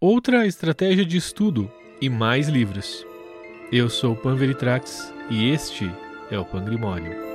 outra estratégia de estudo e mais livros. Eu sou o Pan Veritrax e este é o Pangrimónio.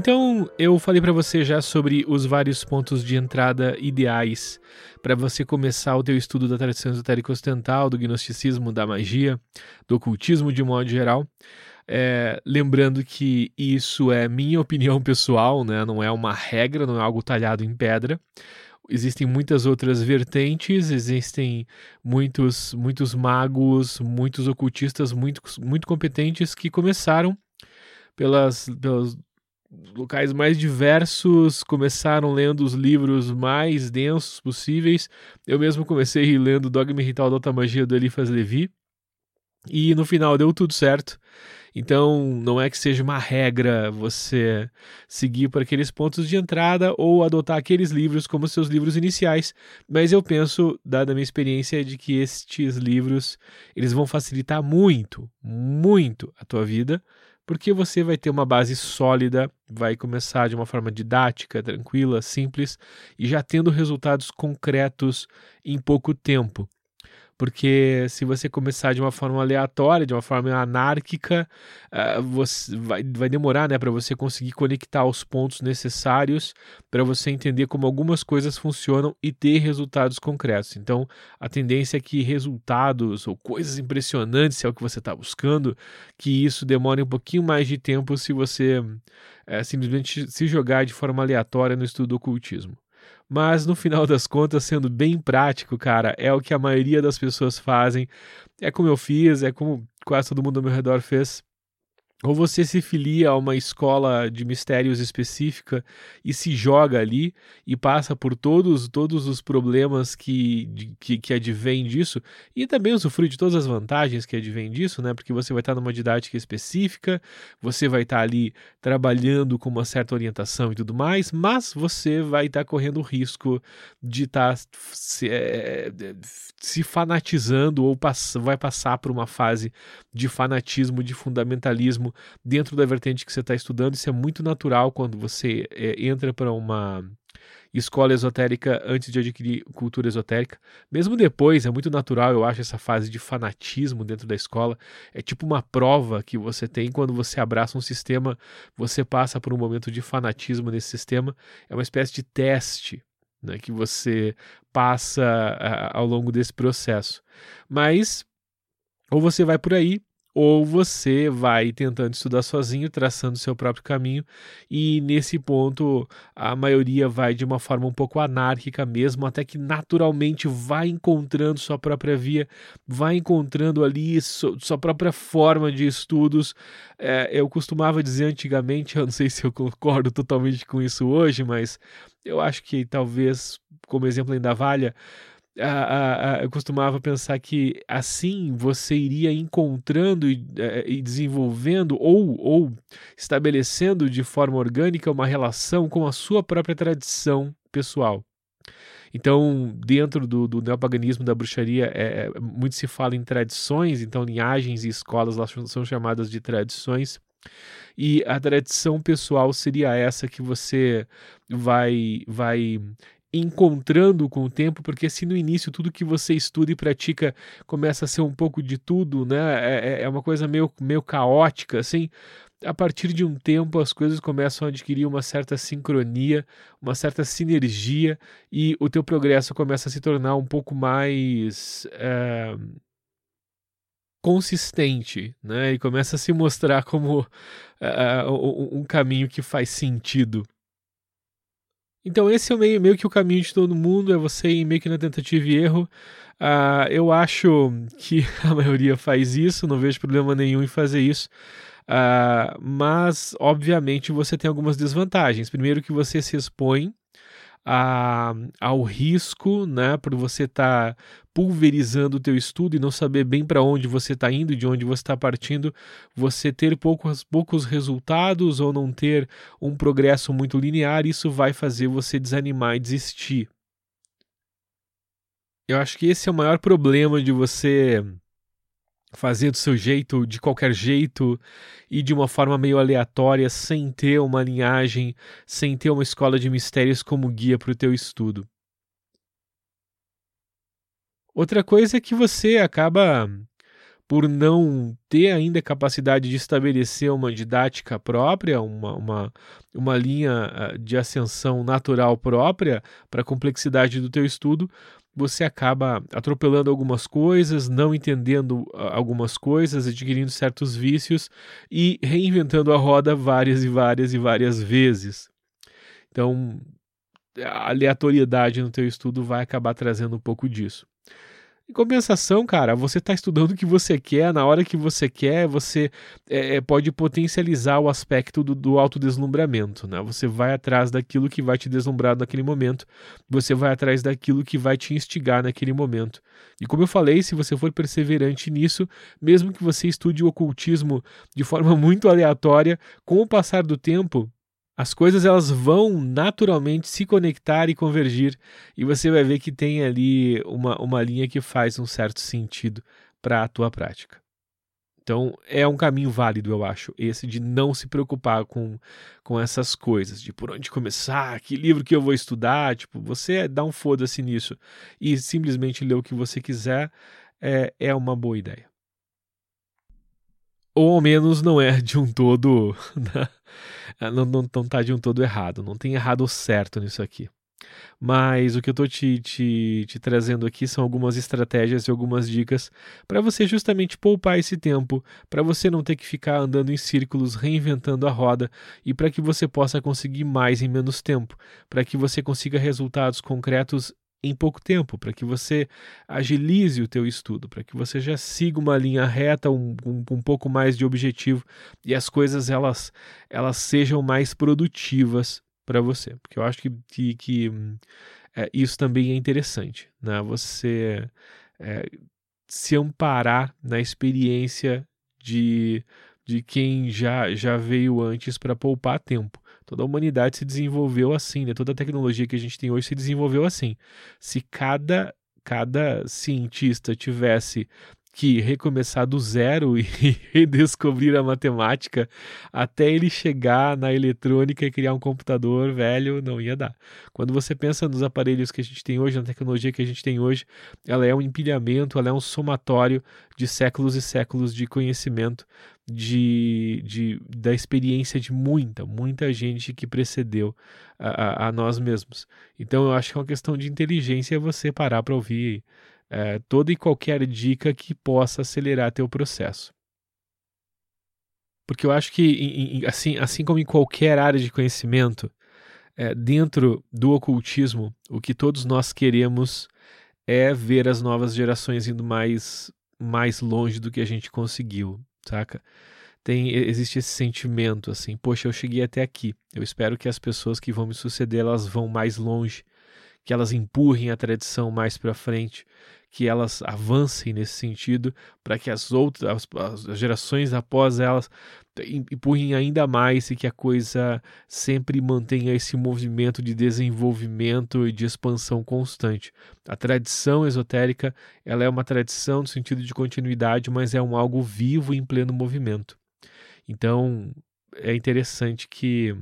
Então, eu falei para você já sobre os vários pontos de entrada ideais para você começar o teu estudo da tradição esotérica ocidental, do gnosticismo, da magia, do ocultismo de modo geral. É, lembrando que isso é minha opinião pessoal, né? não é uma regra, não é algo talhado em pedra. Existem muitas outras vertentes, existem muitos, muitos magos, muitos ocultistas muito, muito competentes que começaram pelas, pelas locais mais diversos, começaram lendo os livros mais densos possíveis. Eu mesmo comecei lendo Dogma Ritual da Alta Magia do Eliphas Levi. E no final deu tudo certo. Então, não é que seja uma regra você seguir por aqueles pontos de entrada ou adotar aqueles livros como seus livros iniciais, mas eu penso, dada a minha experiência, de que estes livros eles vão facilitar muito, muito a tua vida, porque você vai ter uma base sólida, vai começar de uma forma didática, tranquila, simples e já tendo resultados concretos em pouco tempo porque se você começar de uma forma aleatória, de uma forma anárquica, uh, você vai, vai demorar né, para você conseguir conectar os pontos necessários para você entender como algumas coisas funcionam e ter resultados concretos. Então, a tendência é que resultados ou coisas impressionantes, se é o que você está buscando, que isso demore um pouquinho mais de tempo se você é, simplesmente se jogar de forma aleatória no estudo do ocultismo. Mas no final das contas, sendo bem prático, cara, é o que a maioria das pessoas fazem. É como eu fiz, é como quase todo mundo ao meu redor fez ou você se filia a uma escola de mistérios específica e se joga ali e passa por todos, todos os problemas que, que, que advêm disso e também usufrui de todas as vantagens que advêm disso, né? Porque você vai estar numa didática específica, você vai estar ali trabalhando com uma certa orientação e tudo mais, mas você vai estar correndo o risco de estar se, é, se fanatizando ou pass vai passar por uma fase de fanatismo, de fundamentalismo dentro da vertente que você está estudando. Isso é muito natural quando você é, entra para uma escola esotérica antes de adquirir cultura esotérica. Mesmo depois, é muito natural, eu acho, essa fase de fanatismo dentro da escola. É tipo uma prova que você tem quando você abraça um sistema, você passa por um momento de fanatismo nesse sistema. É uma espécie de teste né, que você passa uh, ao longo desse processo. Mas, ou você vai por aí, ou você vai tentando estudar sozinho, traçando seu próprio caminho, e nesse ponto a maioria vai de uma forma um pouco anárquica mesmo, até que naturalmente vai encontrando sua própria via, vai encontrando ali sua própria forma de estudos. É, eu costumava dizer antigamente, eu não sei se eu concordo totalmente com isso hoje, mas eu acho que talvez, como exemplo ainda valha, a, a, eu costumava pensar que assim você iria encontrando e, é, e, desenvolvendo ou, ou estabelecendo de forma orgânica uma relação com a sua própria tradição pessoal. Então, dentro do, do neopaganismo da bruxaria, é, é, muito se fala em tradições, então linhagens e escolas lá são chamadas de tradições. E a tradição pessoal seria essa que você vai vai encontrando com o tempo, porque se no início tudo que você estuda e pratica começa a ser um pouco de tudo, né? É, é, é uma coisa meio, meio caótica, assim. A partir de um tempo as coisas começam a adquirir uma certa sincronia, uma certa sinergia e o teu progresso começa a se tornar um pouco mais é, consistente, né? E começa a se mostrar como é, um caminho que faz sentido então esse é meio, meio que o caminho de todo mundo, é você ir meio que na tentativa e erro. Uh, eu acho que a maioria faz isso, não vejo problema nenhum em fazer isso. Uh, mas, obviamente, você tem algumas desvantagens. Primeiro que você se expõe a, ao risco, né, por você estar tá pulverizando o teu estudo e não saber bem para onde você está indo, de onde você está partindo, você ter poucos, poucos resultados ou não ter um progresso muito linear, isso vai fazer você desanimar e desistir. Eu acho que esse é o maior problema de você fazer do seu jeito, de qualquer jeito e de uma forma meio aleatória, sem ter uma linhagem, sem ter uma escola de mistérios como guia para o teu estudo. Outra coisa é que você acaba por não ter ainda capacidade de estabelecer uma didática própria, uma, uma, uma linha ah, de ascensão natural própria para a complexidade do teu estudo, você acaba atropelando algumas coisas, não entendendo ah, algumas coisas, adquirindo certos vícios e reinventando a roda várias e várias e várias vezes. Então, a aleatoriedade no teu estudo vai acabar trazendo um pouco disso. Em compensação, cara, você está estudando o que você quer, na hora que você quer, você é, é, pode potencializar o aspecto do, do autodeslumbramento, né? Você vai atrás daquilo que vai te deslumbrar naquele momento, você vai atrás daquilo que vai te instigar naquele momento. E como eu falei, se você for perseverante nisso, mesmo que você estude o ocultismo de forma muito aleatória, com o passar do tempo, as coisas elas vão naturalmente se conectar e convergir e você vai ver que tem ali uma, uma linha que faz um certo sentido para a tua prática. Então é um caminho válido, eu acho, esse de não se preocupar com, com essas coisas, de por onde começar, que livro que eu vou estudar, tipo, você dá um foda-se nisso e simplesmente ler o que você quiser é, é uma boa ideia ou ao menos não é de um todo. Né? não, não, não tá de um todo errado. Não tem errado ou certo nisso aqui. Mas o que eu estou te, te, te, trazendo aqui são algumas estratégias e algumas dicas para você justamente poupar esse tempo, para você não ter que ficar andando em círculos, reinventando a roda e para que você possa conseguir mais em menos tempo, para que você consiga resultados concretos em pouco tempo, para que você agilize o teu estudo, para que você já siga uma linha reta, um, um, um, pouco mais de objetivo e as coisas elas, elas sejam mais produtivas para você. Porque eu acho que, que, que é, isso também é interessante, né? Você é, se amparar na experiência de, de quem já, já veio antes para poupar tempo. Toda a humanidade se desenvolveu assim, né? Toda a tecnologia que a gente tem hoje se desenvolveu assim. Se cada cada cientista tivesse que recomeçar do zero e redescobrir a matemática até ele chegar na eletrônica e criar um computador velho, não ia dar. Quando você pensa nos aparelhos que a gente tem hoje, na tecnologia que a gente tem hoje, ela é um empilhamento, ela é um somatório de séculos e séculos de conhecimento, de, de da experiência de muita, muita gente que precedeu a, a, a nós mesmos. Então eu acho que é uma questão de inteligência você parar para ouvir é, toda e qualquer dica que possa acelerar teu processo. Porque eu acho que, assim, assim como em qualquer área de conhecimento, é, dentro do ocultismo, o que todos nós queremos é ver as novas gerações indo mais, mais longe do que a gente conseguiu, saca? Tem, existe esse sentimento assim, poxa, eu cheguei até aqui. Eu espero que as pessoas que vão me suceder elas vão mais longe, que elas empurrem a tradição mais para frente, que elas avancem nesse sentido, para que as outras as, as gerações após elas empurrem ainda mais e que a coisa sempre mantenha esse movimento de desenvolvimento e de expansão constante. A tradição esotérica, ela é uma tradição no sentido de continuidade, mas é um algo vivo em pleno movimento. Então, é interessante que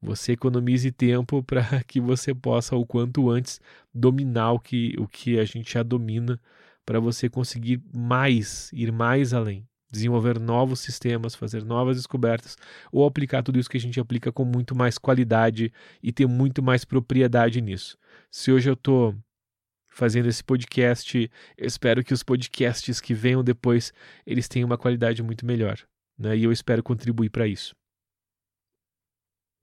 você economize tempo para que você possa o quanto antes dominar o que, o que a gente já domina para você conseguir mais, ir mais além, desenvolver novos sistemas, fazer novas descobertas ou aplicar tudo isso que a gente aplica com muito mais qualidade e ter muito mais propriedade nisso. Se hoje eu estou fazendo esse podcast, eu espero que os podcasts que venham depois eles tenham uma qualidade muito melhor, né? E eu espero contribuir para isso.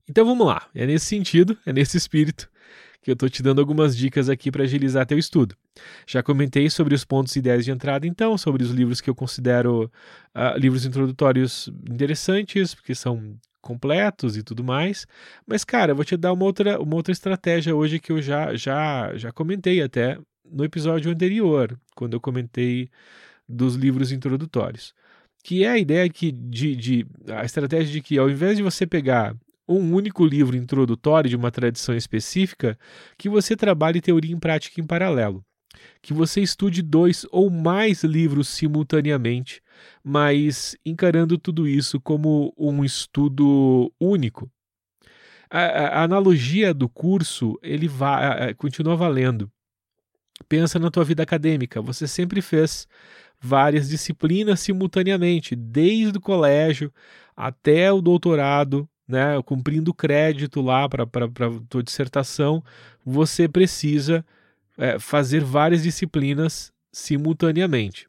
Então vamos lá, é nesse sentido, é nesse espírito que eu estou te dando algumas dicas aqui para agilizar teu estudo. Já comentei sobre os pontos e ideias de entrada, então, sobre os livros que eu considero uh, livros introdutórios interessantes, porque são completos e tudo mais. Mas, cara, eu vou te dar uma outra, uma outra estratégia hoje que eu já, já, já comentei até no episódio anterior, quando eu comentei dos livros introdutórios. Que é a ideia que de, de a estratégia de que ao invés de você pegar um único livro introdutório de uma tradição específica, que você trabalhe teoria e prática em paralelo. Que você estude dois ou mais livros simultaneamente, mas encarando tudo isso como um estudo único. A, a analogia do curso ele vai, continua valendo. Pensa na tua vida acadêmica. Você sempre fez várias disciplinas simultaneamente, desde o colégio até o doutorado, né, cumprindo crédito lá para a tua dissertação, você precisa é, fazer várias disciplinas simultaneamente.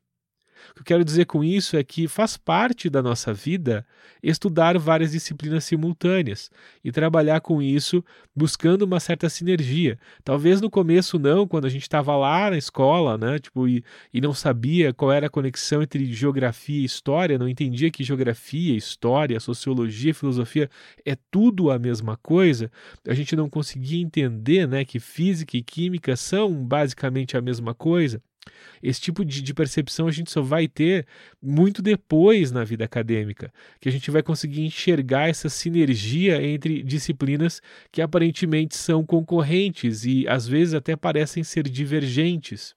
O que eu quero dizer com isso é que faz parte da nossa vida estudar várias disciplinas simultâneas e trabalhar com isso buscando uma certa sinergia. Talvez no começo não, quando a gente estava lá na escola, né, tipo, e, e não sabia qual era a conexão entre geografia e história, não entendia que geografia, história, sociologia, filosofia é tudo a mesma coisa, a gente não conseguia entender, né, que física e química são basicamente a mesma coisa. Esse tipo de, de, percepção a gente só vai ter muito depois na vida acadêmica, que a gente vai conseguir enxergar essa sinergia entre disciplinas que aparentemente são concorrentes e às vezes até parecem ser divergentes.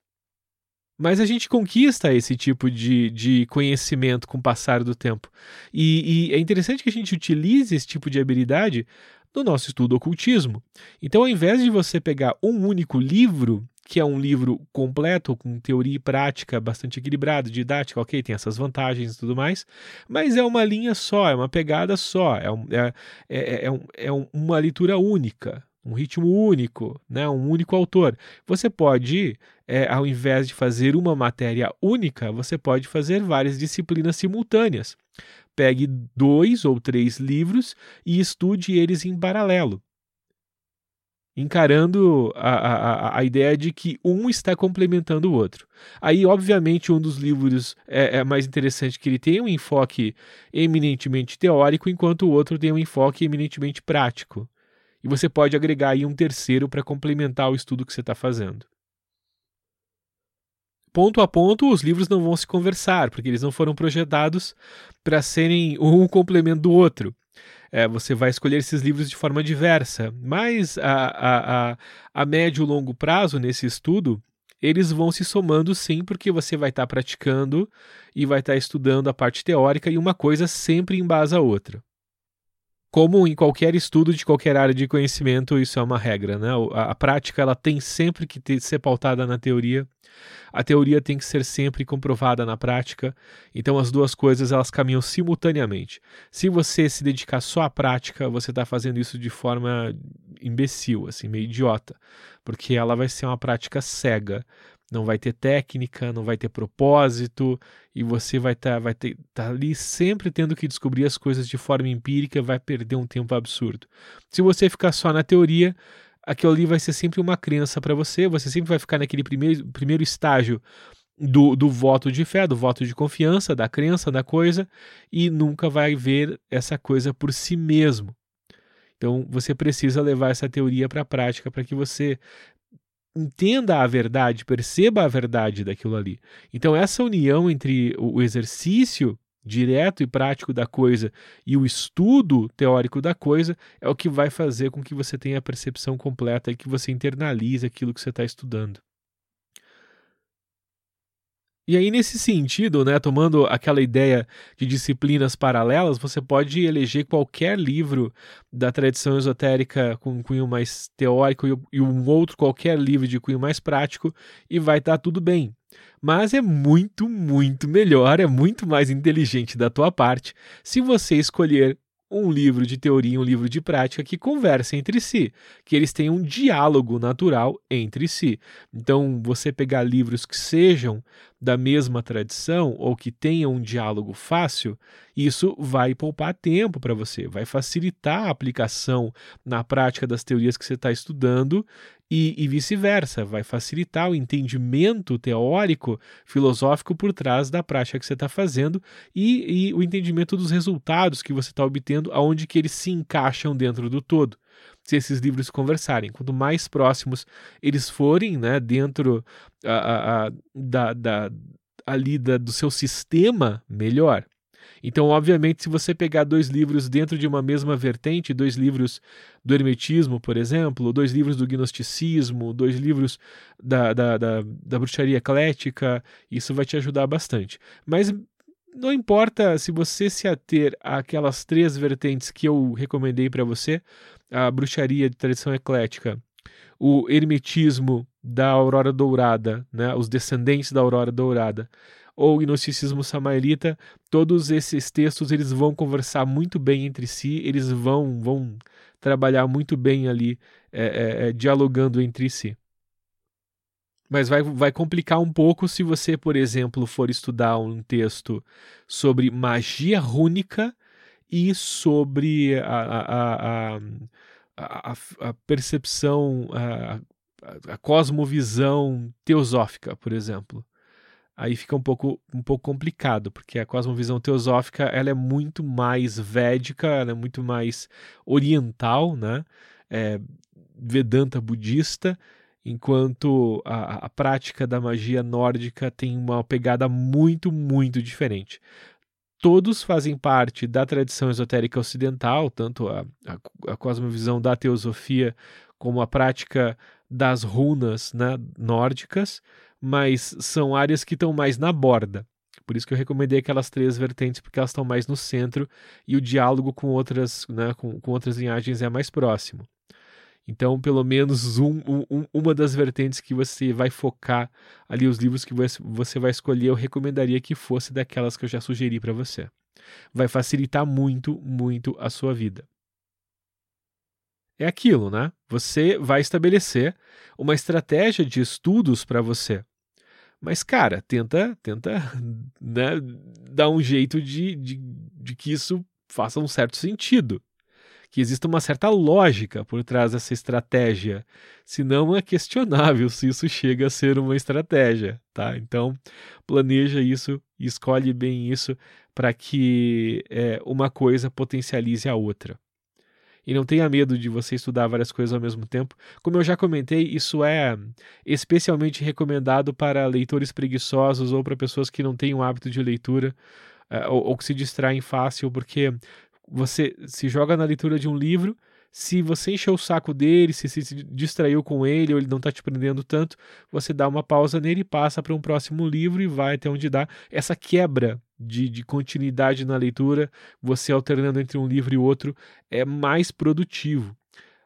Mas a gente conquista esse tipo de, de conhecimento com o passar do tempo. E, e é interessante que a gente utilize esse tipo de habilidade no nosso estudo ocultismo. Então, ao invés de você pegar um único livro que é um livro completo, com teoria e prática bastante equilibrado, didática, ok, tem essas vantagens e tudo mais, mas é uma linha só, é uma pegada só, é, um, é, é, é, um, é uma leitura única, um ritmo único, né, um único autor. Você pode, é, ao invés de fazer uma matéria única, você pode fazer várias disciplinas simultâneas. Pegue dois ou três livros e estude eles em paralelo encarando a, a, a ideia de que um está complementando o outro. Aí, obviamente, um dos livros é, é, mais interessante que ele tem um enfoque eminentemente teórico, enquanto o outro tem um enfoque eminentemente prático. E você pode agregar aí um terceiro para complementar o estudo que você está fazendo. Ponto a ponto, os livros não vão se conversar, porque eles não foram projetados para serem um complemento do outro é, você vai escolher esses livros de forma diversa. Mas a, a, a, médio e longo prazo, nesse estudo, eles vão se somando sim, porque você vai estar tá praticando e vai estar tá estudando a parte teórica e uma coisa sempre embasa a outra. Como em qualquer estudo de qualquer área de conhecimento, isso é uma regra, né? A, a prática ela tem sempre que ter, ser pautada na teoria a teoria tem que ser sempre comprovada na prática, então as duas coisas elas caminham simultaneamente. Se você se dedicar só à prática, você está fazendo isso de forma imbecil, assim, meio idiota, porque ela vai ser uma prática cega. Não vai ter técnica, não vai ter propósito, e você vai estar tá, vai tá ali sempre tendo que descobrir as coisas de forma empírica, vai perder um tempo absurdo. Se você ficar só na teoria, aquilo ali vai ser sempre uma crença para você, você sempre vai ficar naquele primeiro, primeiro estágio do, do voto de fé, do voto de confiança, da crença da coisa, e nunca vai ver essa coisa por si mesmo. Então você precisa levar essa teoria para a prática para que você entenda a verdade, perceba a verdade daquilo ali. Então essa união entre o exercício direto e prático da coisa e o estudo teórico da coisa é o que vai fazer com que você tenha a percepção completa e que você internalize aquilo que você está estudando. E aí, nesse sentido, né, tomando aquela ideia de disciplinas paralelas, você pode eleger qualquer livro da tradição esotérica com cunho mais teórico e um outro qualquer livro de cunho mais prático e vai estar tá tudo bem. Mas é muito, muito melhor, é muito mais inteligente da tua parte se você escolher um livro de teoria e um livro de prática que conversem entre si, que eles tenham um diálogo natural entre si. Então, você pegar livros que sejam da mesma tradição ou que tenham um diálogo fácil, isso vai poupar tempo para você, vai facilitar a aplicação na prática das teorias que você está estudando e, e vice-versa, vai facilitar o entendimento teórico, filosófico por trás da prática que você está fazendo e, e, o entendimento dos resultados que você está obtendo, aonde que eles se encaixam dentro do todo. Se esses livros conversarem, quanto mais próximos eles forem, né, dentro a, a, a, da, da, ali da, do seu sistema, melhor. Então, obviamente, se você pegar dois livros dentro de uma mesma vertente, dois livros do Hermetismo, por exemplo, dois livros do Gnosticismo, dois livros da, da, da, da bruxaria eclética, isso vai te ajudar bastante. Mas não importa se você se ater àquelas três vertentes que eu recomendei para você, a bruxaria de tradição eclética, o hermetismo da aurora dourada, né, os descendentes da aurora dourada, ou gnosticismo samaelita, todos esses textos eles vão conversar muito bem entre si, eles vão, vão trabalhar muito bem ali, é, é, é, dialogando entre si. Mas vai, vai complicar um pouco se você, por exemplo, for estudar um texto sobre magia rúnica e sobre a, a, a, a, a percepção, a, a cosmovisão teosófica, por exemplo aí fica um pouco, um pouco complicado, porque a cosmovisão teosófica ela é muito mais védica, ela é muito mais oriental, né? É, Vedanta budista, enquanto a, a prática da magia nórdica tem uma pegada muito, muito diferente. Todos fazem parte da tradição esotérica ocidental, tanto a, a, a cosmovisão da teosofia como a prática das runas né, nórdicas, mas são áreas que estão mais na borda. Por isso que eu recomendei aquelas três vertentes, porque elas estão mais no centro e o diálogo com outras, né, com, com outras linhagens é mais próximo. Então, pelo menos um, um, uma das vertentes que você vai focar ali, os livros que você vai escolher, eu recomendaria que fosse daquelas que eu já sugeri para você. Vai facilitar muito, muito a sua vida. É aquilo, né? Você vai estabelecer uma estratégia de estudos para você. Mas, cara, tenta, tenta né, dar um jeito de, de, de que isso faça um certo sentido. Que exista uma certa lógica por trás dessa estratégia. Senão é questionável se isso chega a ser uma estratégia, tá? Então, planeja isso e escolhe bem isso para que é, uma coisa potencialize a outra e não tenha medo de você estudar várias coisas ao mesmo tempo. Como eu já comentei, isso é especialmente recomendado para leitores preguiçosos ou para pessoas que não têm um hábito de leitura uh, ou, ou que se distraem fácil, porque você se joga na leitura de um livro se você encheu o saco dele, se se distraiu com ele ou ele não está te prendendo tanto, você dá uma pausa nele, passa para um próximo livro e vai até onde dá. Essa quebra de, de continuidade na leitura, você alternando entre um livro e outro, é mais produtivo.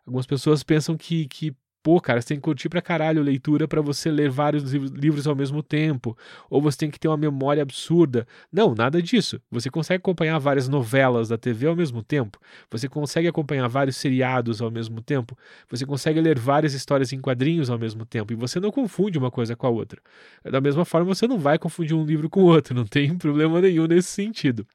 Algumas pessoas pensam que, que Pô, cara, você tem que curtir pra caralho leitura para você ler vários livros ao mesmo tempo, ou você tem que ter uma memória absurda. Não, nada disso. Você consegue acompanhar várias novelas da TV ao mesmo tempo, você consegue acompanhar vários seriados ao mesmo tempo, você consegue ler várias histórias em quadrinhos ao mesmo tempo, e você não confunde uma coisa com a outra. Da mesma forma, você não vai confundir um livro com o outro, não tem problema nenhum nesse sentido.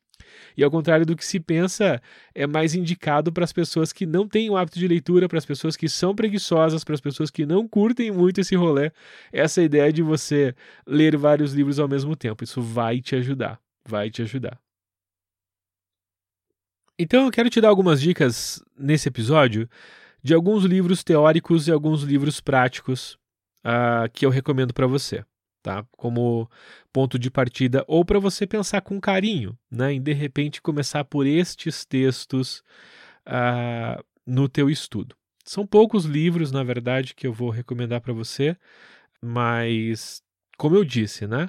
E ao contrário do que se pensa, é mais indicado para as pessoas que não têm o hábito de leitura, para as pessoas que são preguiçosas, para as pessoas que não curtem muito esse rolê, essa ideia de você ler vários livros ao mesmo tempo. Isso vai te ajudar, vai te ajudar. Então eu quero te dar algumas dicas nesse episódio de alguns livros teóricos e alguns livros práticos uh, que eu recomendo para você tá? Como ponto de partida ou para você pensar com carinho, né? Em de repente começar por estes textos uh, no teu estudo. São poucos livros, na verdade, que eu vou recomendar para você, mas como eu disse, né?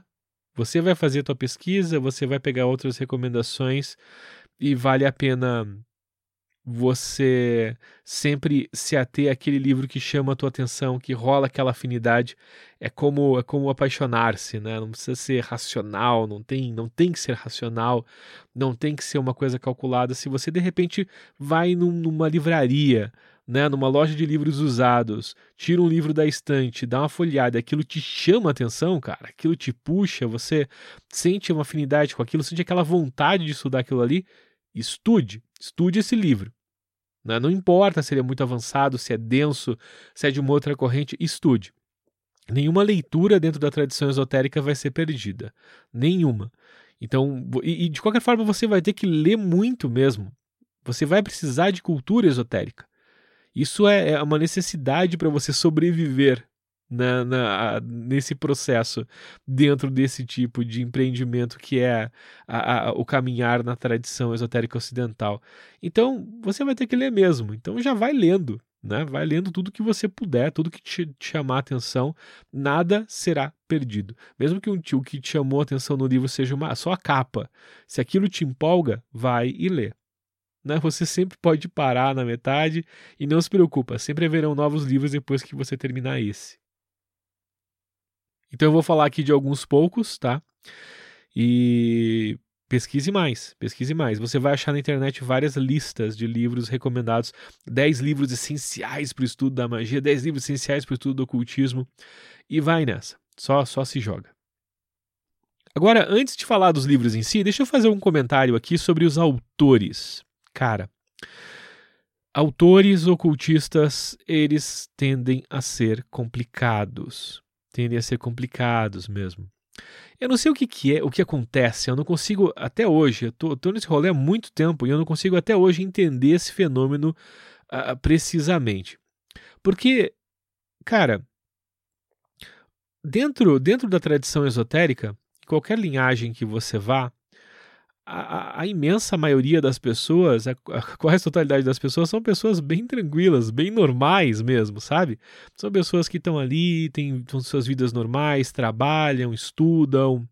Você vai fazer a tua pesquisa, você vai pegar outras recomendações e vale a pena você sempre se ater àquele livro que chama a tua atenção, que rola aquela afinidade, é como é como apaixonar-se, né? Não precisa ser racional, não tem não tem que ser racional, não tem que ser uma coisa calculada. Se você de repente vai num, numa livraria, né, numa loja de livros usados, tira um livro da estante, dá uma folhada, aquilo te chama a atenção, cara, aquilo te puxa, você sente uma afinidade com aquilo, sente aquela vontade de estudar aquilo ali, estude, estude esse livro Né? Não importa se ele é muito avançado, se é denso, se é de uma outra corrente, estude. Nenhuma leitura dentro da tradição esotérica vai ser perdida. Nenhuma. Então, e, e de qualquer forma, você vai ter que ler muito mesmo. Você vai precisar de cultura esotérica. Isso é, é uma necessidade para você sobreviver na, na, nesse processo, dentro desse tipo de empreendimento que é a, a, o caminhar na tradição esotérica ocidental. Então, você vai ter que ler mesmo. Então, já vai lendo. Né? Vai lendo tudo que você puder, tudo que te, te chamar atenção, nada será perdido. Mesmo que o que te chamou a atenção no livro seja uma, só a capa, se aquilo te empolga, vai e lê. Né? Você sempre pode parar na metade e não se preocupa, sempre haverão novos livros depois que você terminar esse. Então eu vou falar aqui de alguns poucos, tá? E pesquise mais, pesquise mais. Você vai achar na internet várias listas de livros recomendados, 10 livros essenciais para o estudo da magia, 10 livros essenciais para o estudo do ocultismo e vai nessa. Só só se joga. Agora, antes de falar dos livros em si, deixa eu fazer um comentário aqui sobre os autores. Cara, autores ocultistas, eles tendem a ser complicados tendem a ser complicados mesmo. Eu não sei o que, que é, o que acontece, eu não consigo até hoje, eu tô, tô nesse rolê há muito tempo e eu não consigo até hoje entender esse fenômeno uh, precisamente. Porque, cara, dentro, dentro da tradição esotérica, qualquer linhagem que você vá, a, a, imensa maioria das pessoas, a, a quase totalidade das pessoas, são pessoas bem tranquilas, bem normais mesmo, sabe? São pessoas que estão ali, têm suas vidas normais, trabalham, estudam,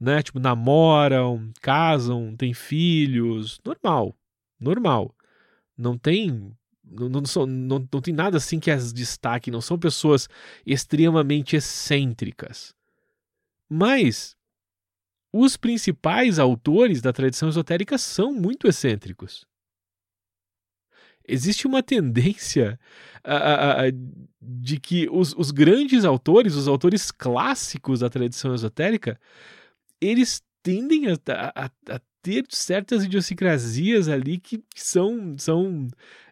né? Tipo, namoram, casam, têm filhos, normal, normal. Não tem não, não, são, não, não tem nada assim que as destaque, não são pessoas extremamente excêntricas. Mas os principais autores da tradição esotérica são muito excêntricos. Existe uma tendência de que os, os, grandes autores, os autores clássicos da tradição esotérica, eles tendem a, a, a ter certas idiosincrasias ali que são, são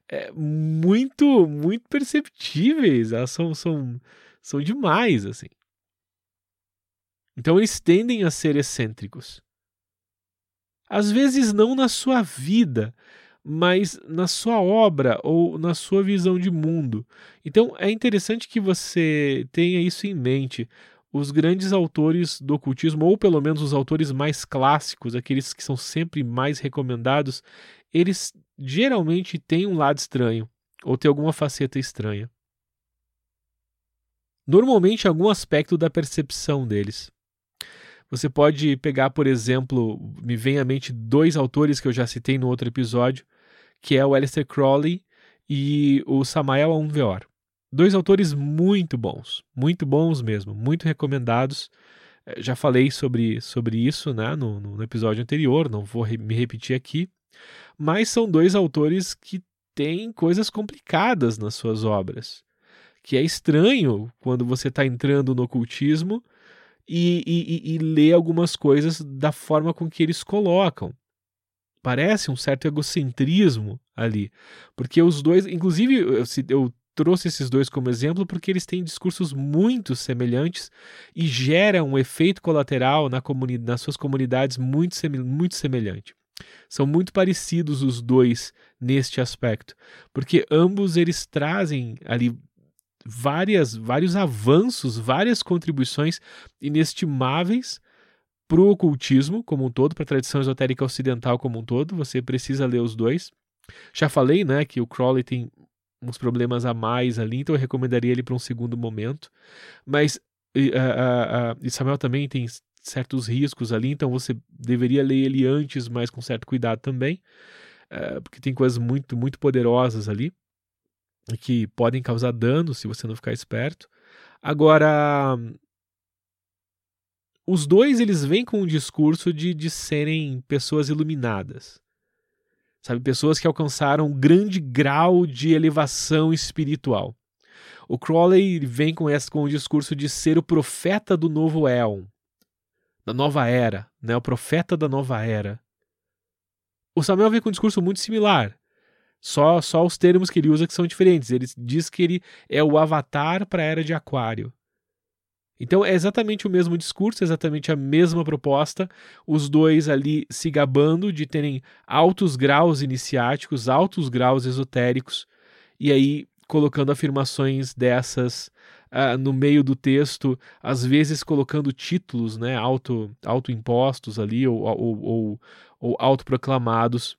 é, muito, muito perceptíveis. Elas são, são, são demais, assim. Então eles tendem a ser excêntricos. Às vezes não na sua vida, mas na sua obra ou na sua visão de mundo. Então é interessante que você tenha isso em mente. Os grandes autores do ocultismo, ou pelo menos os autores mais clássicos, aqueles que são sempre mais recomendados, eles geralmente têm um lado estranho, ou têm alguma faceta estranha. Normalmente algum aspecto da percepção deles. Você pode pegar, por exemplo, me vem à mente dois autores que eu já citei no outro episódio, que é o Aleister Crowley e o Samael Aunveor. Dois autores muito bons, muito bons mesmo, muito recomendados. Eh, já falei sobre, sobre isso né, no, no episódio anterior, não vou re me repetir aqui. Mas são dois autores que têm coisas complicadas nas suas obras. Que é estranho quando você está entrando no ocultismo e, e, e ler algumas coisas da forma com que eles colocam. Parece um certo egocentrismo ali, porque os dois, inclusive, eu, trouxe esses dois como exemplo porque eles têm discursos muito semelhantes e geram um efeito colateral na nas suas comunidades muito, muito semelhante. São muito parecidos os dois neste aspecto, porque ambos eles trazem ali várias, vários avanços, várias contribuições inestimáveis para o ocultismo como um todo, para a tradição esotérica ocidental como um todo. Você precisa ler os dois. Já falei, né, que o Crowley tem uns problemas a mais ali, então eu recomendaria ele para um segundo momento. Mas a, a, a, Samuel também tem certos riscos ali, então você deveria ler ele antes, mas com certo cuidado também, uh, porque tem coisas muito, muito poderosas ali que podem causar dano se você não ficar esperto. Agora, os dois eles vêm com um discurso de, de serem pessoas iluminadas. Sabe, pessoas que alcançaram um grande grau de elevação espiritual. O Crowley vem com esse com o discurso de ser o profeta do novo éon, da nova era, né? O profeta da nova era. O Samuel vem com um discurso muito similar Só, só os termos que ele usa que são diferentes. Ele diz que ele é o avatar para a era de Aquário. Então é exatamente o mesmo discurso, exatamente a mesma proposta, os dois ali se gabando de terem altos graus iniciáticos, altos graus esotéricos, e aí colocando afirmações dessas uh, no meio do texto, às vezes colocando títulos né, auto, autoimpostos ali ou, ou, ou, ou autoproclamados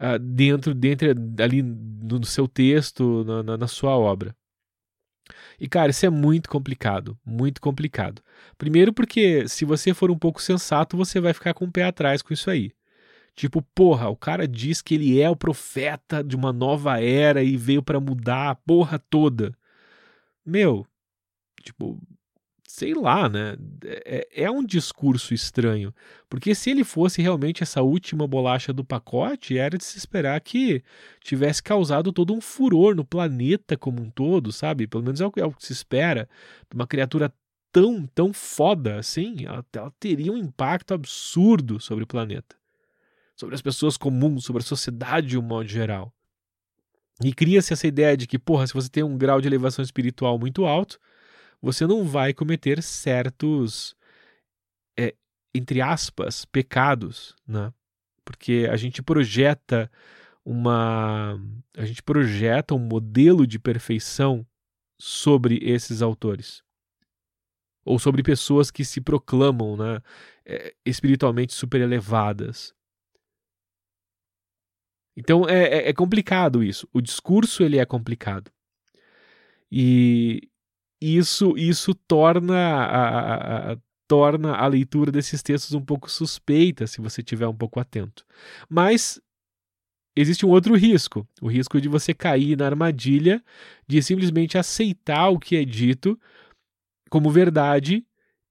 uh, dentro, dentro ali no seu texto, na, na, na sua obra. E cara, isso é muito complicado, muito complicado. Primeiro porque se você for um pouco sensato, você vai ficar com o pé atrás com isso aí. Tipo, porra, o cara diz que ele é o profeta de uma nova era e veio para mudar a porra toda. Meu, tipo, sei lá, né? É, é, um discurso estranho. Porque se ele fosse realmente essa última bolacha do pacote, era de se esperar que tivesse causado todo um furor no planeta como um todo, sabe? Pelo menos é o, é o que se espera. Uma criatura tão, tão foda assim, ela, ela teria um impacto absurdo sobre o planeta. Sobre as pessoas comuns, sobre a sociedade de um modo geral. E cria-se essa ideia de que, porra, se você tem um grau de elevação espiritual muito alto, você não vai cometer certos, é, entre aspas, pecados, né? Porque a gente projeta uma. A gente projeta um modelo de perfeição sobre esses autores. Ou sobre pessoas que se proclamam né, é, espiritualmente super elevadas. Então é, é, é, complicado isso. O discurso ele é complicado. E, isso, isso torna a, a, a, torna a leitura desses textos um pouco suspeita se você estiver um pouco atento. Mas existe um outro risco, o risco de você cair na armadilha de simplesmente aceitar o que é dito como verdade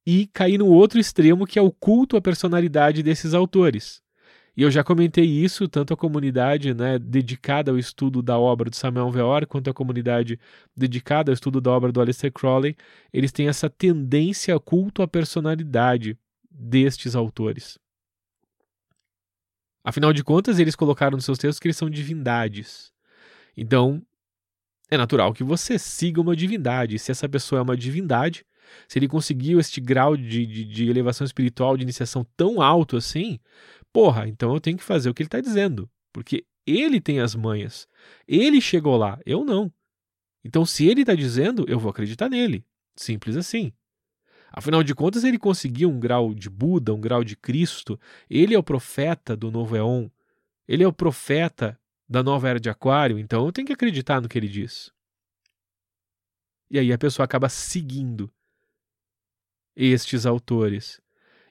e cair no outro extremo que é o culto à personalidade desses autores. E eu já comentei isso, tanto a comunidade né, dedicada ao estudo da obra de Samuel Veor, quanto a comunidade dedicada ao estudo da obra do Aleister Crowley, eles têm essa tendência culto à personalidade destes autores. Afinal de contas, eles colocaram nos seus textos que eles são divindades. Então, é natural que você siga uma divindade. Se essa pessoa é uma divindade, se ele conseguiu este grau de, de, de elevação espiritual, de iniciação tão alto assim, Porra, então eu tenho que fazer o que ele está dizendo, porque ele tem as manhas. Ele chegou lá, eu não. Então, se ele está dizendo, eu vou acreditar nele. Simples assim. Afinal de contas, ele conseguiu um grau de Buda, um grau de Cristo. Ele é o profeta do novo Eon. Ele é o profeta da nova era de Aquário. Então, eu tenho que acreditar no que ele diz. E aí a pessoa acaba seguindo estes autores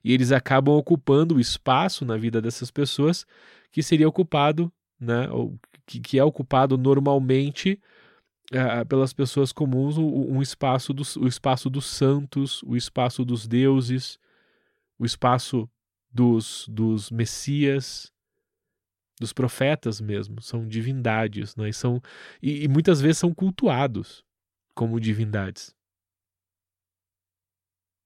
e eles acabam ocupando o espaço na vida dessas pessoas que seria ocupado, né, que, que é ocupado normalmente uh, pelas pessoas comuns, um espaço dos, o espaço dos santos, o espaço dos deuses, o espaço dos, dos messias, dos profetas mesmo, são divindades, né? e, são, e, e muitas vezes são cultuados como divindades.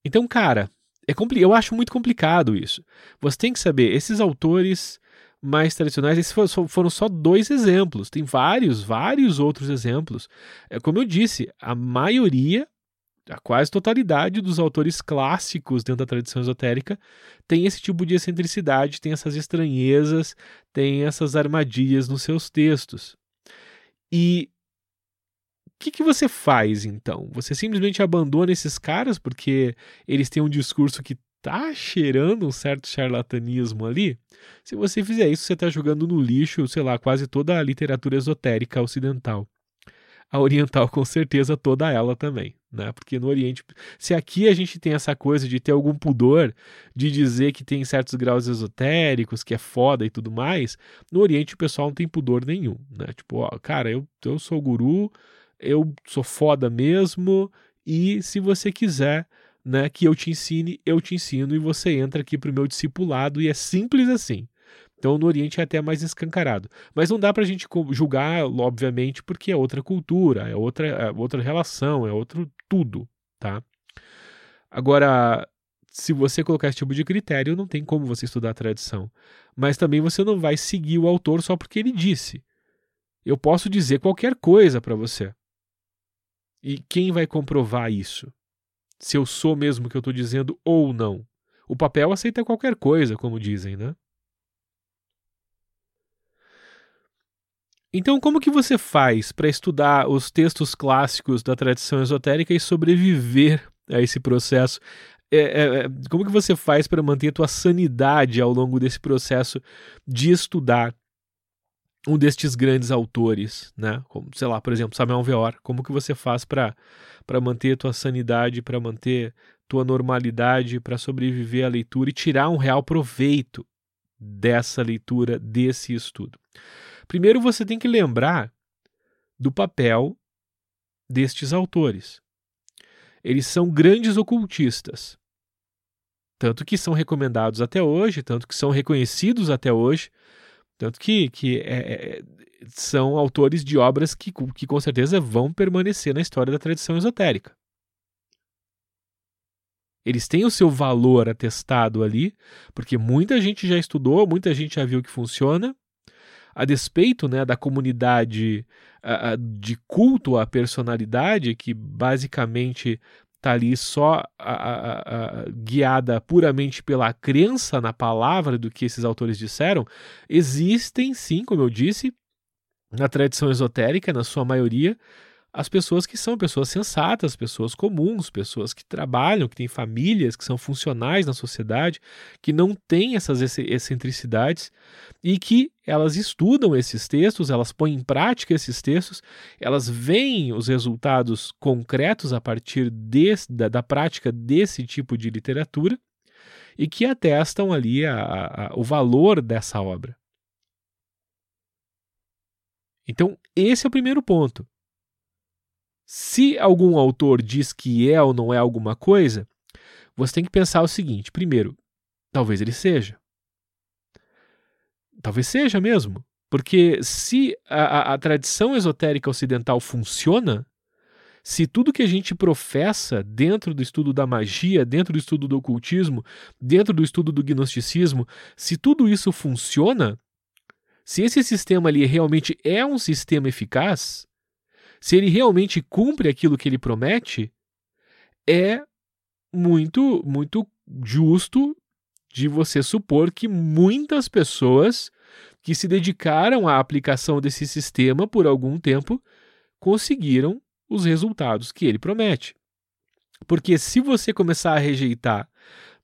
Então, cara, é compli eu acho muito complicado isso. Você tem que saber, esses autores mais tradicionais, esses foram só dois exemplos. Tem vários, vários outros exemplos. É, como eu disse, a maioria, a quase totalidade dos autores clássicos dentro da tradição esotérica tem esse tipo de excentricidade, tem essas estranhezas, tem essas armadilhas nos seus textos. E que, que você faz então? Você simplesmente abandona esses caras porque eles têm um discurso que tá cheirando um certo charlatanismo ali? Se você fizer isso, você está jogando no lixo, sei lá, quase toda a literatura esotérica ocidental. A oriental, com certeza, toda ela também, né? Porque no Oriente, se aqui a gente tem essa coisa de ter algum pudor de dizer que tem certos graus esotéricos, que é foda e tudo mais, no Oriente o pessoal não tem pudor nenhum, né? Tipo, ó, cara, eu, eu sou guru, eu sou foda mesmo e se você quiser né, que eu te ensine, eu te ensino e você entra aqui para o meu discipulado e é simples assim. Então no Oriente é até mais escancarado. Mas não dá para a gente julgar, obviamente, porque é outra cultura, é outra, é outra relação, é outro tudo, tá? Agora, se você colocar esse tipo de critério, não tem como você estudar a tradição. Mas também você não vai seguir o autor só porque ele disse. Eu posso dizer qualquer coisa para você. E quem vai comprovar isso? Se eu sou mesmo o que eu estou dizendo ou não? O papel aceita qualquer coisa, como dizem, né? Então, como que você faz para estudar os textos clássicos da tradição esotérica e sobreviver a esse processo? É, é, é como que você faz para manter a tua sanidade ao longo desse processo de estudar um destes grandes autores, né? Como, sei lá, por exemplo, Samuel Veor. Como que você faz para para manter tua sanidade, para manter tua normalidade, para sobreviver à leitura e tirar um real proveito dessa leitura, desse estudo? Primeiro você tem que lembrar do papel destes autores. Eles são grandes ocultistas. Tanto que são recomendados até hoje, tanto que são reconhecidos até hoje, tanto que, que é, é, são autores de obras que, que com certeza vão permanecer na história da tradição esotérica. Eles têm o seu valor atestado ali, porque muita gente já estudou, muita gente já viu que funciona, a despeito né, da comunidade uh, de culto à personalidade, que basicamente está ali só guiada puramente pela crença na palavra do que esses autores disseram, existem sim, como eu disse, na tradição esotérica, na sua maioria, as pessoas que são pessoas sensatas, pessoas comuns, pessoas que trabalham, que têm famílias, que são funcionais na sociedade, que não têm essas excentricidades e que elas estudam esses textos, elas põem em prática esses textos, elas veem os resultados concretos a partir desse, da, da prática desse tipo de literatura e que atestam ali a, a, o valor dessa obra. Então, esse é o primeiro ponto. Se algum autor diz que é ou não é alguma coisa, você tem que pensar o seguinte: primeiro, talvez ele seja. Talvez seja mesmo. Porque se a, a, a tradição esotérica ocidental funciona, se tudo que a gente professa dentro do estudo da magia, dentro do estudo do ocultismo, dentro do estudo do gnosticismo, se tudo isso funciona, se esse sistema ali realmente é um sistema eficaz, se ele realmente cumpre aquilo que ele promete, é muito, muito justo de você supor que muitas pessoas que se dedicaram à aplicação desse sistema por algum tempo conseguiram os resultados que ele promete. Porque se você começar a rejeitar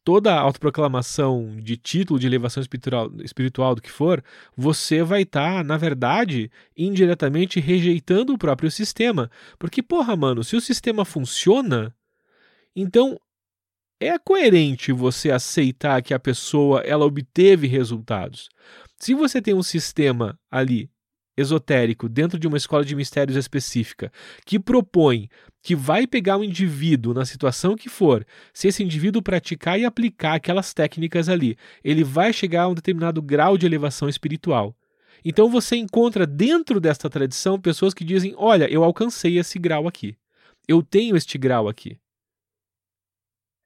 toda a autoproclamação de título de elevação espiritual, espiritual do que for, você vai estar, tá, na verdade, indiretamente rejeitando o próprio sistema. Porque, porra, mano, se o sistema funciona, então é coerente você aceitar que a pessoa ela obteve resultados. Se você tem um sistema ali esotérico dentro de uma escola de mistérios específica que propõe que vai pegar um indivíduo na situação que for, se esse indivíduo praticar e aplicar aquelas técnicas ali, ele vai chegar a um determinado grau de elevação espiritual. Então você encontra dentro desta tradição pessoas que dizem: Olha, eu alcancei esse grau aqui. Eu tenho este grau aqui.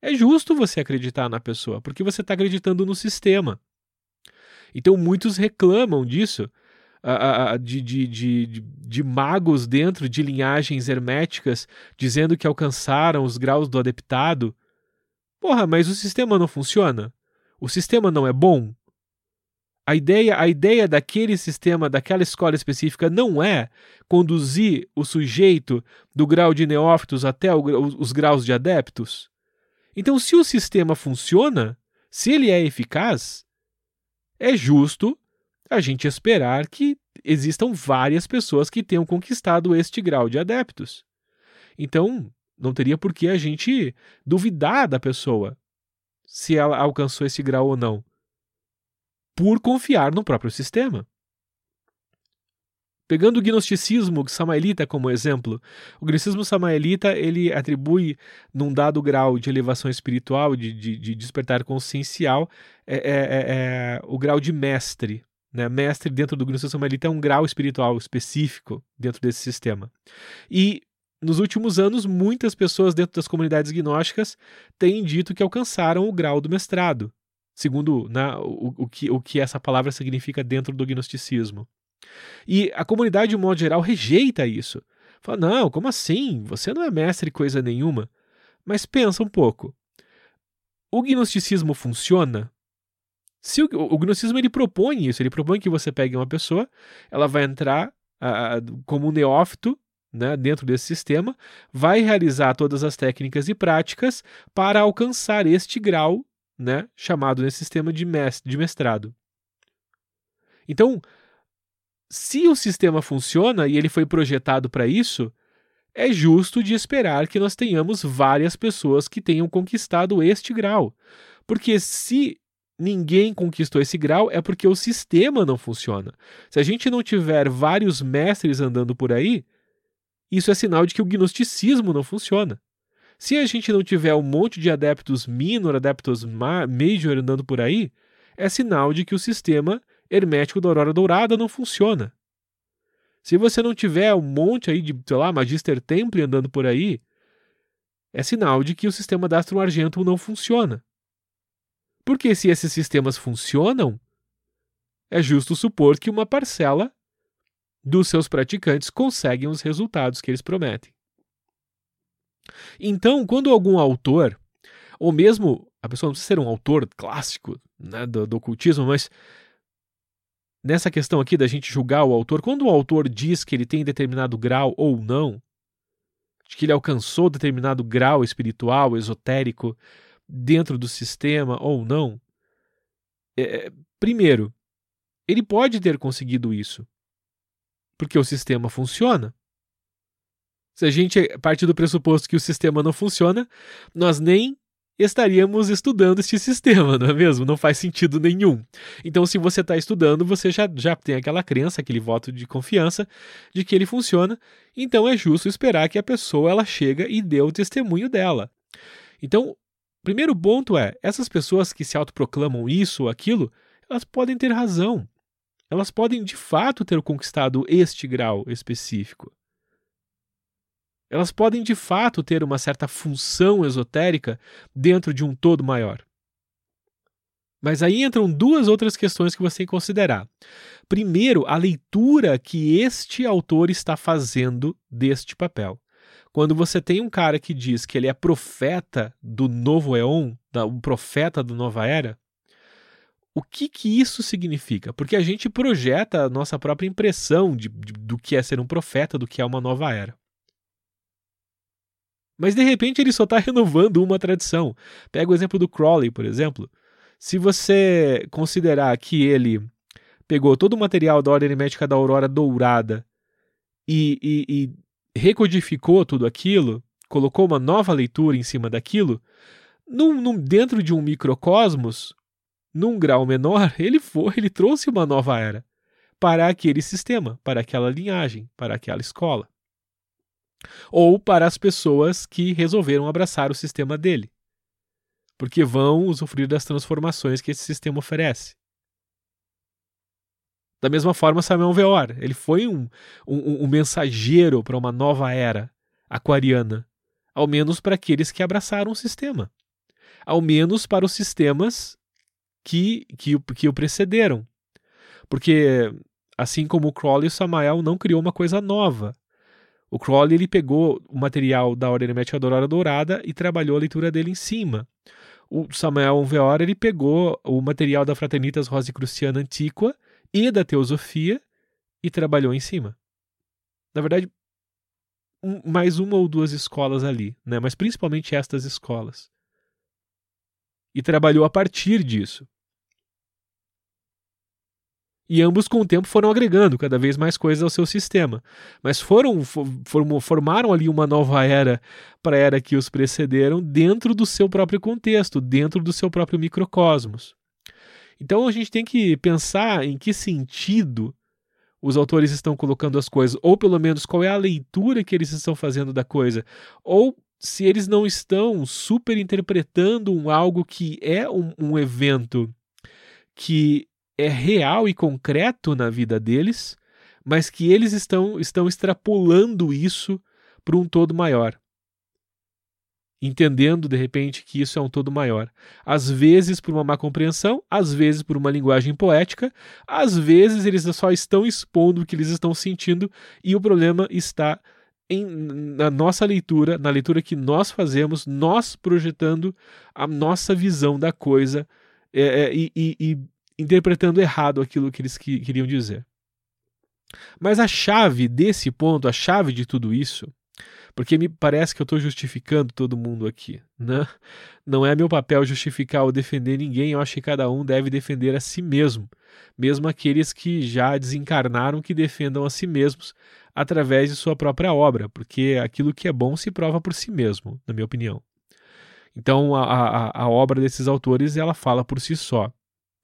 É justo você acreditar na pessoa, porque você está acreditando no sistema. Então muitos reclamam disso, de, de, de, de, magos dentro de linhagens herméticas, dizendo que alcançaram os graus do adeptado. Porra, mas o sistema não funciona? O sistema não é bom? A ideia, a ideia daquele sistema, daquela escola específica, não é conduzir o sujeito do grau de neófitos até o, os graus de adeptos? Então, se o sistema funciona, se ele é eficaz, é justo a gente esperar que existam várias pessoas que tenham conquistado este grau de adeptos. Então, não teria por que a gente duvidar da pessoa se ela alcançou esse grau ou não, por confiar no próprio sistema. Pegando o gnosticismo samaelita como exemplo, o gnosticismo samaelita ele atribui num dado grau de elevação espiritual, de, de, de despertar consciencial, é, é, é, é o grau de mestre. Né? Mestre dentro do gnosticismo samaelita é um grau espiritual específico dentro desse sistema. E nos últimos anos, muitas pessoas dentro das comunidades gnósticas têm dito que alcançaram o grau do mestrado, segundo né, o, o, que, o que essa palavra significa dentro do gnosticismo. E a comunidade, de um modo geral, rejeita isso. Fala, não, como assim? Você não é mestre coisa nenhuma. Mas pensa um pouco. O gnosticismo funciona? Se o, o gnosticismo ele propõe isso, ele propõe que você pegue uma pessoa, ela vai entrar como um neófito né, dentro desse sistema, vai realizar todas as técnicas e práticas para alcançar este grau né, chamado nesse sistema de, mestre, de mestrado. Então, se o sistema funciona e ele foi projetado para isso, é justo de esperar que nós tenhamos várias pessoas que tenham conquistado este grau. Porque se ninguém conquistou esse grau, é porque o sistema não funciona. Se a gente não tiver vários mestres andando por aí, isso é sinal de que o gnosticismo não funciona. Se a gente não tiver um monte de adeptos minor, adeptos major andando por aí, é sinal de que o sistema hermético da Aurora Dourada não funciona. Se você não tiver um monte aí de, sei lá, Magister Temple andando por aí, é sinal de que o sistema da Astro não funciona. Porque se esses sistemas funcionam, é justo supor que uma parcela dos seus praticantes conseguem os resultados que eles prometem. Então, quando algum autor, ou mesmo a pessoa não precisa ser um autor clássico né, do, do ocultismo, mas nessa questão aqui da gente julgar o autor, quando o autor diz que ele tem determinado grau ou não, de que ele alcançou determinado grau espiritual, esotérico, dentro do sistema ou não, é, primeiro, ele pode ter conseguido isso, porque o sistema funciona. Se a gente parte do pressuposto que o sistema não funciona, nós nem estaríamos estudando este sistema, não é mesmo? Não faz sentido nenhum. Então, se você está estudando, você já, já tem aquela crença, aquele voto de confiança de que ele funciona. Então, é justo esperar que a pessoa ela chega e dê o testemunho dela. Então, primeiro ponto é: essas pessoas que se autoproclamam isso ou aquilo, elas podem ter razão. Elas podem de fato ter conquistado este grau específico. Elas podem de fato ter uma certa função esotérica dentro de um todo maior. Mas aí entram duas outras questões que você tem que considerar. Primeiro, a leitura que este autor está fazendo deste papel. Quando você tem um cara que diz que ele é profeta do novo Eon, um profeta da nova era, o que, que isso significa? Porque a gente projeta a nossa própria impressão de, de, do que é ser um profeta, do que é uma nova era. Mas de repente ele só está renovando uma tradição. Pega o exemplo do Crowley, por exemplo. Se você considerar que ele pegou todo o material da ordem hermética da Aurora Dourada e, e, e recodificou tudo aquilo, colocou uma nova leitura em cima daquilo, num, num, dentro de um microcosmos, num grau menor, ele foi, ele trouxe uma nova era para aquele sistema, para aquela linhagem, para aquela escola ou para as pessoas que resolveram abraçar o sistema dele, porque vão usufruir das transformações que esse sistema oferece. Da mesma forma, Samuel Veor, ele foi um, um, um mensageiro para uma nova era aquariana, ao menos para aqueles que abraçaram o sistema, ao menos para os sistemas que, que, que o precederam. Porque, assim como o Crowley, o Samael não criou uma coisa nova, o Crowley ele pegou o material da Ordem Hermética da Dourada e trabalhou a leitura dele em cima. O Samuel Veora ele pegou o material da Fraternitas Rosicruciana Antiqua e da Teosofia e trabalhou em cima. Na verdade, um, mais uma ou duas escolas ali, né? mas principalmente estas escolas. E trabalhou a partir disso. E ambos, com o tempo, foram agregando cada vez mais coisas ao seu sistema. Mas foram formaram ali uma nova era para a era que os precederam dentro do seu próprio contexto, dentro do seu próprio microcosmos. Então a gente tem que pensar em que sentido os autores estão colocando as coisas, ou pelo menos qual é a leitura que eles estão fazendo da coisa, ou se eles não estão superinterpretando um algo que é um, um evento que é real e concreto na vida deles, mas que eles estão, estão extrapolando isso para um todo maior. Entendendo de repente que isso é um todo maior. Às vezes por uma má compreensão, às vezes por uma linguagem poética, às vezes eles só estão expondo o que eles estão sentindo e o problema está em, na nossa leitura, na leitura que nós fazemos, nós projetando a nossa visão da coisa é, é, e, e, interpretando errado aquilo que eles que, queriam dizer. Mas a chave desse ponto, a chave de tudo isso, porque me parece que eu estou justificando todo mundo aqui. Né? Não é meu papel justificar ou defender ninguém, eu acho que cada um deve defender a si mesmo, mesmo aqueles que já desencarnaram que defendam a si mesmos através de sua própria obra, porque aquilo que é bom se prova por si mesmo, na minha opinião. Então a, a, a obra desses autores ela fala por si só,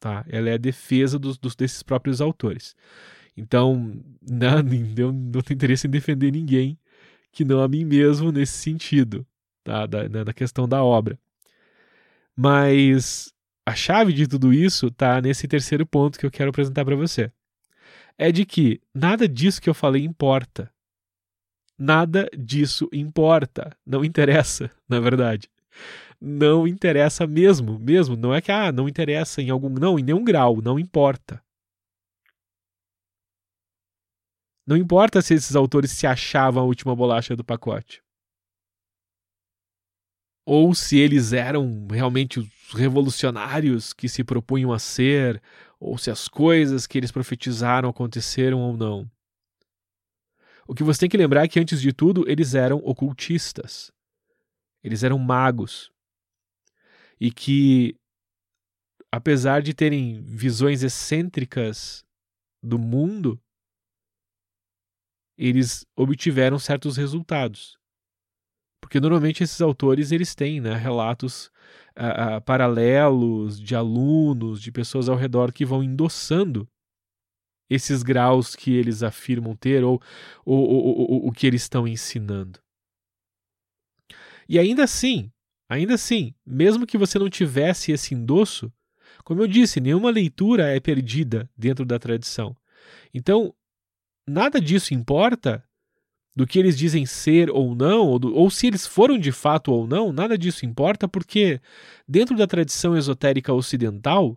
tá? Ela é a defesa dos, dos desses próprios autores. Então, não, eu não tenho interesse em defender ninguém que não a mim mesmo nesse sentido, tá? da, né, da questão da obra. Mas a chave de tudo isso está nesse terceiro ponto que eu quero apresentar para você. É de que nada disso que eu falei importa. Nada disso importa. Não interessa, na verdade. Não interessa mesmo, mesmo. Não é que ah, não interessa em algum, não, em nenhum grau, não importa. Não importa se esses autores se achavam a última bolacha do pacote. Ou se eles eram realmente os revolucionários que se propunham a ser, ou se as coisas que eles profetizaram aconteceram ou não. O que você tem que lembrar é que, antes de tudo, eles eram ocultistas. Eles eram magos. E que, apesar de terem visões excêntricas do mundo, eles obtiveram certos resultados. Porque normalmente esses autores eles têm né, relatos uh, uh, paralelos de alunos, de pessoas ao redor que vão endossando esses graus que eles afirmam ter ou, ou, ou, ou o que eles estão ensinando. E ainda assim, ainda assim, mesmo que você não tivesse esse endosso, como eu disse, nenhuma leitura é perdida dentro da tradição. Então, nada disso importa do que eles dizem ser ou não, ou, do, ou, se eles foram de fato ou não, nada disso importa, porque dentro da tradição esotérica ocidental,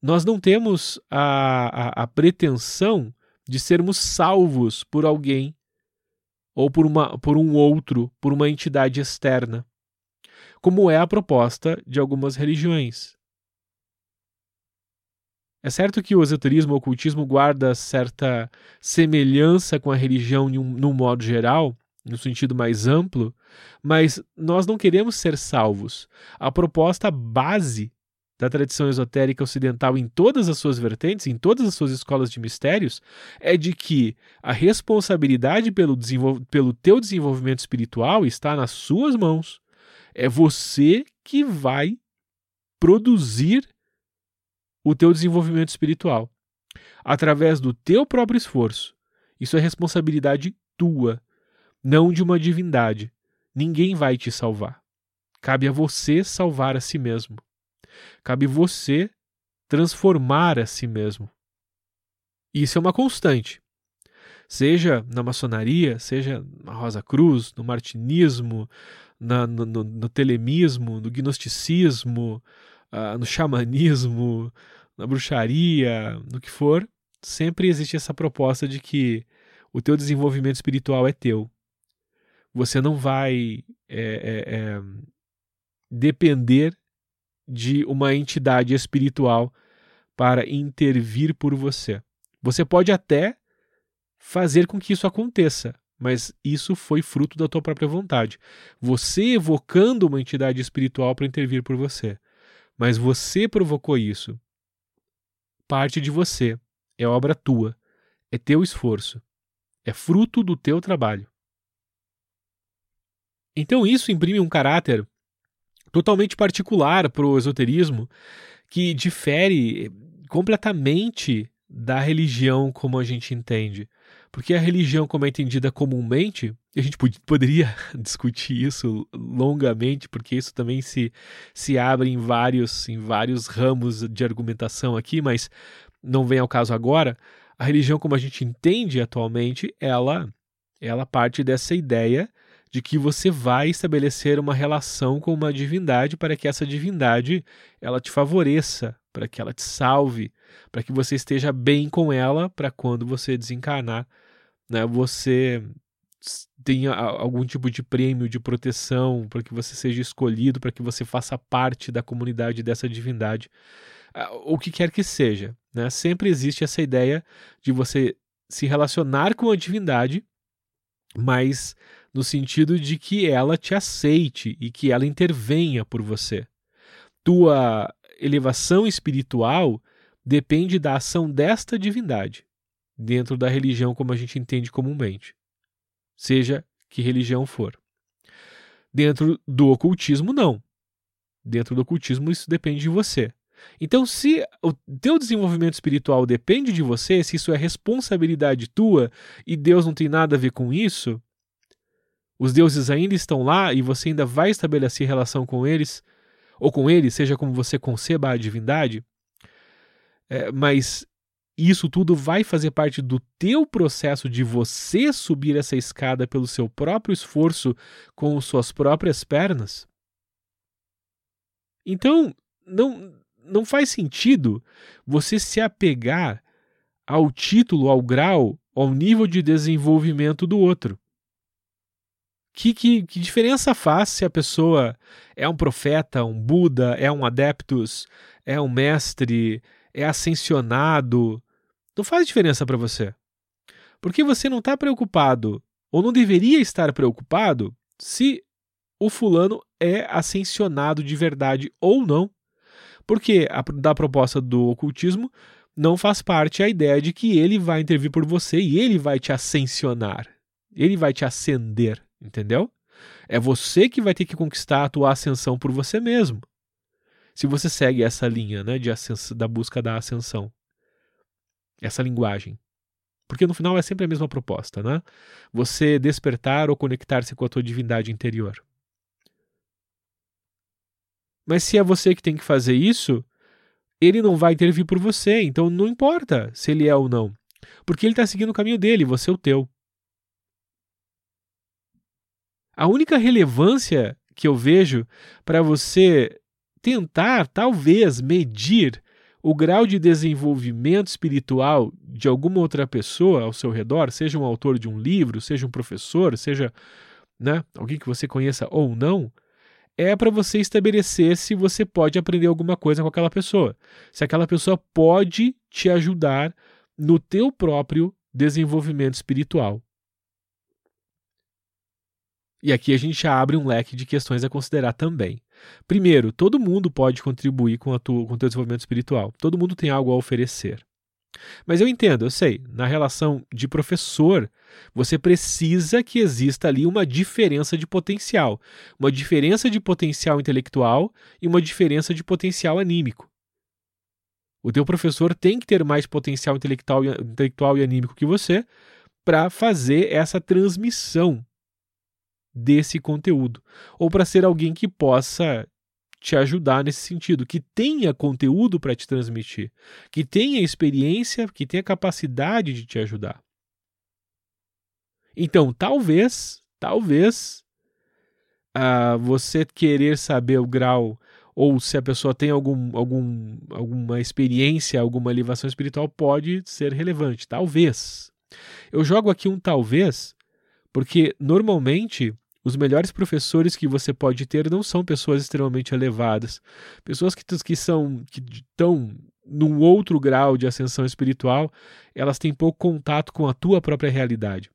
nós não temos a, a, a pretensão de sermos salvos por alguém ou por, uma, por um outro, por uma entidade externa, como é a proposta de algumas religiões. É certo que o esoterismo o ocultismo guarda certa semelhança com a religião num, num modo geral, no sentido mais amplo, mas nós não queremos ser salvos. A proposta base da tradição esotérica ocidental em todas as suas vertentes, em todas as suas escolas de mistérios, é de que a responsabilidade pelo, pelo teu desenvolvimento espiritual está nas suas mãos. É você que vai produzir o teu desenvolvimento espiritual através do teu próprio esforço. Isso é responsabilidade tua, não de uma divindade. Ninguém vai te salvar. Cabe a você salvar a si mesmo. Cabe você transformar a si mesmo. Isso é uma constante. Seja na maçonaria, seja na Rosa Cruz, no martinismo, na, no, no, no telemismo, no gnosticismo, uh, no xamanismo, na bruxaria, no que for, sempre existe essa proposta de que o teu desenvolvimento espiritual é teu. Você não vai é, é, é, depender de uma entidade espiritual para intervir por você. Você pode até fazer com que isso aconteça, mas isso foi fruto da tua própria vontade. Você evocando uma entidade espiritual para intervir por você. Mas você provocou isso parte de você, é obra tua, é teu esforço, é fruto do teu trabalho. Então isso imprime um caráter totalmente particular para o esoterismo que difere completamente da religião como a gente entende. Porque a religião, como é entendida comumente, a gente poderia discutir isso longamente, porque isso também se, se abre em vários, em vários ramos de argumentação aqui, mas não vem ao caso agora. A religião, como a gente entende atualmente, ela, ela parte dessa ideia de que você vai estabelecer uma relação com uma divindade para que essa divindade ela te favoreça, para que ela te salve, para que você esteja bem com ela, para quando você desencarnar, né, você tenha algum tipo de prêmio de proteção, para que você seja escolhido, para que você faça parte da comunidade dessa divindade, o que quer que seja. Né? Sempre existe essa ideia de você se relacionar com a divindade, mas no sentido de que ela te aceite e que ela intervenha por você. Tua elevação espiritual depende da ação desta divindade, dentro da religião como a gente entende comumente, seja que religião for. Dentro do ocultismo, não. Dentro do ocultismo, isso depende de você. Então, se o teu desenvolvimento espiritual depende de você, se isso é responsabilidade tua e Deus não tem nada a ver com isso, os deuses ainda estão lá e você ainda vai estabelecer relação com eles, ou com eles, seja como você conceba a divindade, é, mas isso tudo vai fazer parte do teu processo de você subir essa escada pelo seu próprio esforço com suas próprias pernas. Então, não não faz sentido você se apegar ao título, ao grau, ao nível de desenvolvimento do outro. Que, que, que, diferença faz se a pessoa é um profeta, um Buda, é um adeptus, é um mestre, é ascensionado? Não faz diferença para você. Porque você não está preocupado, ou não deveria estar preocupado, se o fulano é ascensionado de verdade ou não. Porque a, da proposta do ocultismo não faz parte a ideia de que ele vai intervir por você e ele vai te ascensionar. Ele vai te ascender, entendeu? É você que vai ter que conquistar a tua ascensão por você mesmo. Se você segue essa linha né, de da busca da ascensão. Essa linguagem. Porque no final é sempre a mesma proposta, né? Você despertar ou conectar-se com a tua divindade interior. Mas se é você que tem que fazer isso, ele não vai intervir por você. Então não importa se ele é ou não. Porque ele está seguindo o caminho dele, você é o teu. A única relevância que eu vejo para você tentar, talvez, medir o grau de desenvolvimento espiritual de alguma outra pessoa ao seu redor, seja um autor de um livro, seja um professor, seja né, alguém que você conheça ou não, é para você estabelecer se você pode aprender alguma coisa com aquela pessoa. Se aquela pessoa pode te ajudar no teu próprio desenvolvimento espiritual. E aqui a gente abre um leque de questões a considerar também. Primeiro, todo mundo pode contribuir com, a tua, com o teu desenvolvimento espiritual. Todo mundo tem algo a oferecer. Mas eu entendo, eu sei, na relação de professor, você precisa que exista ali uma diferença de potencial, uma diferença de potencial intelectual e uma diferença de potencial anímico. O teu professor tem que ter mais potencial intelectual e, intelectual e anímico que você para fazer essa transmissão desse conteúdo, ou para ser alguém que possa te ajudar nesse sentido, que tenha conteúdo para te transmitir, que tenha experiência, que tenha capacidade de te ajudar. Então, talvez, talvez, uh, você querer saber o grau ou se a pessoa tem algum, algum, alguma experiência, alguma elevação espiritual, pode ser relevante. Talvez. Eu jogo aqui um talvez, porque normalmente os melhores professores que você pode ter não são pessoas extremamente elevadas. Pessoas que, que são que estão num outro grau de ascensão espiritual, elas têm pouco contato com a tua própria realidade.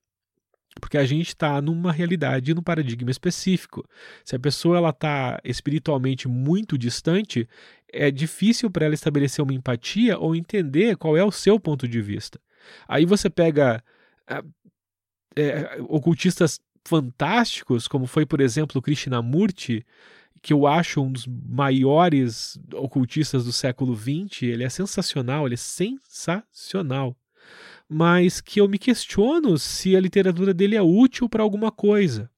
Porque a gente está numa realidade, num paradigma específico. Se a pessoa está espiritualmente muito distante, é difícil para ela estabelecer uma empatia ou entender qual é o seu ponto de vista. Aí você pega é, ocultistas fantásticos, como foi, por exemplo, o Krishnamurti, que eu acho um dos maiores ocultistas do século XX. Ele é sensacional, ele é sensacional. Mas que eu me questiono se a literatura dele é útil para alguma coisa.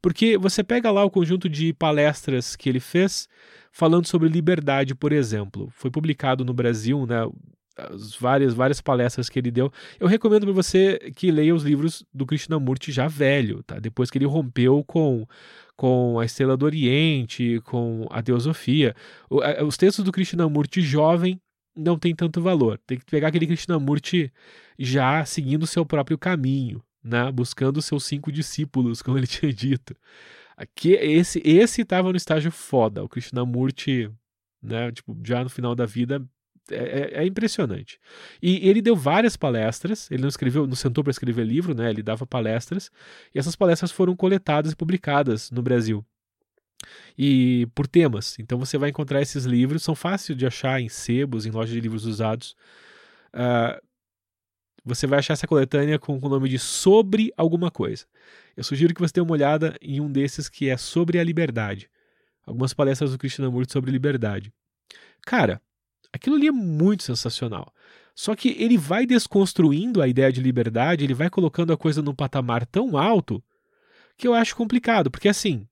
Porque você pega lá o conjunto de palestras que ele fez falando sobre liberdade, por exemplo. Foi publicado no Brasil, né, as várias, várias palestras que ele deu. Eu recomendo para você que leia os livros do Krishnamurti já velho, tá? Depois que ele rompeu com, com a Estrela do Oriente, com a Teosofia. Os textos do Krishnamurti jovem não tem tanto valor. Tem que pegar aquele Krishnamurti já seguindo o seu próprio caminho, né? buscando seus cinco discípulos, como ele tinha dito. Aqui, esse esse estava no estágio foda. O Krishnamurti, né, tipo, já no final da vida, é, é, é, impressionante. E ele deu várias palestras, ele não escreveu, não sentou para escrever livro, né? Ele dava palestras, e essas palestras foram coletadas e publicadas no Brasil. E por temas. Então você vai encontrar esses livros, são fáceis de achar em sebos, em lojas de livros usados. Uh, você vai achar essa coletânea com, o nome de Sobre Alguma Coisa. Eu sugiro que você dê uma olhada em um desses que é sobre a liberdade. Algumas palestras do Krishnamurti sobre liberdade. Cara, Aquilo ali é muito sensacional. Só que ele vai desconstruindo a ideia de liberdade, ele vai colocando a coisa num patamar tão alto que eu acho complicado, porque assim,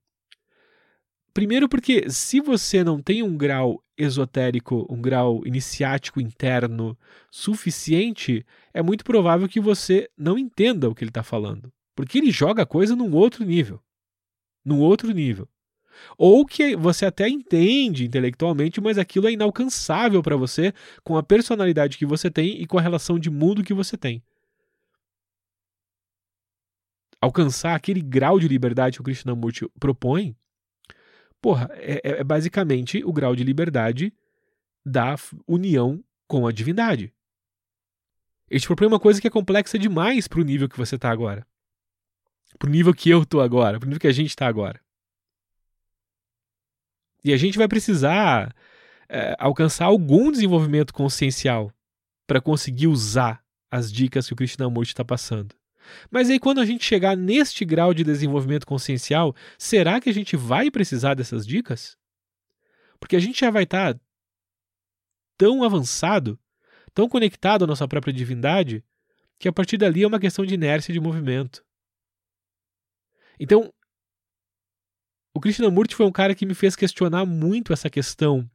primeiro porque se você não tem um grau esotérico, um grau iniciático interno suficiente, é muito provável que você não entenda o que ele está falando, porque ele joga a coisa num outro nível, num outro nível. Ou que você até entende intelectualmente, mas aquilo é inalcançável para você com a personalidade que você tem e com a relação de mundo que você tem. Alcançar aquele grau de liberdade que o Krishnamurti propõe, porra, é, é, é basicamente o grau de liberdade da união com a divindade. Ele te propõe uma coisa que é complexa demais para o nível que você está agora. Para o nível que eu estou agora, para o nível que a gente está agora. E a gente vai precisar é, alcançar algum desenvolvimento consciencial para conseguir usar as dicas que o Krishnamurti está passando. Mas aí, quando a gente chegar neste grau de desenvolvimento consciencial, será que a gente vai precisar dessas dicas? Porque a gente já vai estar tá tão avançado, tão conectado à nossa própria divindade, que a partir dali é uma questão de inércia de movimento. Então, o Krishnamurti foi um cara que me fez questionar muito essa questão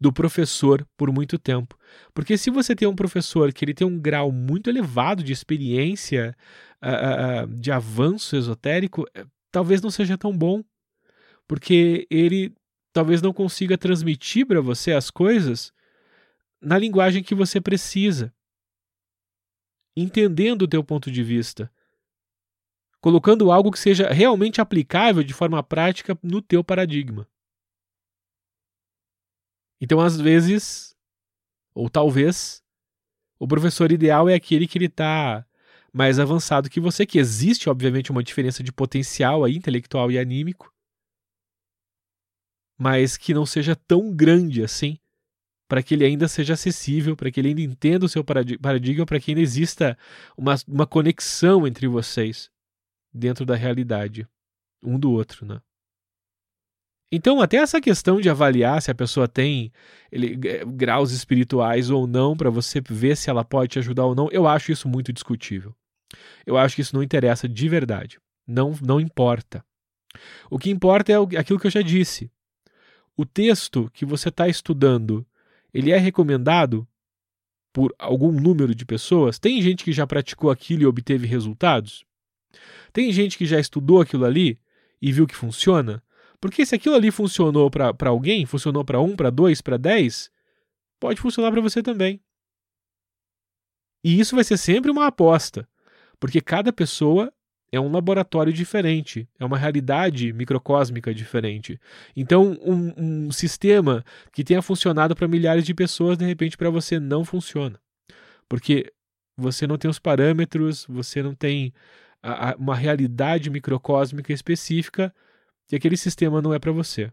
do professor por muito tempo. Porque se você tem um professor que ele tem um grau muito elevado de experiência, uh, uh, de avanço esotérico, eh, talvez não seja tão bom. Porque ele talvez não consiga transmitir para você as coisas na linguagem que você precisa. Entendendo o teu ponto de vista colocando algo que seja realmente aplicável de forma prática no teu paradigma. Então, às vezes, ou talvez, o professor ideal é aquele que ele está mais avançado que você, que existe, obviamente, uma diferença de potencial aí, intelectual e anímico, mas que não seja tão grande assim, para que ele ainda seja acessível, para que ele ainda entenda o seu paradigma, para que ainda exista uma, uma conexão entre vocês dentro da realidade um do outro, né? Então, até essa questão de avaliar se a pessoa tem ele, graus espirituais ou não, para você ver se ela pode te ajudar ou não, eu acho isso muito discutível. Eu acho que isso não interessa de verdade. Não, não importa. O que importa é aquilo que eu já disse. O texto que você está estudando, ele é recomendado por algum número de pessoas? Tem gente que já praticou aquilo e obteve resultados? Tem gente que já estudou aquilo ali e viu que funciona? Porque se aquilo ali funcionou para alguém, funcionou para um, para dois, para dez, pode funcionar para você também. E isso vai ser sempre uma aposta, porque cada pessoa é um laboratório diferente, é uma realidade microcósmica diferente. Então, um, um sistema que tenha funcionado para milhares de pessoas, de repente para você não funciona. Porque você não tem os parâmetros, você não tem a, a, uma realidade microcósmica específica e aquele sistema não é para você.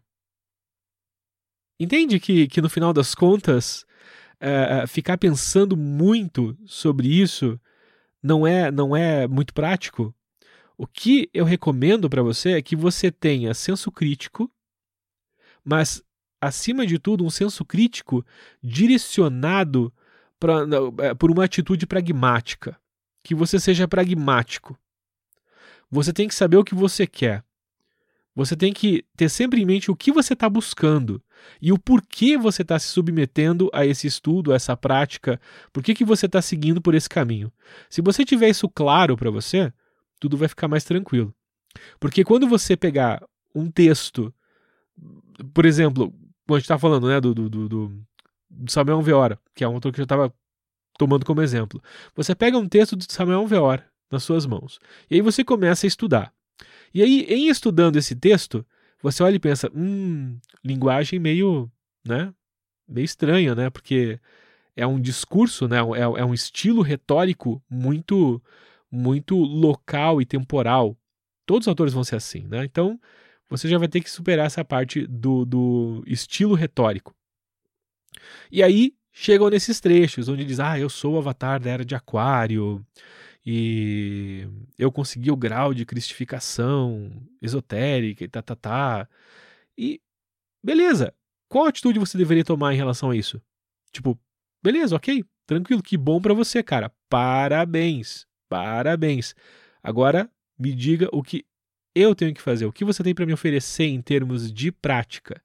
Entende que, que no final das contas, é, é, ficar pensando muito sobre isso não é, não é muito prático? O que eu recomendo para você é que você tenha senso crítico, mas, acima de tudo, um senso crítico direcionado pra, é, por uma atitude pragmática. Que você seja pragmático. Você tem que saber o que você quer. Você tem que ter sempre em mente o que você está buscando e o porquê você está se submetendo a esse estudo, a essa prática, por que, que você está seguindo por esse caminho. Se você tiver isso claro para você, tudo vai ficar mais tranquilo. Porque quando você pegar um texto, por exemplo, a gente está falando né, do, do, do, do Samuel Veora, que é um autor que eu estava tomando como exemplo, você pega um texto de Samuel Veora nas suas mãos e aí você começa a estudar. E aí, em estudando esse texto, você olha e pensa, hum, linguagem meio, né, meio estranha, né, porque é um discurso, né, é, é um estilo retórico muito, muito local e temporal. Todos os autores vão ser assim, né? Então, você já vai ter que superar essa parte do, do estilo retórico. E aí chegam nesses trechos onde diz: Ah, eu sou o avatar da era de Aquário, e eu consegui o grau de cristificação esotérica e tá, tá, tá. E beleza, qual atitude você deveria tomar em relação a isso? Tipo, beleza, ok, tranquilo, que bom para você, cara. Parabéns, parabéns. Agora me diga o que eu tenho que fazer, o que você tem para me oferecer em termos de prática,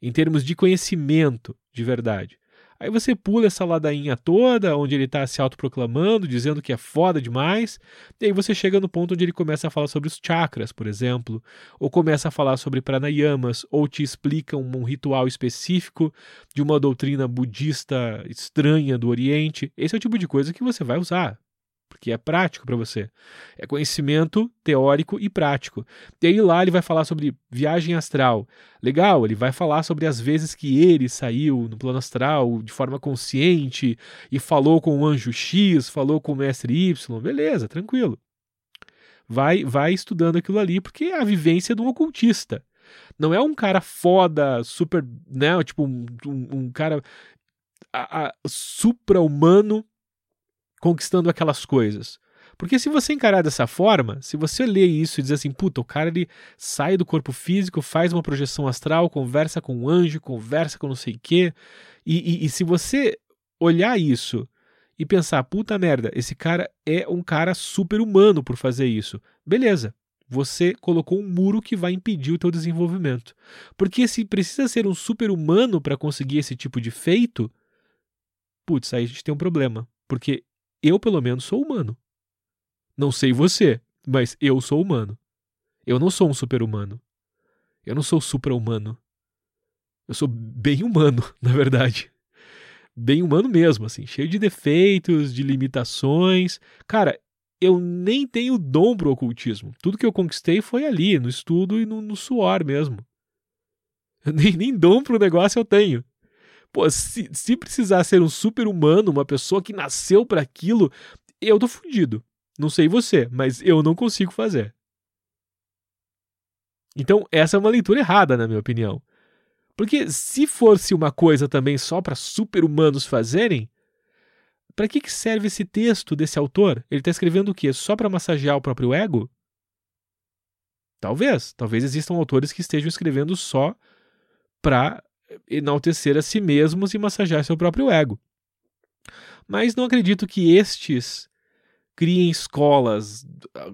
em termos de conhecimento de verdade. Aí você pula essa ladainha toda, onde ele está se autoproclamando, dizendo que é foda demais, e aí você chega no ponto onde ele começa a falar sobre os chakras, por exemplo, ou começa a falar sobre pranayamas, ou te explica um, um ritual específico de uma doutrina budista estranha do Oriente. Esse é o tipo de coisa que você vai usar porque é prático para você. É conhecimento teórico e prático. E aí lá ele vai falar sobre viagem astral. Legal, ele vai falar sobre as vezes que ele saiu no plano astral de forma consciente e falou com o anjo X, falou com o mestre Y. Beleza, tranquilo. Vai, vai estudando aquilo ali, porque é a vivência de um ocultista. Não é um cara foda, super, né, tipo um, um, um cara supra-humano conquistando aquelas coisas. Porque se você encarar dessa forma, se você ler isso e dizer assim, puta, o cara ele sai do corpo físico, faz uma projeção astral, conversa com um anjo, conversa com não sei o quê, e, e, e se você olhar isso e pensar, puta merda, esse cara é um cara super humano por fazer isso, beleza. Você colocou um muro que vai impedir o teu desenvolvimento. Porque se precisa ser um super humano para conseguir esse tipo de feito, putz, aí a gente tem um problema. Porque eu, pelo menos, sou humano. Não sei você, mas eu sou humano. Eu não sou um super-humano. Eu não sou supra-humano. Eu sou bem humano, na verdade. Bem humano mesmo, assim, cheio de defeitos, de limitações. Cara, eu nem tenho dom pro ocultismo. Tudo que eu conquistei foi ali, no estudo e no, no suor mesmo. Nem, nem dom pro negócio eu tenho. Pô, se, se precisar ser um super-humano, uma pessoa que nasceu para aquilo, eu tô fudido. Não sei você, mas eu não consigo fazer. Então, essa é uma leitura errada, na minha opinião. Porque se fosse uma coisa também só para super-humanos fazerem, para que, que serve esse texto desse autor? Ele está escrevendo o quê? Só para massagear o próprio ego? Talvez. Talvez existam autores que estejam escrevendo só para enaltecer a si mesmos e massagear seu próprio ego. Mas não acredito que estes criem escolas ah,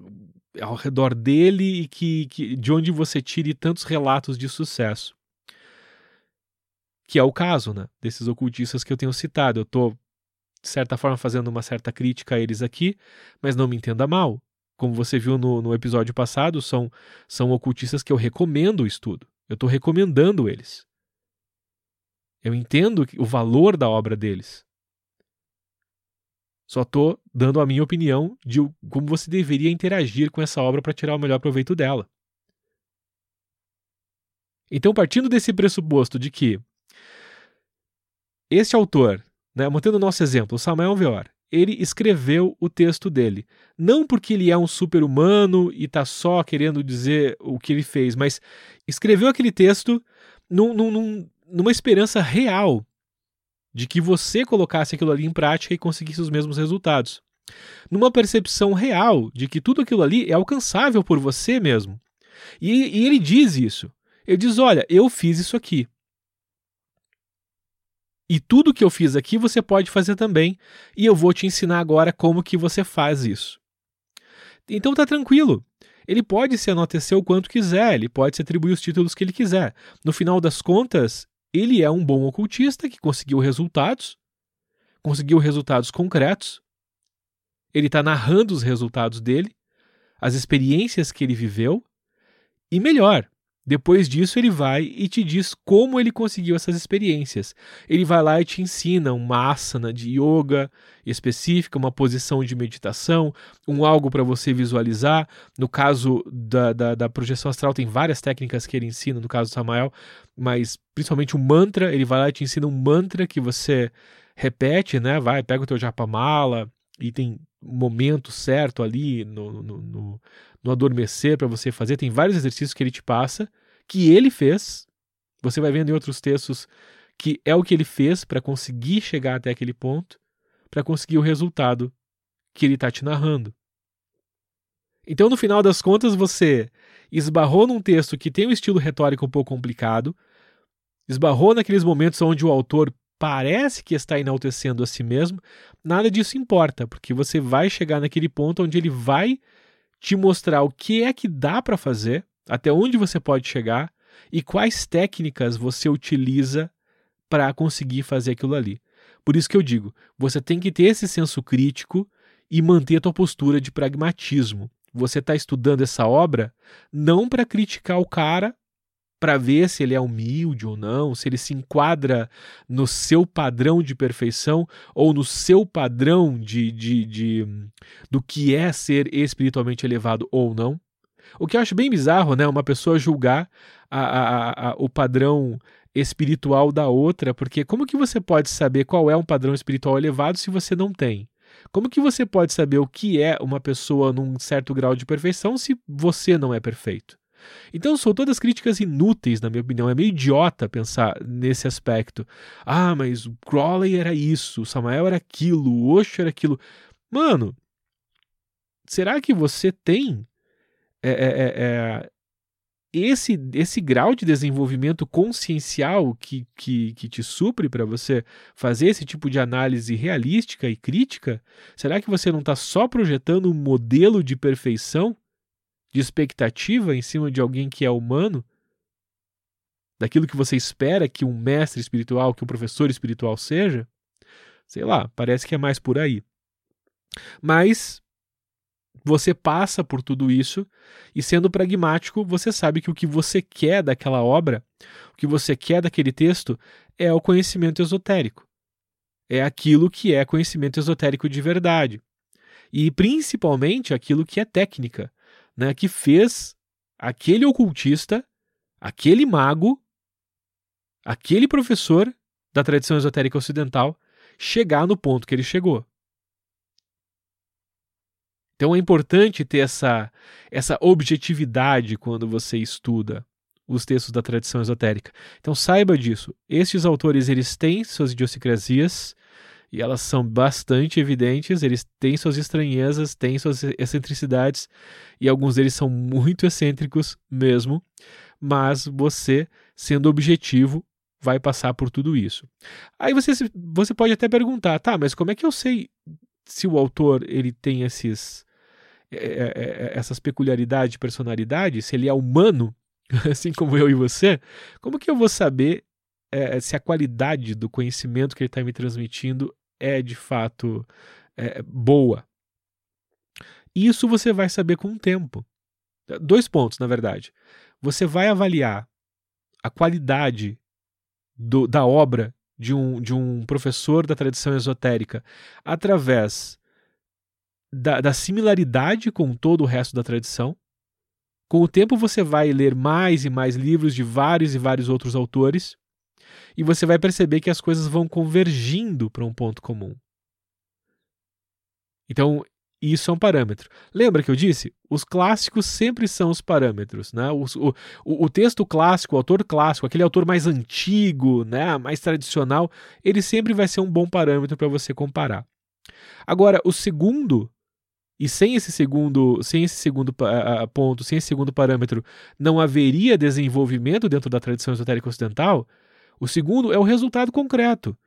ao redor dele e que, que de onde você tire tantos relatos de sucesso. Que é o caso né, desses ocultistas que eu tenho citado. Eu estou, de certa forma, fazendo uma certa crítica a eles aqui, mas não me entenda mal. Como você viu no, no episódio passado, são, são ocultistas que eu recomendo o estudo. Eu estou recomendando eles. Eu entendo o valor da obra deles. Só estou dando a minha opinião de como você deveria interagir com essa obra para tirar o melhor proveito dela. Então, partindo desse pressuposto de que este autor, né, mantendo o nosso exemplo, Samuel Veor, ele escreveu o texto dele. Não porque ele é um super-humano e está só querendo dizer o que ele fez, mas escreveu aquele texto num, num, numa esperança real de que você colocasse aquilo ali em prática e conseguisse os mesmos resultados. Numa percepção real de que tudo aquilo ali é alcançável por você mesmo. E, e ele diz isso. Ele diz: Olha, eu fiz isso aqui. E tudo que eu fiz aqui você pode fazer também, e eu vou te ensinar agora como que você faz isso. Então tá tranquilo. Ele pode se anotecer o quanto quiser, ele pode se atribuir os títulos que ele quiser. No final das contas, ele é um bom ocultista que conseguiu resultados, conseguiu resultados concretos. Ele está narrando os resultados dele, as experiências que ele viveu, e melhor, depois disso, ele vai e te diz como ele conseguiu essas experiências. Ele vai lá e te ensina uma asana de yoga específica, uma posição de meditação, um algo para você visualizar. No caso da, da, da, projeção astral, tem várias técnicas que ele ensina, no caso do Samael, mas principalmente o um mantra. Ele vai lá e te ensina um mantra que você repete, né? Vai, pega o teu japamala e tem momento certo ali no, no, no no adormecer para você fazer. Tem vários exercícios que ele te passa, que ele fez. Você vai vendo em outros textos que é o que ele fez para conseguir chegar até aquele ponto, para conseguir o resultado que ele está te narrando. Então, no final das contas, você esbarrou num texto que tem um estilo retórico um pouco complicado, esbarrou naqueles momentos onde o autor parece que está enaltecendo a si mesmo, nada disso importa, porque você vai chegar naquele ponto onde ele vai te mostrar o que é que dá para fazer, até onde você pode chegar e quais técnicas você utiliza para conseguir fazer aquilo ali. Por isso que eu digo, você tem que ter esse senso crítico e manter a tua postura de pragmatismo. Você está estudando essa obra não para criticar o cara para ver se ele é humilde ou não, se ele se enquadra no seu padrão de perfeição ou no seu padrão de, de, de do que é ser espiritualmente elevado ou não. O que eu acho bem bizarro, né? Uma pessoa julgar a, a, a, o padrão espiritual da outra, porque como que você pode saber qual é um padrão espiritual elevado se você não tem? Como que você pode saber o que é uma pessoa num certo grau de perfeição se você não é perfeito? Então são todas críticas inúteis, na minha opinião. É meio idiota pensar nesse aspecto. Ah, mas o Crowley era isso, o Samael era aquilo, o Osho era aquilo. Mano, será que você tem é, é, é, é, esse, esse grau de desenvolvimento consciencial que, que, que te supre para você fazer esse tipo de análise realística e crítica? Será que você não está só projetando um modelo de perfeição de expectativa em cima de alguém que é humano, daquilo que você espera que um mestre espiritual, que um professor espiritual seja, sei lá, parece que é mais por aí. Mas você passa por tudo isso e, sendo pragmático, você sabe que o que você quer daquela obra, o que você quer daquele texto, é o conhecimento esotérico. É aquilo que é conhecimento esotérico de verdade. E principalmente aquilo que é técnica, né, que fez aquele ocultista, aquele mago, aquele professor da tradição esotérica ocidental chegar no ponto que ele chegou. Então é importante ter essa, essa objetividade quando você estuda os textos da tradição esotérica. Então saiba disso. Estes autores eles têm suas idiosincrasias, e elas são bastante evidentes, eles têm suas estranhezas, têm suas excentricidades, e alguns deles são muito excêntricos mesmo, mas você, sendo objetivo, vai passar por tudo isso. Aí você, você pode até perguntar, tá, mas como é que eu sei se o autor ele tem esses, é, é, é, essas peculiaridades de personalidade, se ele é humano, assim como eu e você, como que eu vou saber é, se a qualidade do conhecimento que ele está me transmitindo é de fato é, boa. Isso você vai saber com o tempo. Dois pontos, na verdade. Você vai avaliar a qualidade do, da obra de um, de um professor da tradição esotérica através da, da similaridade com todo o resto da tradição. Com o tempo, você vai ler mais e mais livros de vários e vários outros autores e você vai perceber que as coisas vão convergindo para um ponto comum. Então, isso é um parâmetro. Lembra que eu disse? Os clássicos sempre são os parâmetros. Né? O, o, o, texto clássico, o autor clássico, aquele autor mais antigo, né? mais tradicional, ele sempre vai ser um bom parâmetro para você comparar. Agora, o segundo, e sem esse segundo, sem esse segundo ponto, sem esse segundo parâmetro, não haveria desenvolvimento dentro da tradição esotérica ocidental, o segundo é o resultado concreto.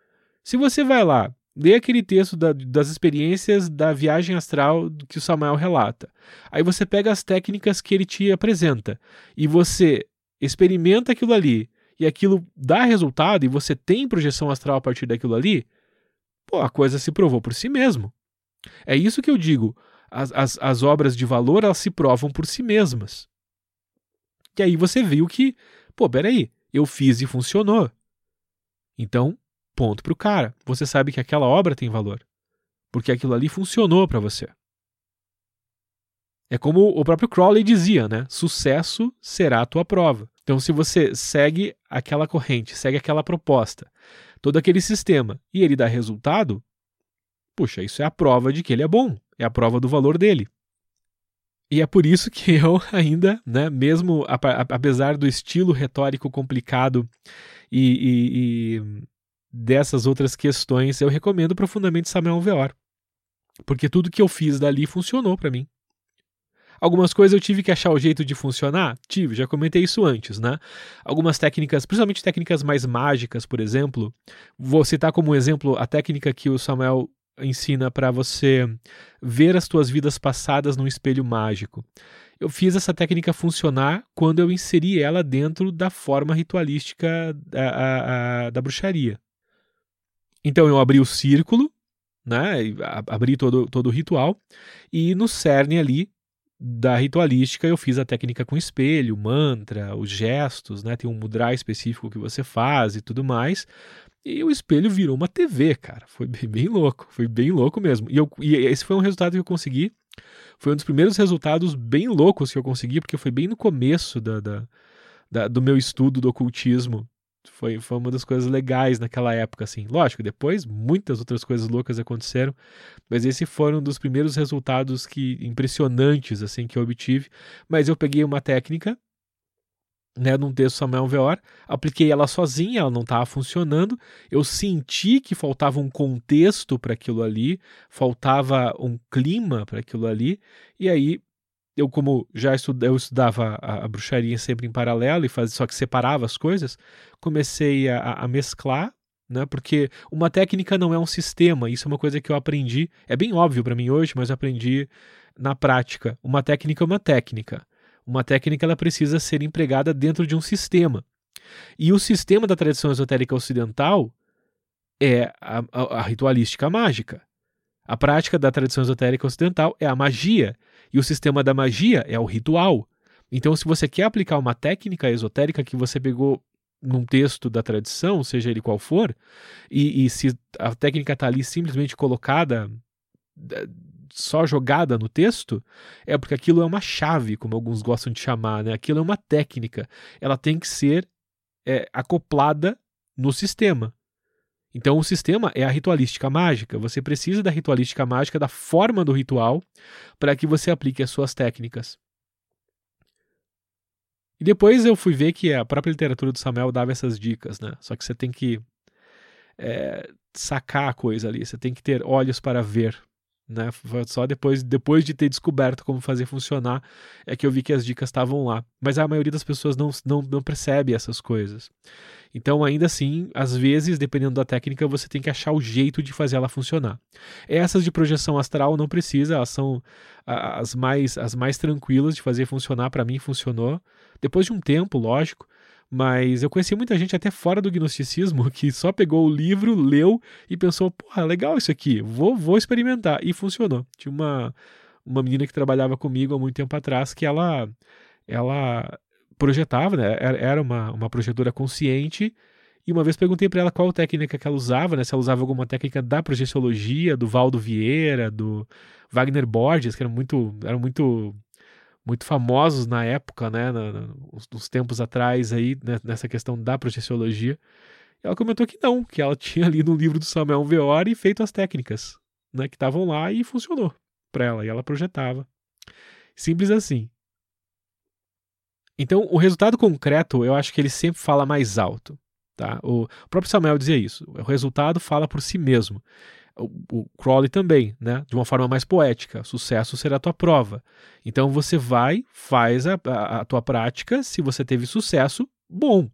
Se você vai lá lê aquele texto da, das experiências da viagem astral que o Samuel relata. Aí você pega as técnicas que ele te apresenta e você experimenta aquilo ali e aquilo dá resultado e você tem projeção astral a partir daquilo ali, pô, a coisa se provou por si mesmo. É isso que eu digo. As, as, as obras de valor elas se provam por si mesmas. E aí você viu que, pô, peraí, eu fiz e funcionou. Então, ponto pro cara. Você sabe que aquela obra tem valor. Porque aquilo ali funcionou para você. É como o próprio Crowley dizia, né? Sucesso será a tua prova. Então, se você segue aquela corrente, segue aquela proposta, todo aquele sistema, e ele dá resultado, puxa, isso é a prova de que ele é bom, é a prova do valor dele. E é por isso que eu ainda, né, mesmo apesar do estilo retórico complicado e, e, e dessas outras questões, eu recomendo profundamente Samuel Veor. Porque tudo que eu fiz dali funcionou para mim. Algumas coisas eu tive que achar o jeito de funcionar? Tive, já comentei isso antes, né? Algumas técnicas, principalmente técnicas mais mágicas, por exemplo. Vou citar como exemplo a técnica que o Samuel ensina para você ver as tuas vidas passadas num espelho mágico. Eu fiz essa técnica funcionar quando eu inseri ela dentro da forma ritualística da, a, a, da bruxaria. Então eu abri o círculo, né, abri todo, todo o ritual, e no cerne ali da ritualística eu fiz a técnica com espelho, mantra, os gestos, né, tem um mudra específico que você faz e tudo mais, e o espelho virou uma TV, cara. Foi bem, bem louco. Foi bem louco mesmo. E, eu, e esse foi um resultado que eu consegui. Foi um dos primeiros resultados bem loucos que eu consegui, porque foi bem no começo da, da, da do meu estudo do ocultismo. Foi, foi uma das coisas legais naquela época, assim. Lógico, depois muitas outras coisas loucas aconteceram, mas esse foram um dos primeiros resultados que impressionantes, assim, que eu obtive. Mas eu peguei uma técnica né, num texto Samuel Veor, apliquei ela sozinha, ela não estava funcionando. Eu senti que faltava um contexto para aquilo ali, faltava um clima para aquilo ali, e aí eu como já estudava, eu estudava a, a, bruxaria sempre em paralelo e faz, só que separava as coisas, comecei a, a mesclar, né? Porque uma técnica não é um sistema. Isso é uma coisa que eu aprendi. É bem óbvio para mim hoje, mas aprendi na prática. Uma técnica é uma técnica. Uma técnica ela precisa ser empregada dentro de um sistema. E o sistema da tradição esotérica ocidental é a, a, a ritualística mágica. A prática da tradição esotérica ocidental é a magia. E o sistema da magia é o ritual. Então, se você quer aplicar uma técnica esotérica que você pegou num texto da tradição, seja ele qual for, e, e se a técnica está ali simplesmente colocada só jogada no texto, é porque aquilo é uma chave, como alguns gostam de chamar, né? Aquilo é uma técnica. Ela tem que ser é, acoplada no sistema. Então, o sistema é a ritualística mágica. Você precisa da ritualística mágica, da forma do ritual, para que você aplique as suas técnicas. E depois eu fui ver que a própria literatura do Samuel dava essas dicas, né? Só que você tem que é, sacar a coisa ali, você tem que ter olhos para ver. Né? Só depois, depois de ter descoberto como fazer funcionar é que eu vi que as dicas estavam lá. Mas a maioria das pessoas não, não, não percebe essas coisas. Então, ainda assim, às vezes, dependendo da técnica, você tem que achar o jeito de fazer ela funcionar. Essas de projeção astral não precisa, elas são as mais, as mais tranquilas de fazer funcionar. Para mim, funcionou. Depois de um tempo, lógico. Mas eu conheci muita gente até fora do gnosticismo que só pegou o livro, leu e pensou, porra, legal isso aqui, vou, vou experimentar. E funcionou. Tinha uma, uma menina que trabalhava comigo há muito tempo atrás que ela, ela projetava, né? Era uma, uma projetora consciente. E uma vez perguntei para ela qual técnica que ela usava, né? Se ela usava alguma técnica da projeciologia, do Valdo Vieira, do Wagner Borges, que eram muito, eram muito muito famosos na época, né, nos tempos atrás aí, né, nessa questão da projeciologia. Ela comentou que não, que ela tinha lido um livro do Samuel Veori e feito as técnicas, né, que estavam lá e funcionou para ela, e ela projetava. Simples assim. Então, o resultado concreto, eu acho que ele sempre fala mais alto. Tá? O próprio Samuel dizia isso. O resultado fala por si mesmo o, Crowley também, né? De uma forma mais poética. Sucesso será a tua prova. Então você vai, faz a, a, a tua prática. Se você teve sucesso, bom.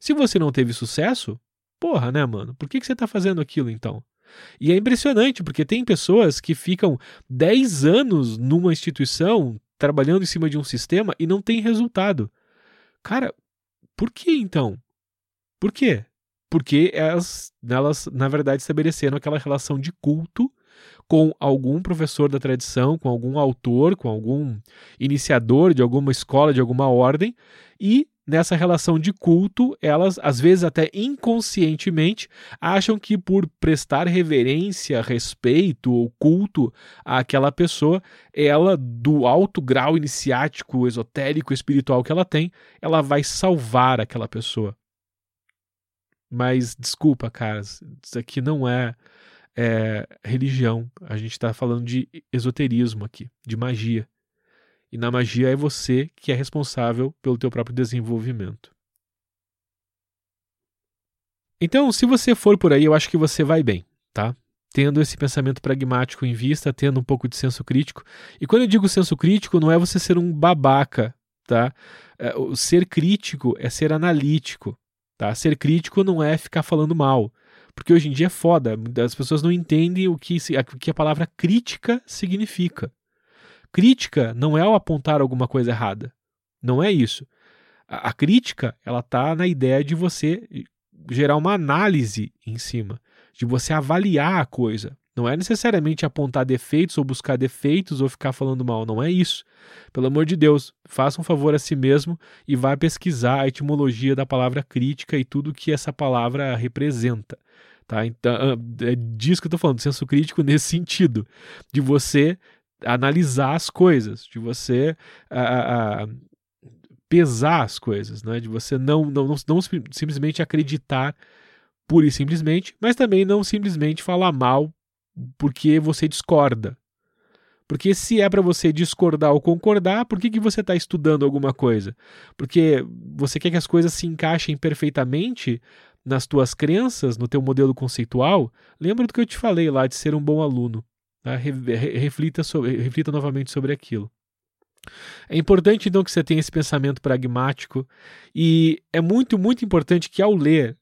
Se você não teve sucesso, porra, né, mano? Por que, que você tá fazendo aquilo então? E é impressionante, porque tem pessoas que ficam 10 anos numa instituição trabalhando em cima de um sistema e não tem resultado. Cara, por que então? Por quê? Porque elas, elas, na verdade, estabeleceram aquela relação de culto com algum professor da tradição, com algum autor, com algum iniciador de alguma escola, de alguma ordem, e nessa relação de culto, elas, às vezes até inconscientemente, acham que por prestar reverência, respeito ou culto àquela pessoa, ela, do alto grau iniciático, esotérico, espiritual que ela tem, ela vai salvar aquela pessoa. Mas desculpa, caras, isso aqui não é, é religião. A gente está falando de esoterismo aqui, de magia. E na magia é você que é responsável pelo teu próprio desenvolvimento. Então, se você for por aí, eu acho que você vai bem, tá? Tendo esse pensamento pragmático em vista, tendo um pouco de senso crítico. E quando eu digo senso crítico, não é você ser um babaca, tá? É, o ser crítico é ser analítico, tá? Ser crítico não é ficar falando mal. Porque hoje em dia é foda, as pessoas não entendem o que, o que a palavra crítica significa. Crítica não é ao apontar alguma coisa errada. Não é isso. A, a crítica, ela tá na ideia de você gerar uma análise em cima, de você avaliar a coisa. Não é necessariamente apontar defeitos ou buscar defeitos ou ficar falando mal, não é isso. Pelo amor de Deus, faça um favor a si mesmo e vá pesquisar a etimologia da palavra crítica e tudo que essa palavra representa. Tá? Então, é disso que eu estou falando, senso crítico nesse sentido, de você analisar as coisas, de você a, a, pesar as coisas, né? de você não, não, não, não simplesmente acreditar pura e simplesmente, mas também não simplesmente falar mal porque você discorda. Porque se é para você discordar ou concordar, por que, que você está estudando alguma coisa? Porque você quer que as coisas se encaixem perfeitamente nas tuas crenças, no teu modelo conceitual? Lembra do que eu te falei lá de ser um bom aluno. Tá? Reflita, sobre, reflita novamente sobre aquilo. É importante então que você tenha esse pensamento pragmático e é muito, muito importante que ao ler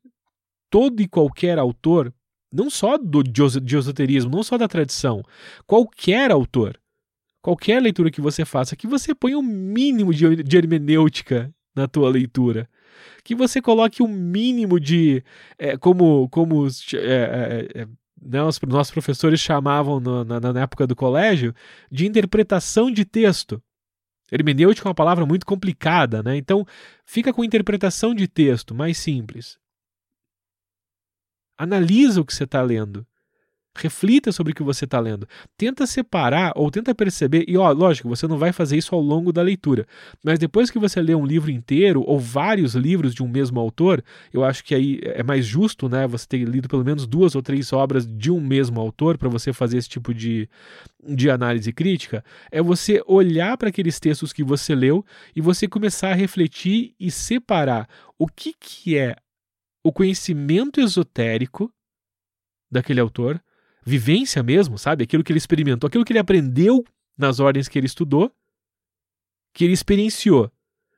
todo e qualquer autor, não só do, de esoterismo, não só da tradição, qualquer autor, qualquer leitura que você faça, que você ponha um mínimo de, de hermenêutica na tua leitura. Que você coloque um mínimo de. É, como como é, é, né, os nossos professores chamavam no, na, na época do colégio de interpretação de texto. Hermenêutica é uma palavra muito complicada, né? Então, fica com interpretação de texto mais simples. Analisa o que você está lendo. Reflita sobre o que você está lendo. Tenta separar ou tenta perceber. E ó, lógico, você não vai fazer isso ao longo da leitura. Mas depois que você lê um livro inteiro ou vários livros de um mesmo autor, eu acho que aí é mais justo, né? Você ter lido pelo menos duas ou três obras de um mesmo autor para você fazer esse tipo de, de análise crítica. É você olhar para aqueles textos que você leu e você começar a refletir e separar o que, que é o conhecimento esotérico daquele autor vivência mesmo, sabe? Aquilo que ele experimentou, aquilo que ele aprendeu nas ordens que ele estudou, que ele experienciou.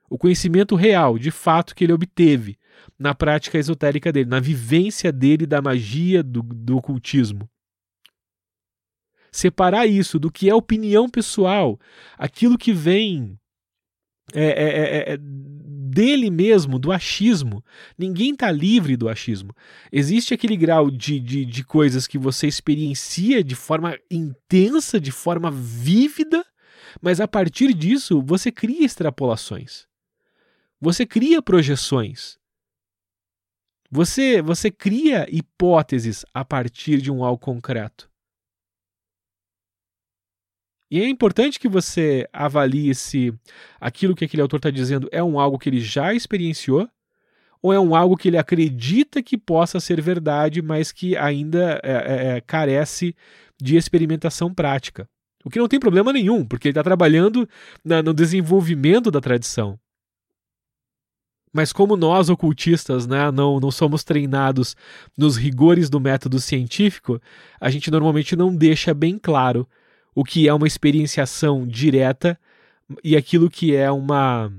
O conhecimento real, de fato, que ele obteve na prática esotérica dele, na vivência dele da magia, do, do ocultismo. Separar isso do que é opinião pessoal, aquilo que vem é, é, é, é dele mesmo, do achismo. Ninguém está livre do achismo. Existe aquele grau de, de, de coisas que você experiencia de forma intensa, de forma vívida, mas a partir disso você cria extrapolações. Você cria projeções. Você, você cria hipóteses a partir de um algo concreto. E é importante que você avalie se aquilo que aquele autor está dizendo é um algo que ele já experienciou ou é um algo que ele acredita que possa ser verdade, mas que ainda é, é, é carece de experimentação prática. O que não tem problema nenhum, porque ele está trabalhando na, no desenvolvimento da tradição. Mas como nós, ocultistas, né, não, não somos treinados nos rigores do método científico, a gente normalmente não deixa bem claro o que é uma experienciação direta e aquilo que é uma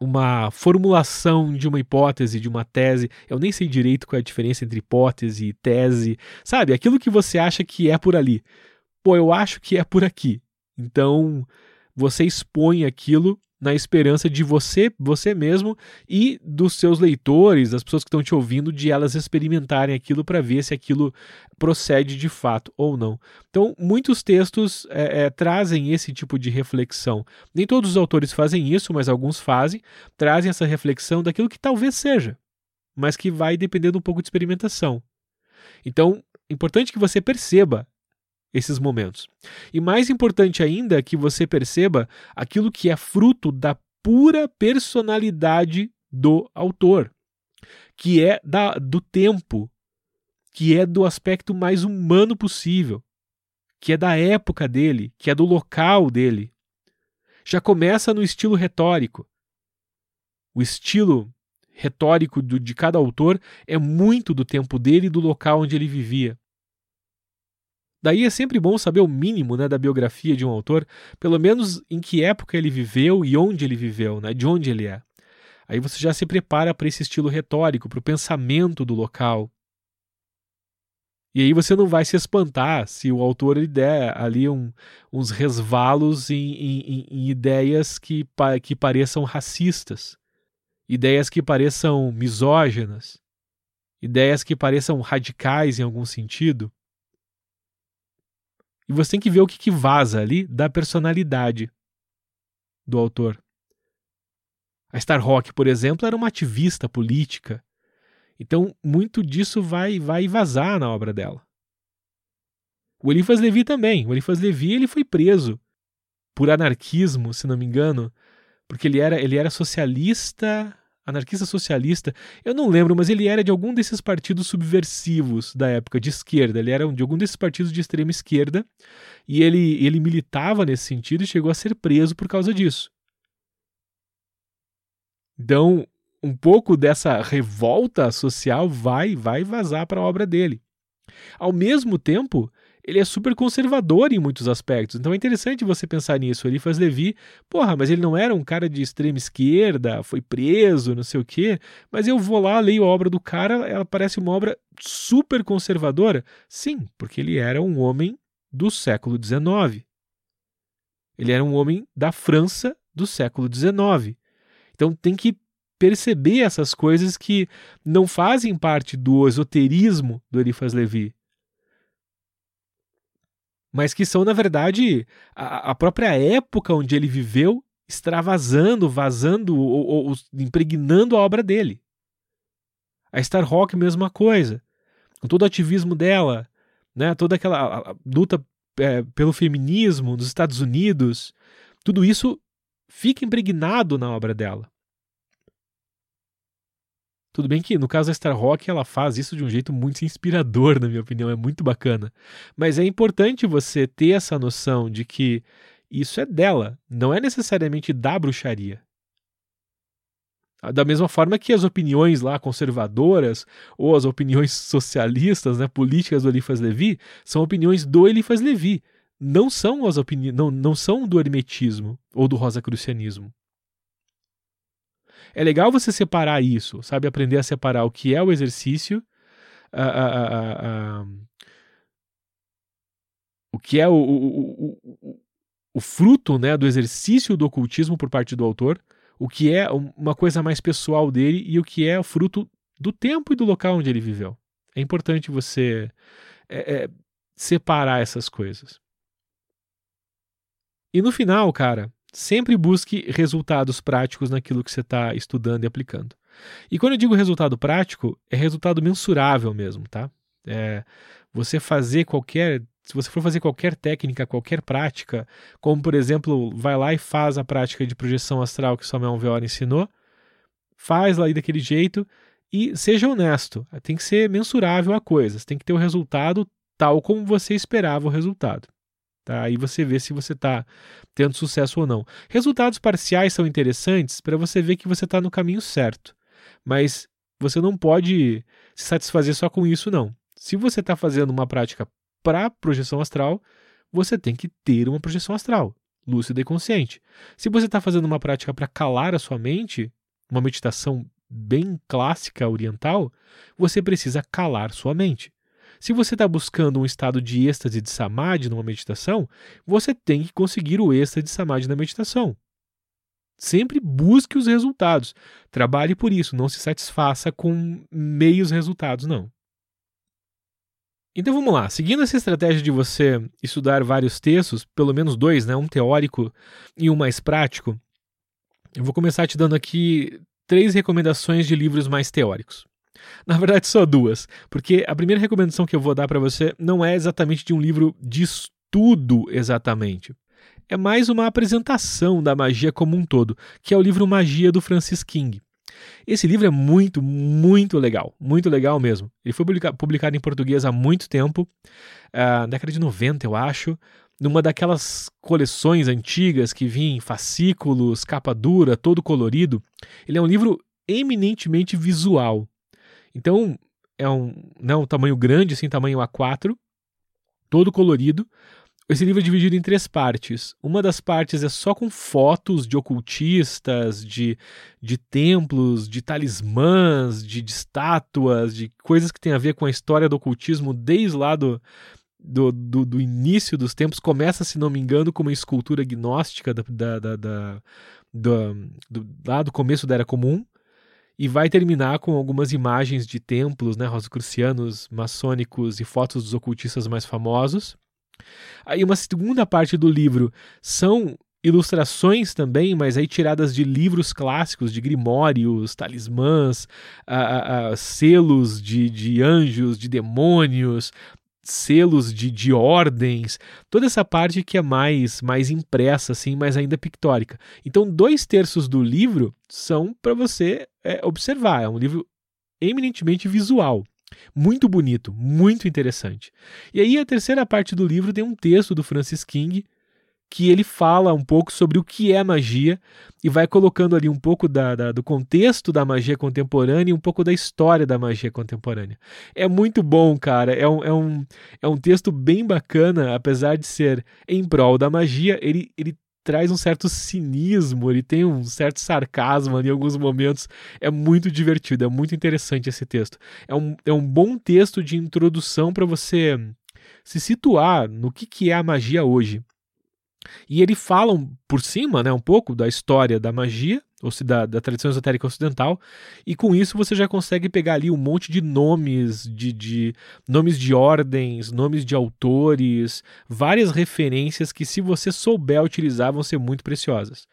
uma formulação de uma hipótese, de uma tese. Eu nem sei direito qual é a diferença entre hipótese e tese. Sabe, aquilo que você acha que é por ali. Pô, eu acho que é por aqui. Então, você expõe aquilo na esperança de você, você mesmo e dos seus leitores, das pessoas que estão te ouvindo, de elas experimentarem aquilo para ver se aquilo procede de fato ou não. Então, muitos textos é, é, trazem esse tipo de reflexão. Nem todos os autores fazem isso, mas alguns fazem, trazem essa reflexão daquilo que talvez seja, mas que vai dependendo um pouco de experimentação. Então, é importante que você perceba esses momentos. E mais importante ainda é que você perceba aquilo que é fruto da pura personalidade do autor, que é da, do tempo, que é do aspecto mais humano possível, que é da época dele, que é do local dele. Já começa no estilo retórico. O estilo retórico do, de cada autor é muito do tempo dele e do local onde ele vivia. Daí é sempre bom saber o mínimo né, da biografia de um autor, pelo menos em que época ele viveu e onde ele viveu, né, de onde ele é. Aí você já se prepara para esse estilo retórico, para o pensamento do local. E aí você não vai se espantar se o autor lhe der ali um, uns resvalos em, em, em ideias que, que pareçam racistas, ideias que pareçam misóginas, ideias que pareçam radicais em algum sentido. E você tem que ver o que, que vaza ali da personalidade do autor. A Star Rock, por exemplo, era uma ativista política. Então, muito disso vai, vai vazar na obra dela. O Eliphas Levi também. O Eliphas Levi ele foi preso por anarquismo, se não me engano, porque ele era, ele era socialista anarquista socialista, eu não lembro, mas ele era de algum desses partidos subversivos da época, de esquerda. Ele era de algum desses partidos de extrema esquerda e ele, ele militava nesse sentido e chegou a ser preso por causa disso. Então, um pouco dessa revolta social vai vai vazar para a obra dele. Ao mesmo tempo, ele é super conservador em muitos aspectos. Então é interessante você pensar nisso. Ele faz Levi, porra, mas ele não era um cara de extrema esquerda, foi preso, não sei o quê. Mas eu vou lá, leio a obra do cara, ela parece uma obra super conservadora. Sim, porque ele era um homem do século XIX. Ele era um homem da França do século XIX. Então tem que perceber essas coisas que não fazem parte do esoterismo do Eliphas Levi mas que são, na verdade, a, a própria época onde ele viveu extravasando, vazando ou, ou, impregnando a obra dele. A Star Rock, mesma coisa. Com todo o ativismo dela, né, toda aquela luta é, pelo feminismo nos Estados Unidos, tudo isso fica impregnado na obra dela. Tudo bem que no caso da Star Rock ela faz isso de um jeito muito inspirador, na minha opinião, é muito bacana. Mas é importante você ter essa noção de que isso é dela, não é necessariamente da bruxaria. Da mesma forma que as opiniões lá conservadoras ou as opiniões socialistas, né, políticas do Eliphas Levi, são opiniões do Eliphas Levi, não são as opini não, não são do hermetismo ou do rosacrucianismo. É legal você separar isso, sabe? Aprender a separar o que é o exercício, o que é o, o, o, o fruto né, do exercício do ocultismo por parte do autor, o que é uma coisa mais pessoal dele e o que é o fruto do tempo e do local onde ele viveu. É importante você é, é, separar essas coisas. E no final, cara, Sempre busque resultados práticos naquilo que você está estudando e aplicando. E quando eu digo resultado prático, é resultado mensurável mesmo, tá? É você fazer qualquer. Se você for fazer qualquer técnica, qualquer prática, como por exemplo, vai lá e faz a prática de projeção astral que Samuel Veora ensinou, faz lá daquele jeito e seja honesto. Tem que ser mensurável a coisa, tem que ter o resultado tal como você esperava o resultado. Tá? Aí você vê se você está tendo sucesso ou não. Resultados parciais são interessantes para você ver que você está no caminho certo. Mas você não pode se satisfazer só com isso, não. Se você está fazendo uma prática para projeção astral, você tem que ter uma projeção astral. lúcida e consciente. Se você está fazendo uma prática para calar a sua mente, uma meditação bem clássica oriental, você precisa calar sua mente. Se você está buscando um estado de êxtase de samadhi numa meditação, você tem que conseguir o êxtase de samadhi na meditação. Sempre busque os resultados. Trabalhe por isso, não se satisfaça com meios resultados, não. Então vamos lá, seguindo essa estratégia de você estudar vários textos, pelo menos dois, né, um teórico e um mais prático, eu vou começar te dando aqui três recomendações de livros mais teóricos. Na verdade, só duas, porque a primeira recomendação que eu vou dar para você não é exatamente de um livro de estudo exatamente. É mais uma apresentação da magia como um todo, que é o livro Magia do Francis King. Esse livro é muito, muito legal, muito legal mesmo. Ele foi publicado em português há muito tempo, uh, década de 90, eu acho, numa daquelas coleções antigas que vinha em fascículos, capa dura, todo colorido. Ele é um livro eminentemente visual. Então, é um, não, um tamanho grande, assim, tamanho A4, todo colorido, esse livro é dividido em três partes. Uma das partes é só com fotos de ocultistas, de, de templos, de talismãs, de, de estátuas, de coisas que têm a ver com a história do ocultismo desde lá do, do, do, do, início dos tempos. Começa, se não me engano, com uma escultura gnóstica da, da, da, da do, do, lá do começo da Era Comum e vai terminar com algumas imagens de templos né, rosicrucianos, maçônicos e fotos dos ocultistas mais famosos. Aí uma segunda parte do livro são ilustrações também, mas aí tiradas de livros clássicos, de grimórios, talismãs, a, selos de, de anjos, de demônios, selos de, de ordens, toda essa parte que é mais mais impressa, assim, mas ainda pictórica. Então, dois terços do livro são para você é, observar. É um livro eminentemente visual. Muito bonito, muito interessante. E aí a terceira parte do livro tem um texto do Francis King que ele fala um pouco sobre o que é magia e vai colocando ali um pouco da, da, do contexto da magia contemporânea e um pouco da história da magia contemporânea. É muito bom, cara. É um, é um, é um texto bem bacana, apesar de ser em prol da magia, ele, ele traz um certo cinismo, ele tem um certo sarcasmo em alguns momentos. É muito divertido, é muito interessante esse texto. É um, é um bom texto de introdução para você se situar no que, que é a magia hoje. E ele fala por cima, né, um pouco da história da magia, ou se da, da tradição esotérica ocidental, e com isso você já consegue pegar ali um monte de nomes, de, de nomes de ordens, nomes de autores, várias referências que, se você souber utilizar, vão ser muito preciosas.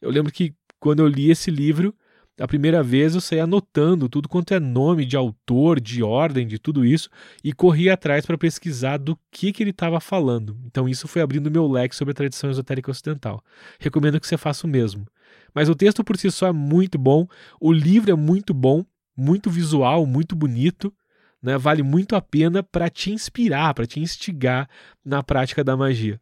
Eu lembro que quando eu li esse livro, a primeira vez eu saí anotando tudo quanto é nome de autor, de ordem, de tudo isso, e corri atrás para pesquisar do que, que ele estava falando. Então isso foi abrindo meu leque sobre a tradição esotérica ocidental. Recomendo que você faça o mesmo. Mas o texto por si só é muito bom, o livro é muito bom, muito visual, muito bonito. Né, vale muito a pena para te inspirar, para te instigar na prática da magia.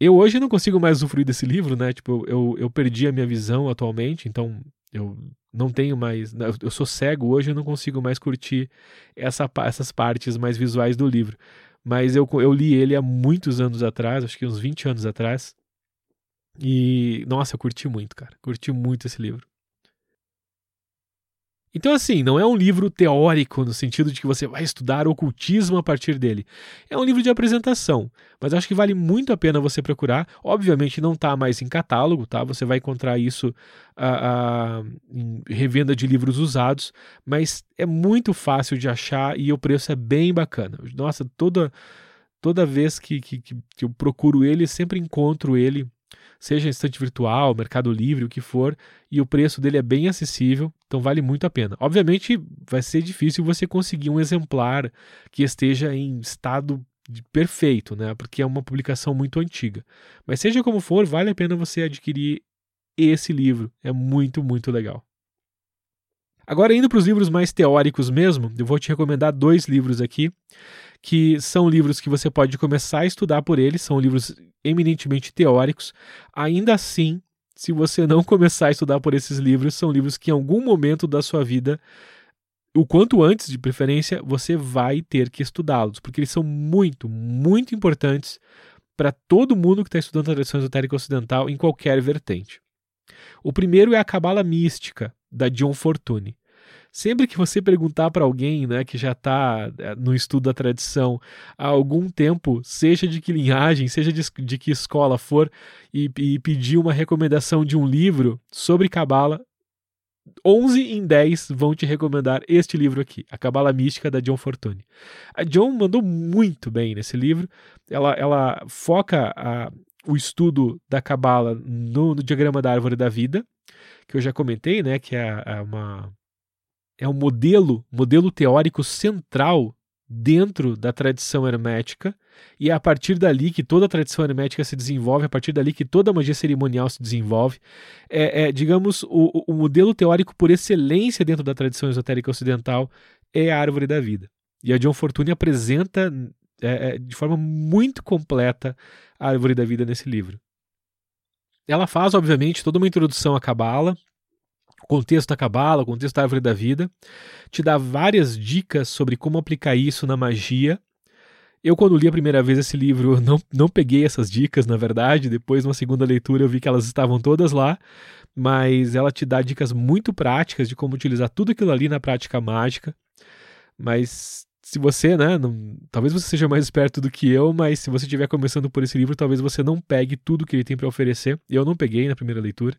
Eu hoje não consigo mais usufruir desse livro, né? Tipo, eu, eu perdi a minha visão atualmente, então eu não tenho mais. Né, eu sou cego hoje, eu não consigo mais curtir essa, essas partes mais visuais do livro. Mas eu, eu li ele há muitos anos atrás, acho que uns 20 anos atrás. E, nossa, eu curti muito, cara. Curti muito esse livro. Então, assim, não é um livro teórico no sentido de que você vai estudar ocultismo a partir dele. É um livro de apresentação, mas acho que vale muito a pena você procurar. Obviamente não está mais em catálogo, tá? Você vai encontrar isso a, a, em revenda de livros usados, mas é muito fácil de achar e o preço é bem bacana. Nossa, toda toda vez que, que, que eu procuro ele, sempre encontro ele seja estante virtual, Mercado Livre, o que for, e o preço dele é bem acessível, então vale muito a pena. Obviamente, vai ser difícil você conseguir um exemplar que esteja em estado perfeito, né? Porque é uma publicação muito antiga. Mas seja como for, vale a pena você adquirir esse livro. É muito, muito legal. Agora, indo para os livros mais teóricos mesmo, eu vou te recomendar dois livros aqui, que são livros que você pode começar a estudar por eles, são livros eminentemente teóricos. Ainda assim, se você não começar a estudar por esses livros, são livros que em algum momento da sua vida, o quanto antes de preferência, você vai ter que estudá-los, porque eles são muito, muito importantes para todo mundo que está estudando a tradição esotérica ocidental em qualquer vertente. O primeiro é a Cabala Mística, da John Fortune. Sempre que você perguntar para alguém né, que já está eh, no estudo da tradição há algum tempo, seja de que linhagem, seja de, de que escola for, e, e pedir uma recomendação de um livro sobre Cabala, 11 em 10 vão te recomendar este livro aqui, A Cabala Mística da John Fortune. A John mandou muito bem nesse livro. Ela, ela foca a, o estudo da Cabala no, no, diagrama da árvore da vida, que eu já comentei, né, que é, é uma é um modelo, modelo teórico central dentro da tradição hermética, e é a partir dali que toda a tradição hermética se desenvolve, a partir dali que toda a magia cerimonial se desenvolve. É, é digamos, o, o, modelo teórico por excelência dentro da tradição esotérica ocidental é a árvore da vida. E a John Fortune apresenta é, é de forma muito completa a árvore da vida nesse livro. Ela faz, obviamente, toda uma introdução à Cabala, contexto da Cabala, contexto da árvore da vida, te dá várias dicas sobre como aplicar isso na magia. Eu, quando li a primeira vez esse livro, não, não peguei essas dicas, na verdade. Depois, numa segunda leitura, eu vi que elas estavam todas lá. Mas ela te dá dicas muito práticas de como utilizar tudo aquilo ali na prática mágica. Mas se você, né, não, talvez você seja mais esperto do que eu, mas se você estiver começando por esse livro, talvez você não pegue tudo que ele tem para oferecer. Eu não peguei na primeira leitura.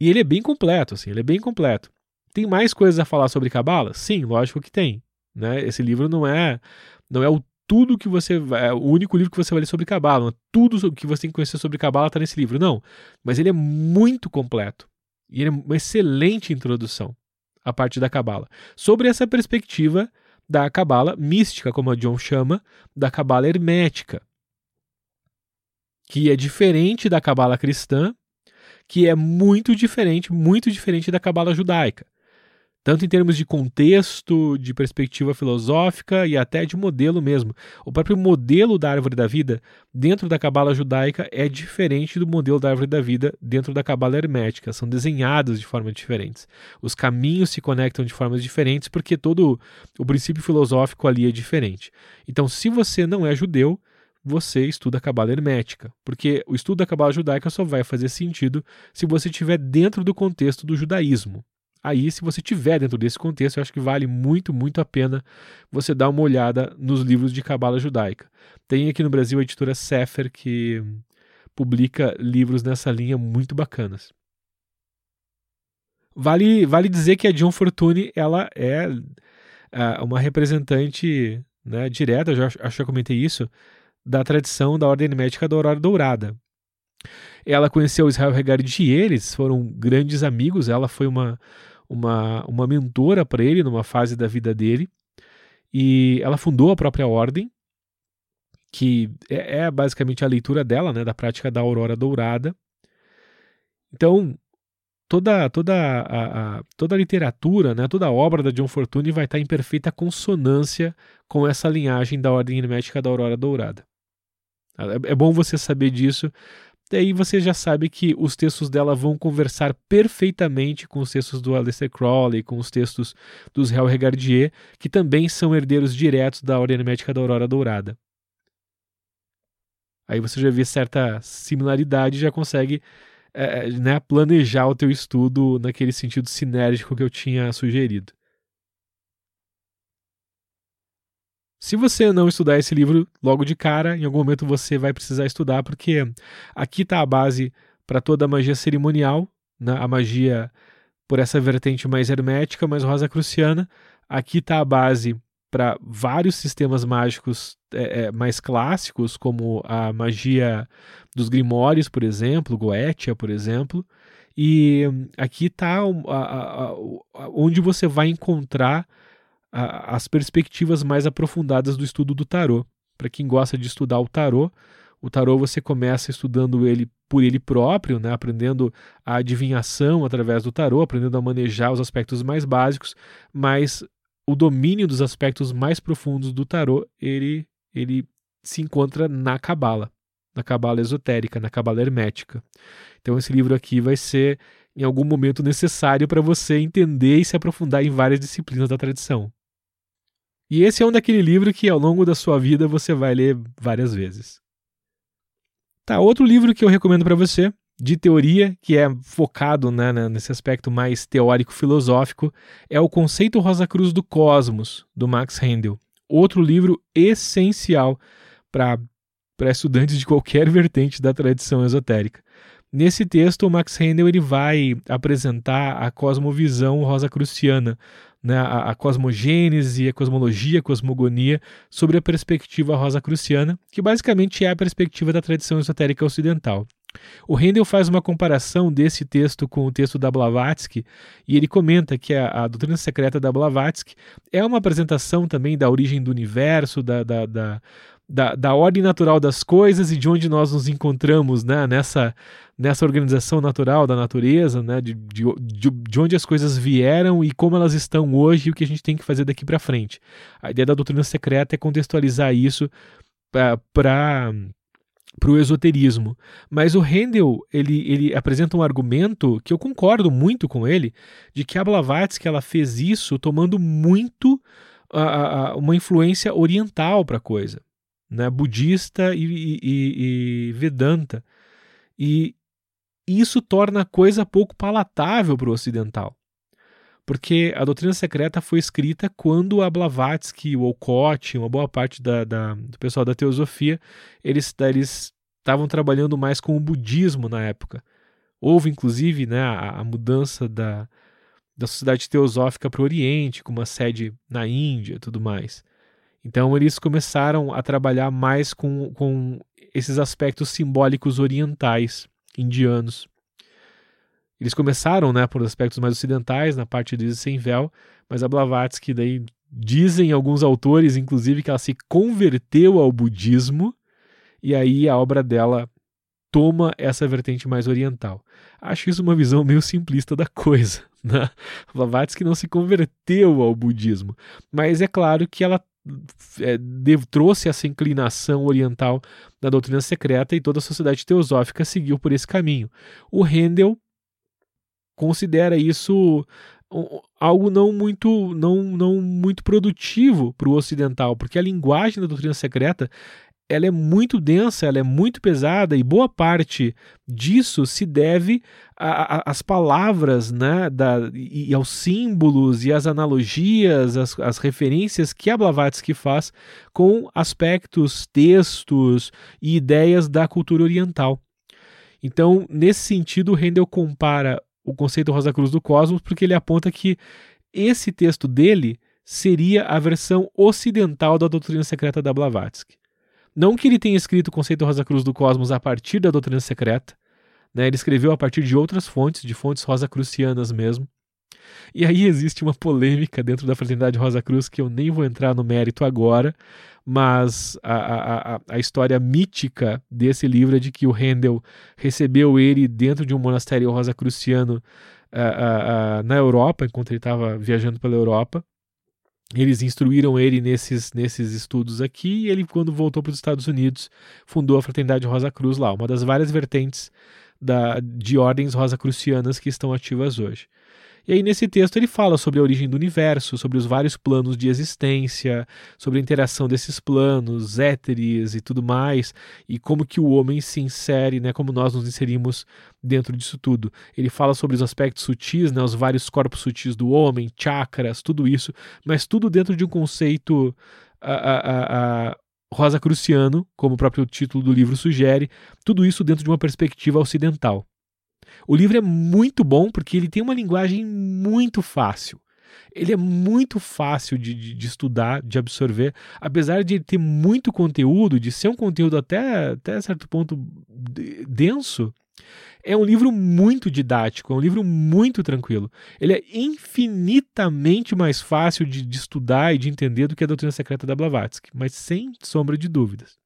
E ele é bem completo, assim, ele é bem completo. Tem mais coisas a falar sobre Cabala? Sim, lógico que tem. Né? Esse livro não é não é o tudo que você é o único livro que você vai ler sobre Cabala, é tudo que você tem que conhecer sobre Cabala está nesse livro, não. Mas ele é muito completo e ele é uma excelente introdução à parte da Cabala sobre essa perspectiva da Cabala mística, como a John chama, da Cabala hermética, que é diferente da Cabala cristã que é muito diferente, muito diferente da cabala judaica. Tanto em termos de contexto, de perspectiva filosófica e até de modelo mesmo. O próprio modelo da árvore da vida dentro da cabala judaica é diferente do modelo da árvore da vida dentro da cabala hermética. São desenhados de formas diferentes. Os caminhos se conectam de formas diferentes porque todo o princípio filosófico ali é diferente. Então, se você não é judeu, você estuda a cabala hermética, porque o estudo da cabala judaica só vai fazer sentido se você estiver dentro do contexto do judaísmo. Aí, se você estiver dentro desse contexto, eu acho que vale muito, muito a pena você dar uma olhada nos livros de cabala judaica. Tem aqui no Brasil a editora Sefer que publica livros nessa linha muito bacanas. Vale, vale dizer que a John Fortune ela é uh, uma representante né, direta, eu já, acho que já comentei isso, da tradição da Ordem Médica da Aurora Dourada. Ela conheceu Israel Regardie, eles foram grandes amigos, ela foi uma, uma, uma mentora para ele numa fase da vida dele, e ela fundou a própria ordem, que é, é basicamente a leitura dela, né, da prática da Aurora Dourada. Então, toda toda a, a, toda a literatura, né, toda a obra da John Fortune vai estar em perfeita consonância com essa linhagem da Ordem Hermética da Aurora Dourada. É, é bom você saber disso. Daí você já sabe que os textos dela vão conversar perfeitamente com os textos do Aleister Crowley, com os textos dos Hell Regardier, que também são herdeiros diretos da Ordem Hermética da Aurora Dourada. Aí você já vê certa similaridade e já consegue é, né, planejar o teu estudo naquele sentido sinérgico que eu tinha sugerido. Se você não estudar esse livro logo de cara, em algum momento você vai precisar estudar, porque aqui está a base para toda a magia cerimonial, né? a magia por essa vertente mais hermética, mais rosa-cruciana. Aqui está a base para vários sistemas mágicos é, é, mais clássicos, como a magia dos Grimórios, por exemplo, Goetia, por exemplo. E aqui está onde você vai encontrar a, as perspectivas mais aprofundadas do estudo do tarô. Para quem gosta de estudar o tarô, o tarô você começa estudando ele por ele próprio, né, aprendendo a adivinhação através do tarô, aprendendo a manejar os aspectos mais básicos, mas o domínio dos aspectos mais profundos do tarô, ele, ele se encontra na cabala, na cabala esotérica, na cabala hermética. Então esse livro aqui vai ser em algum momento necessário para você entender e se aprofundar em várias disciplinas da tradição. E esse é um daquele livro que ao longo da sua vida você vai ler várias vezes. Tá, outro livro que eu recomendo para você, de teoria, que é focado né, nesse aspecto mais teórico-filosófico, é o Conceito Rosa Cruz do Cosmos, do Max Handel. Outro livro essencial para estudantes de qualquer vertente da tradição esotérica. Nesse texto, o Max Handel ele vai apresentar a cosmovisão rosacruciana, né, a, a cosmogênese, a cosmologia, a cosmogonia, sobre a perspectiva rosacruciana, que basicamente é a perspectiva da tradição esotérica ocidental. O Handel faz uma comparação desse texto com o texto da Blavatsky e ele comenta que a, a doutrina secreta da Blavatsky é uma apresentação também da origem do universo, da, da, da, da, da ordem natural das coisas e de onde nós nos encontramos né, nessa, nessa organização natural da natureza, né, de, de, de onde as coisas vieram e como elas estão hoje e o que a gente tem que fazer daqui para frente. A ideia da doutrina secreta é contextualizar isso para para o esoterismo. Mas o Handel ele, ele apresenta um argumento que eu concordo muito com ele, de que a Blavatsky ela fez isso tomando muito uma influência oriental para a coisa né, budista e, e, e, Vedanta. E isso torna a coisa pouco palatável para o ocidental. Porque a doutrina secreta foi escrita quando a Blavatsky, o Olcott, uma boa parte da, da, do pessoal da teosofia, eles estavam trabalhando mais com o budismo na época. Houve, inclusive, né, a, a mudança da, da sociedade teosófica para o Oriente, com uma sede na Índia tudo mais. Então eles começaram a trabalhar mais com, com esses aspectos simbólicos orientais, indianos. Eles começaram né, por aspectos mais ocidentais, na parte de sem véu, mas a Blavatsky daí dizem alguns autores, inclusive, que ela se converteu ao budismo e aí a obra dela toma essa vertente mais oriental. Acho isso uma visão meio simplista da coisa. Né? Blavatsky não se converteu ao budismo, mas é claro que ela é, de, trouxe essa inclinação oriental da doutrina secreta e toda a sociedade teosófica seguiu por esse caminho. O Handel considera isso algo não muito não, não muito produtivo para o ocidental, porque a linguagem da doutrina secreta ela é muito densa, ela é muito pesada e boa parte disso se deve às palavras, né, da, e, e, aos símbolos e às analogias, as, as referências que a Blavatsky faz com aspectos, textos e ideias da cultura oriental. Então, nesse sentido, Handel compara o conceito Rosa Cruz do Cosmos porque ele aponta que esse texto dele seria a versão ocidental da doutrina secreta da Blavatsky. Não que ele tenha escrito o conceito Rosa Cruz do Cosmos a partir da doutrina secreta, né? ele escreveu a partir de outras fontes, de fontes rosacrucianas mesmo. E aí existe uma polêmica dentro da fraternidade Rosa Cruz que eu nem vou entrar no mérito agora, mas a, a, a, história mítica desse livro é de que o Handel recebeu ele dentro de um monastério rosacruciano uh, uh, uh, na Europa, enquanto ele estava viajando pela Europa eles instruíram ele nesses, nesses estudos aqui e ele, quando voltou para os Estados Unidos, fundou a Fraternidade Rosa Cruz lá, uma das várias vertentes da, de ordens rosacrucianas que estão ativas hoje. E aí, nesse texto, ele fala sobre a origem do universo, sobre os vários planos de existência, sobre a interação desses planos, éteres e tudo mais, e como que o homem se insere, né, como nós nos inserimos dentro disso tudo. Ele fala sobre os aspectos sutis, né, os vários corpos sutis do homem, chakras, tudo isso, mas tudo dentro de um conceito. A, a, a, Rosa Cruciano, como o próprio título do livro sugere, tudo isso dentro de uma perspectiva ocidental. O livro é muito bom porque ele tem uma linguagem muito fácil. Ele é muito fácil de, de, de, estudar, de absorver, apesar de ter muito conteúdo, de ser um conteúdo até, até certo ponto denso. É um livro muito didático, é um livro muito tranquilo. Ele é infinitamente mais fácil de, de estudar e de entender do que a doutrina secreta da Blavatsky, mas sem sombra de dúvidas.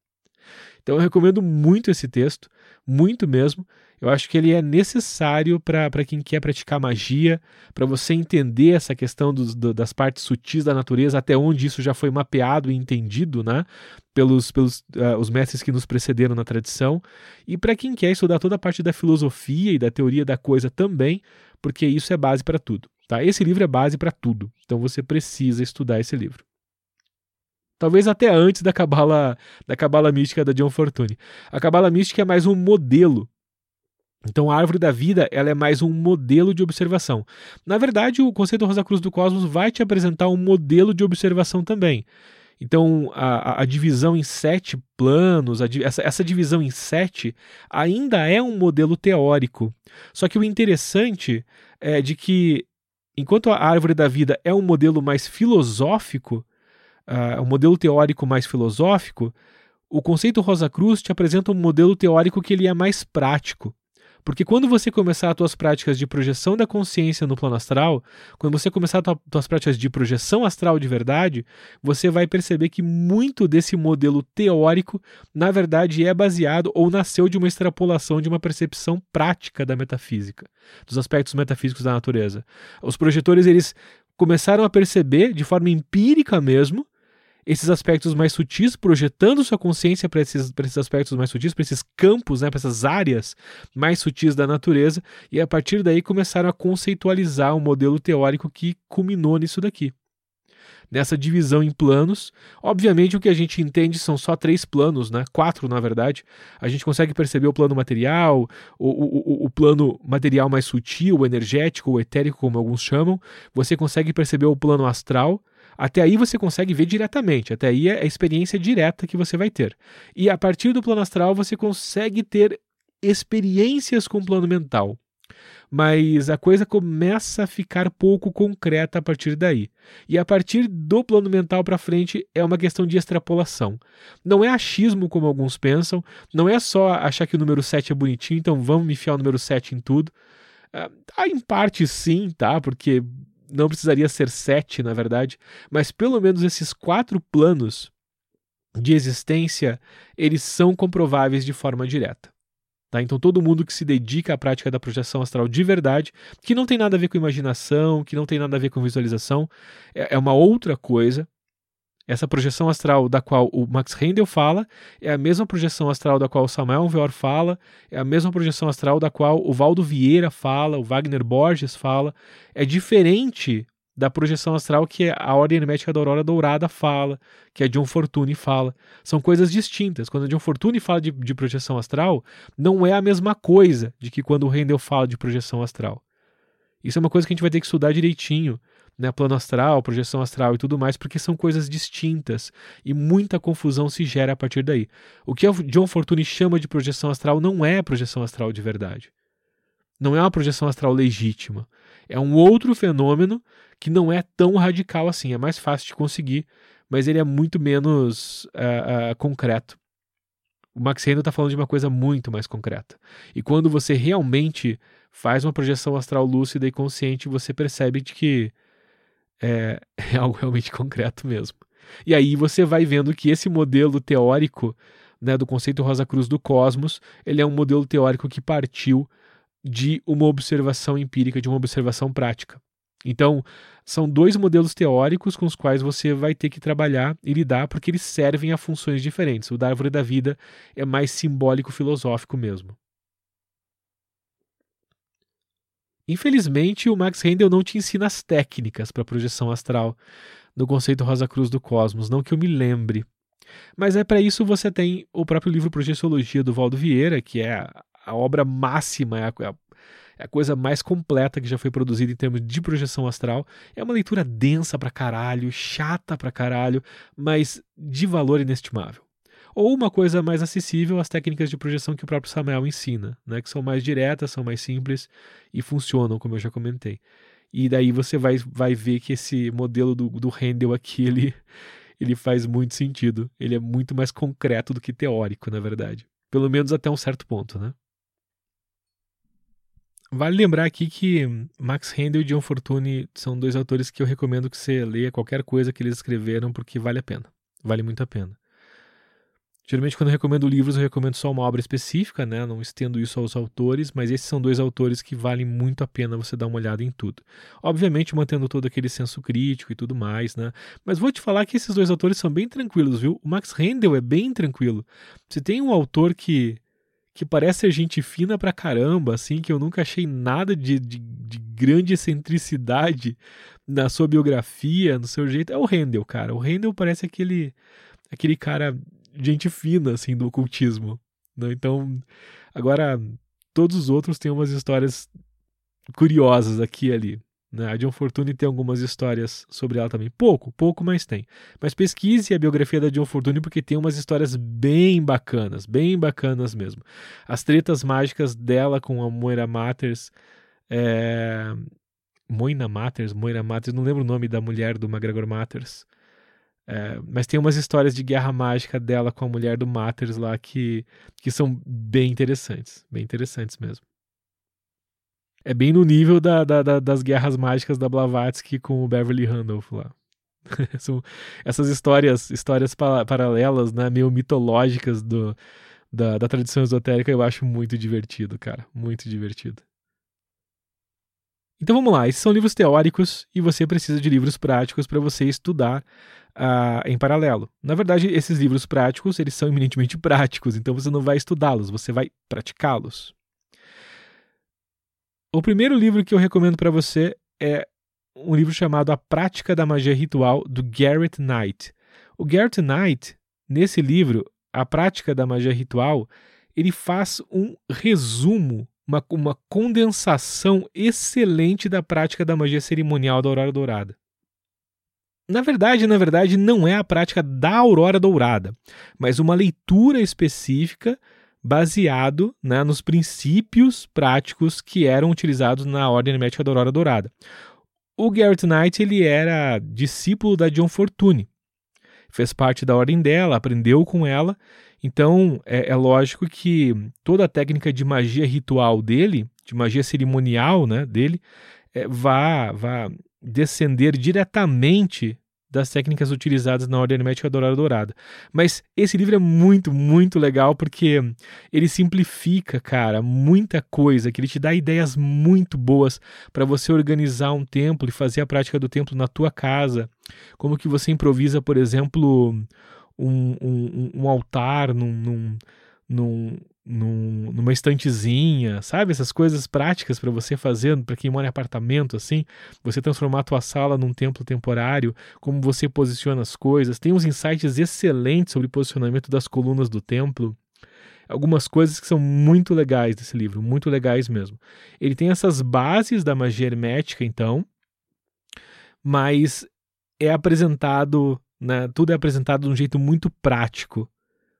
Então eu recomendo muito esse texto, muito mesmo. Eu acho que ele é necessário para quem quer praticar magia, para você entender essa questão do, das partes sutis da natureza, até onde isso já foi mapeado e entendido né, pelos, pelos uh, os mestres que nos precederam na tradição, e para quem quer estudar toda a parte da filosofia e da teoria da coisa também, porque isso é base para tudo. Tá? Esse livro é base para tudo, então você precisa estudar esse livro. Talvez até antes da cabala da cabala mística da John Fortune. A cabala mística é mais um modelo. Então a árvore da vida ela é mais um modelo de observação. Na verdade, o conceito Rosa Cruz do Cosmos vai te apresentar um modelo de observação também. Então, a, a, divisão em sete planos, a, essa, essa divisão em sete, ainda é um modelo teórico. Só que o interessante é de que, enquanto a árvore da vida é um modelo mais filosófico, uh, um modelo teórico mais filosófico, o conceito Rosa Cruz te apresenta um modelo teórico que ele é mais prático. Porque quando você começar as suas práticas de projeção da consciência no plano astral, quando você começar as suas práticas de projeção astral de verdade, você vai perceber que muito desse modelo teórico, na verdade, é baseado ou nasceu de uma extrapolação de uma percepção prática da metafísica, dos aspectos metafísicos da natureza. Os projetores, eles começaram a perceber de forma empírica mesmo esses aspectos mais sutis, projetando sua consciência para esses, esses aspectos mais sutis, para esses campos, né, para essas áreas mais sutis da natureza, e a partir daí começaram a conceitualizar um modelo teórico que culminou nisso daqui. Nessa divisão em planos, obviamente o que a gente entende são só três planos, né? quatro na verdade. A gente consegue perceber o plano material, o, o, o plano material mais sutil, o energético, o etérico, como alguns chamam. Você consegue perceber o plano astral, até aí você consegue ver diretamente, até aí é a experiência direta que você vai ter. E a partir do plano astral você consegue ter experiências com o plano mental. Mas a coisa começa a ficar pouco concreta a partir daí. E a partir do plano mental para frente é uma questão de extrapolação. Não é achismo como alguns pensam, não é só achar que o número 7 é bonitinho, então vamos me enfiar o número 7 em tudo. Ah, em parte sim, tá? Porque não precisaria ser sete, na verdade, mas pelo menos esses quatro planos de existência, eles são comprováveis de forma direta. Tá? Então, todo mundo que se dedica à prática da projeção astral de verdade, que não tem nada a ver com imaginação, que não tem nada a ver com visualização, é, é uma outra coisa, essa projeção astral da qual o Max Rendel fala é a mesma projeção astral da qual o Samuel Veor fala, é a mesma projeção astral da qual o Valdo Vieira fala, o Wagner Borges fala. É diferente da projeção astral que a Ordem Hermética da Aurora Dourada fala, que a John Fortune fala. São coisas distintas. Quando a John Fortune fala de, de projeção astral, não é a mesma coisa de que quando o Rendel fala de projeção astral. Isso é uma coisa que a gente vai ter que estudar direitinho né, plano astral, projeção astral e tudo mais, porque são coisas distintas e muita confusão se gera a partir daí. O que o John Fortune chama de projeção astral não é projeção astral de verdade. Não é uma projeção astral legítima. É um outro fenômeno que não é tão radical assim. É mais fácil de conseguir, mas ele é muito menos uh, uh, concreto. O Max Handel está falando de uma coisa muito mais concreta. E quando você realmente faz uma projeção astral lúcida e consciente, você percebe de que é, é algo realmente concreto mesmo. E aí você vai vendo que esse modelo teórico né, do conceito Rosa Cruz do cosmos, ele é um modelo teórico que partiu de uma observação empírica, de uma observação prática. Então, são dois modelos teóricos com os quais você vai ter que trabalhar e lidar, porque eles servem a funções diferentes. O da árvore da vida é mais simbólico filosófico mesmo. Infelizmente, o Max Rendel não te ensina as técnicas para projeção astral no conceito Rosa Cruz do Cosmos, não que eu me lembre. Mas é para isso você tem o próprio livro Projeciologia do Valdo Vieira, que é a obra máxima, é a, é a coisa mais completa que já foi produzida em termos de projeção astral. É uma leitura densa pra caralho, chata pra caralho, mas de valor inestimável ou uma coisa mais acessível, as técnicas de projeção que o próprio Samuel ensina, né, que são mais diretas, são mais simples e funcionam, como eu já comentei. E daí você vai, vai ver que esse modelo do, do Handel aqui, ele, ele faz muito sentido. Ele é muito mais concreto do que teórico, na verdade. Pelo menos até um certo ponto, né? Vale lembrar aqui que Max Handel e John Fortune são dois autores que eu recomendo que você leia qualquer coisa que eles escreveram, porque vale a pena. Vale muito a pena. Geralmente, quando eu recomendo livros, eu recomendo só uma obra específica, né? Não estendo isso aos autores, mas esses são dois autores que valem muito a pena você dar uma olhada em tudo. Obviamente, mantendo todo aquele senso crítico e tudo mais, né? Mas vou te falar que esses dois autores são bem tranquilos, viu? O Max Rendel é bem tranquilo. Se tem um autor que que parece ser gente fina pra caramba, assim, que eu nunca achei nada de, de, de grande excentricidade na sua biografia, no seu jeito, é o Handel, cara. O Handel parece aquele, aquele cara, gente fina, assim, do ocultismo. Né? Então, agora, todos os outros têm umas histórias curiosas aqui e ali. Né? A John Fortune tem algumas histórias sobre ela também. Pouco, pouco, mas tem. Mas pesquise a biografia da John Fortune porque tem umas histórias bem bacanas, bem bacanas mesmo. As tretas mágicas dela com a Moira Matters. É... Moina Matters, Moira Matters, não lembro o nome da mulher do McGregor Matters. É, mas tem umas histórias de guerra mágica dela com a mulher do Matters lá que, que são bem interessantes. Bem interessantes mesmo. É bem no nível da, da, da, das guerras mágicas da Blavatsky com o Beverly Randolph lá. São essas histórias histórias paralelas, né, meio mitológicas do, da, da tradição esotérica, eu acho muito divertido, cara. Muito divertido. Então vamos lá, esses são livros teóricos e você precisa de livros práticos para você estudar uh, em paralelo. Na verdade, esses livros práticos, eles são eminentemente práticos, então você não vai estudá-los, você vai praticá-los. O primeiro livro que eu recomendo para você é um livro chamado A Prática da Magia Ritual, do Garrett Knight. O Garrett Knight, nesse livro, A Prática da Magia Ritual, ele faz um resumo, uma, uma condensação excelente da prática da magia cerimonial da Aurora Dourada. Na verdade, na verdade, não é a prática da Aurora Dourada, mas uma leitura específica baseado né, nos princípios práticos que eram utilizados na Ordem Hermética da Aurora Dourada. O Garrett Knight ele era discípulo da John Fortune, fez parte da ordem dela, aprendeu com ela, então é, é lógico que toda a técnica de magia ritual dele, de magia cerimonial né, dele, é, vá, vá descender diretamente das técnicas utilizadas na Ordem Hermética Dourada Dourada. Mas esse livro é muito, muito legal porque ele simplifica, cara, muita coisa, que ele te dá ideias muito boas para você organizar um templo e fazer a prática do templo na tua casa. Como que você improvisa, por exemplo, um, um, um altar num, num, num num, numa estantezinha, sabe? Essas coisas práticas para você fazer, para quem mora em apartamento, assim. Você transformar a tua sala num templo temporário, como você posiciona as coisas. Tem uns insights excelentes sobre posicionamento das colunas do templo. Algumas coisas que são muito legais desse livro, muito legais mesmo. Ele tem essas bases da magia hermética, então, mas é apresentado, né, tudo é apresentado de um jeito muito prático,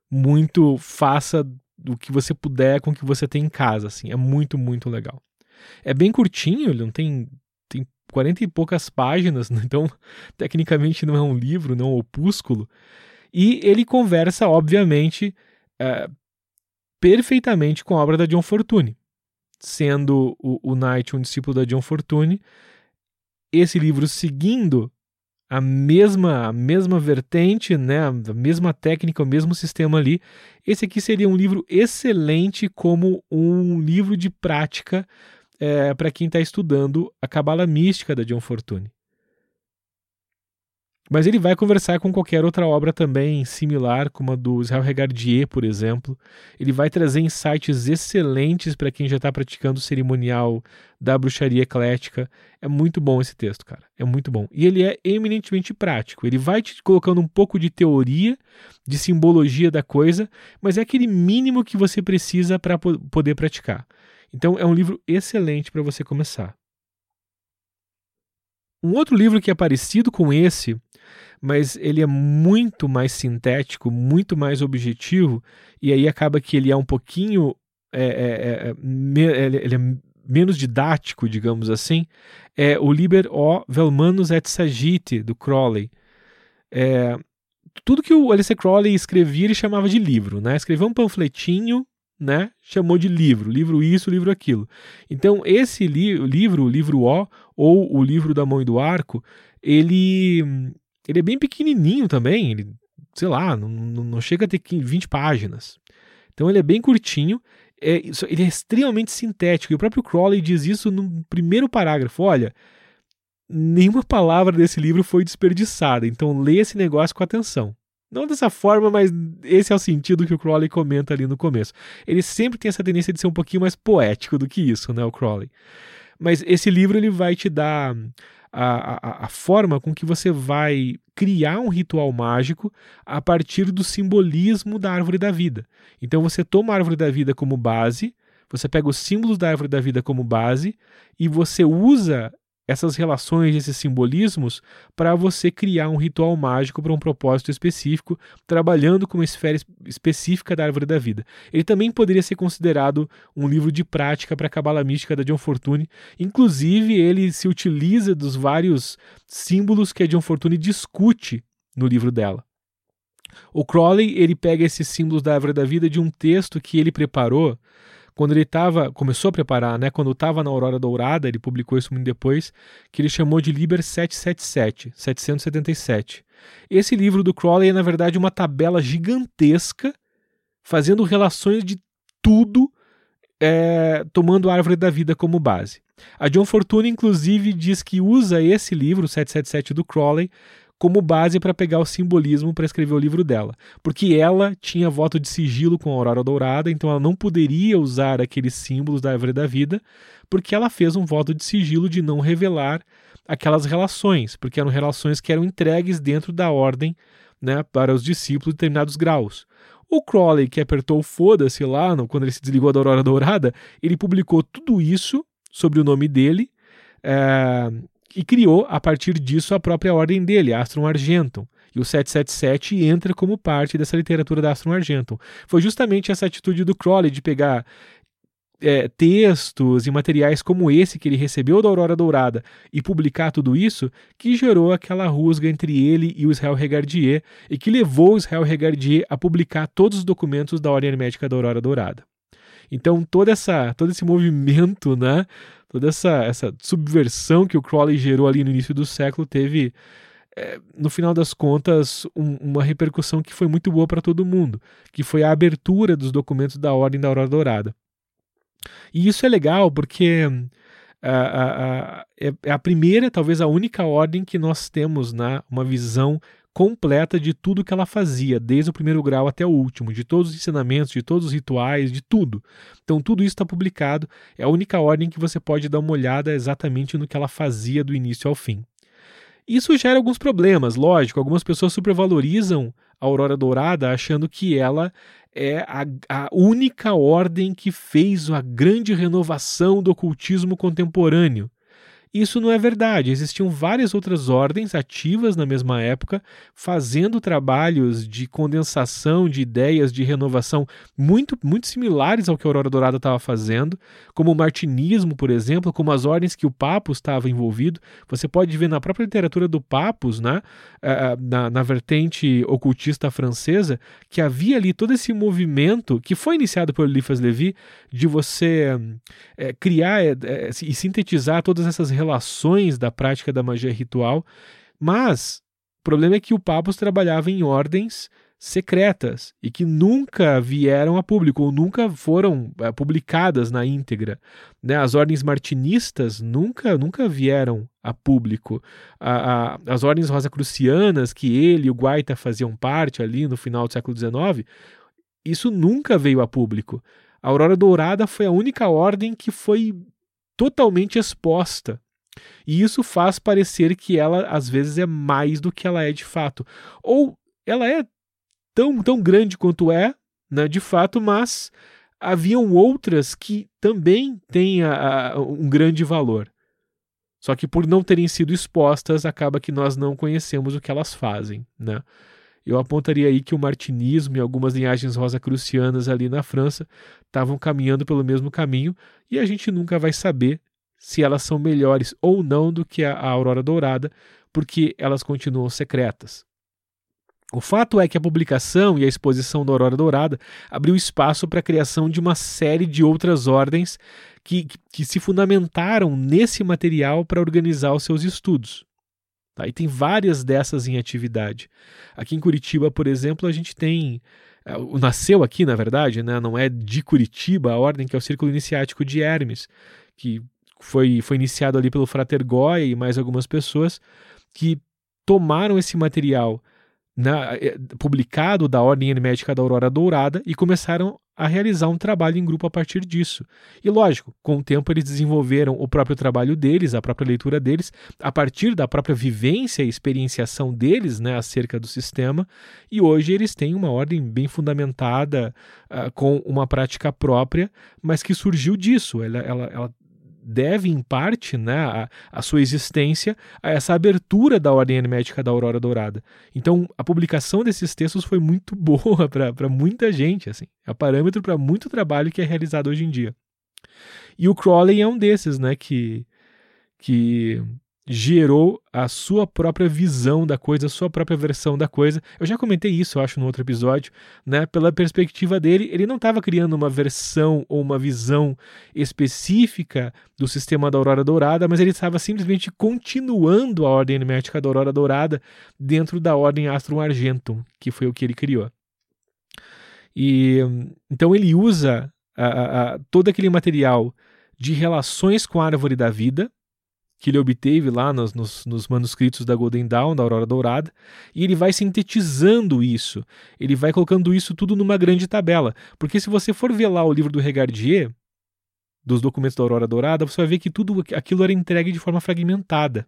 muito faça do que você puder com o que você tem em casa, assim. É muito, muito legal. É bem curtinho, ele não tem tem 40 e poucas páginas, então tecnicamente não é um livro, não é um opúsculo. E ele conversa, obviamente, é, perfeitamente com a obra da John Fortune. Sendo o, o Knight um discípulo da John Fortune, esse livro seguindo a mesma, a mesma vertente, né, a mesma técnica, o mesmo sistema ali. Esse aqui seria um livro excelente como um livro de prática é, para quem está estudando a Cabala Mística da John Fortune. Mas ele vai conversar com qualquer outra obra também similar, como a do Israel Regardier, por exemplo. Ele vai trazer insights excelentes para quem já está praticando o cerimonial da bruxaria eclética. É muito bom esse texto, cara. É muito bom. E ele é eminentemente prático. Ele vai te colocando um pouco de teoria, de simbologia da coisa, mas é aquele mínimo que você precisa para poder praticar. Então é um livro excelente para você começar. Um outro livro que é parecido com esse mas ele é muito mais sintético, muito mais objetivo, e aí acaba que ele é um pouquinho. É, é, é, é ele é menos didático, digamos assim, é o Liber o Velmanus et Sagite, do Crowley. É, tudo que o Alistair Crowley escrevia, ele chamava de livro, né? Escreveu um panfletinho, né? Chamou de livro, livro isso, livro aquilo. Então, esse li livro, o livro O, ou o livro da mão e do arco, ele ele é bem pequenininho também, ele, sei lá, não, não chega a ter 20 páginas. Então ele é bem curtinho, é, ele é extremamente sintético. E o próprio Crowley diz isso no primeiro parágrafo. Olha, nenhuma palavra desse livro foi desperdiçada, então lê esse negócio com atenção. Não dessa forma, mas esse é o sentido que o Crowley comenta ali no começo. Ele sempre tem essa tendência de ser um pouquinho mais poético do que isso, né, o Crowley. Mas esse livro ele vai te dar a, a, a forma com que você vai criar um ritual mágico a partir do simbolismo da árvore da vida. Então você toma a árvore da vida como base, você pega os símbolos da árvore da vida como base e você usa essas relações, esses simbolismos, para você criar um ritual mágico para um propósito específico, trabalhando com uma esfera específica da árvore da vida. Ele também poderia ser considerado um livro de prática para a cabala mística da John Fortune. Inclusive, ele se utiliza dos vários símbolos que a John Fortune discute no livro dela. O Crowley ele pega esses símbolos da árvore da vida de um texto que ele preparou quando ele tava, começou a preparar, né, quando estava na Aurora Dourada, ele publicou isso muito depois, que ele chamou de Liber 777, 777. Esse livro do Crowley é, na verdade, uma tabela gigantesca, fazendo relações de tudo, é, tomando a árvore da vida como base. A John Fortune, inclusive, diz que usa esse livro, 777 do Crowley, como base para pegar o simbolismo para escrever o livro dela. Porque ela tinha voto de sigilo com a Aurora Dourada, então ela não poderia usar aqueles símbolos da Árvore da Vida, porque ela fez um voto de sigilo de não revelar aquelas relações, porque eram relações que eram entregues dentro da ordem né, para os discípulos de determinados graus. O Crowley, que apertou o foda-se lá no, quando ele se desligou da Aurora Dourada, ele publicou tudo isso sobre o nome dele. É, e criou, a partir disso, a própria ordem dele, Astrum Argentum. E o 777 entra como parte dessa literatura da Astrum Argentum. Foi justamente essa atitude do Crowley de pegar é, textos e materiais como esse que ele recebeu da Aurora Dourada e publicar tudo isso que gerou aquela rusga entre ele e o Israel Regardier e que levou o Israel Regardier a publicar todos os documentos da Ordem Hermética da Aurora Dourada. Então, toda essa, todo esse movimento, né, toda essa, essa subversão que o Crowley gerou ali no início do século teve, é, no final das contas, um, uma repercussão que foi muito boa para todo mundo, que foi a abertura dos documentos da Ordem da Aurora Dourada. E isso é legal porque a, a, a, é, é a primeira, talvez a única ordem que nós temos né, uma visão completa de tudo que ela fazia, desde o primeiro grau até o último, de todos os ensinamentos, de todos os rituais, de tudo. Então, tudo isso está publicado. É a única ordem que você pode dar uma olhada exatamente no que ela fazia do início ao fim. Isso gera alguns problemas, lógico. Algumas pessoas supervalorizam a Aurora Dourada achando que ela é a, a única ordem que fez a grande renovação do ocultismo contemporâneo. Isso não é verdade. Existiam várias outras ordens ativas na mesma época, fazendo trabalhos de condensação de ideias de renovação muito, muito similares ao que a Aurora Dourada estava fazendo, como o martinismo, por exemplo, como as ordens que o Papus estava envolvido. Você pode ver na própria literatura do Papus, né, eh, eh, na, na vertente ocultista francesa, que havia ali todo esse movimento que foi iniciado por Eliphas Levi de você é, criar é, é, e sintetizar todas essas relações da prática da magia ritual, mas o problema é que o Papus trabalhava em ordens secretas e que nunca vieram a público ou nunca foram é, publicadas na íntegra. Né? As ordens martinistas nunca, nunca vieram a público. A, a, as ordens rosacrucianas, que ele e o Guaita faziam parte ali no final do século XIX, isso nunca veio a público. A Aurora Dourada foi a única ordem que foi totalmente exposta e isso faz parecer que ela, às vezes, é mais do que ela é de fato. Ou ela é tão, tão grande quanto é, né, de fato, mas haviam outras que também têm a, a, um grande valor. Só que por não terem sido expostas, acaba que nós não conhecemos o que elas fazem, né? Eu apontaria aí que o martinismo e algumas linhagens rosacrucianas ali na França estavam caminhando pelo mesmo caminho e a gente nunca vai saber se elas são melhores ou não do que a, Aurora Dourada, porque elas continuam secretas. O fato é que a publicação e a exposição da Aurora Dourada abriu espaço para a criação de uma série de outras ordens que, que, que se fundamentaram nesse material para organizar os seus estudos. Tá? E tem várias dessas em atividade. Aqui em Curitiba, por exemplo, a gente tem. Eh, nasceu aqui, na verdade, né? não é de Curitiba, a ordem que é o Círculo Iniciático de Hermes, que foi, foi iniciado ali pelo Frater Goya e mais algumas pessoas que tomaram esse material né, é, publicado da Ordem Hermética da Aurora Dourada e começaram a realizar um trabalho em grupo a partir disso. E lógico, com o tempo eles desenvolveram o próprio trabalho deles, a própria leitura deles, a partir da própria vivência e experienciação deles né, acerca do sistema, e hoje eles têm uma ordem bem fundamentada, uh, com uma prática própria, mas que surgiu disso. Ela, ela, ela deve, em parte, né, a, a, sua existência a essa abertura da ordem hermética da Aurora Dourada. Então, a publicação desses textos foi muito boa para muita gente, assim. É parâmetro para muito trabalho que é realizado hoje em dia. E o Crowley é um desses, né, que, que gerou a sua própria visão da coisa, a sua própria versão da coisa. Eu já comentei isso, eu acho, no outro episódio, né? Pela perspectiva dele, ele não estava criando uma versão ou uma visão específica do sistema da Aurora Dourada, mas ele estava simplesmente continuando a ordem hermética da Aurora Dourada dentro da ordem Astrum Argentum, que foi o que ele criou. E então ele usa a, a, a, todo aquele material de relações com a árvore da vida, que ele obteve lá nos, nos, nos, manuscritos da Golden Dawn, da Aurora Dourada, e ele vai sintetizando isso, ele vai colocando isso tudo numa grande tabela. Porque se você for ver lá o livro do Regardier, dos documentos da Aurora Dourada, você vai ver que tudo aquilo era entregue de forma fragmentada.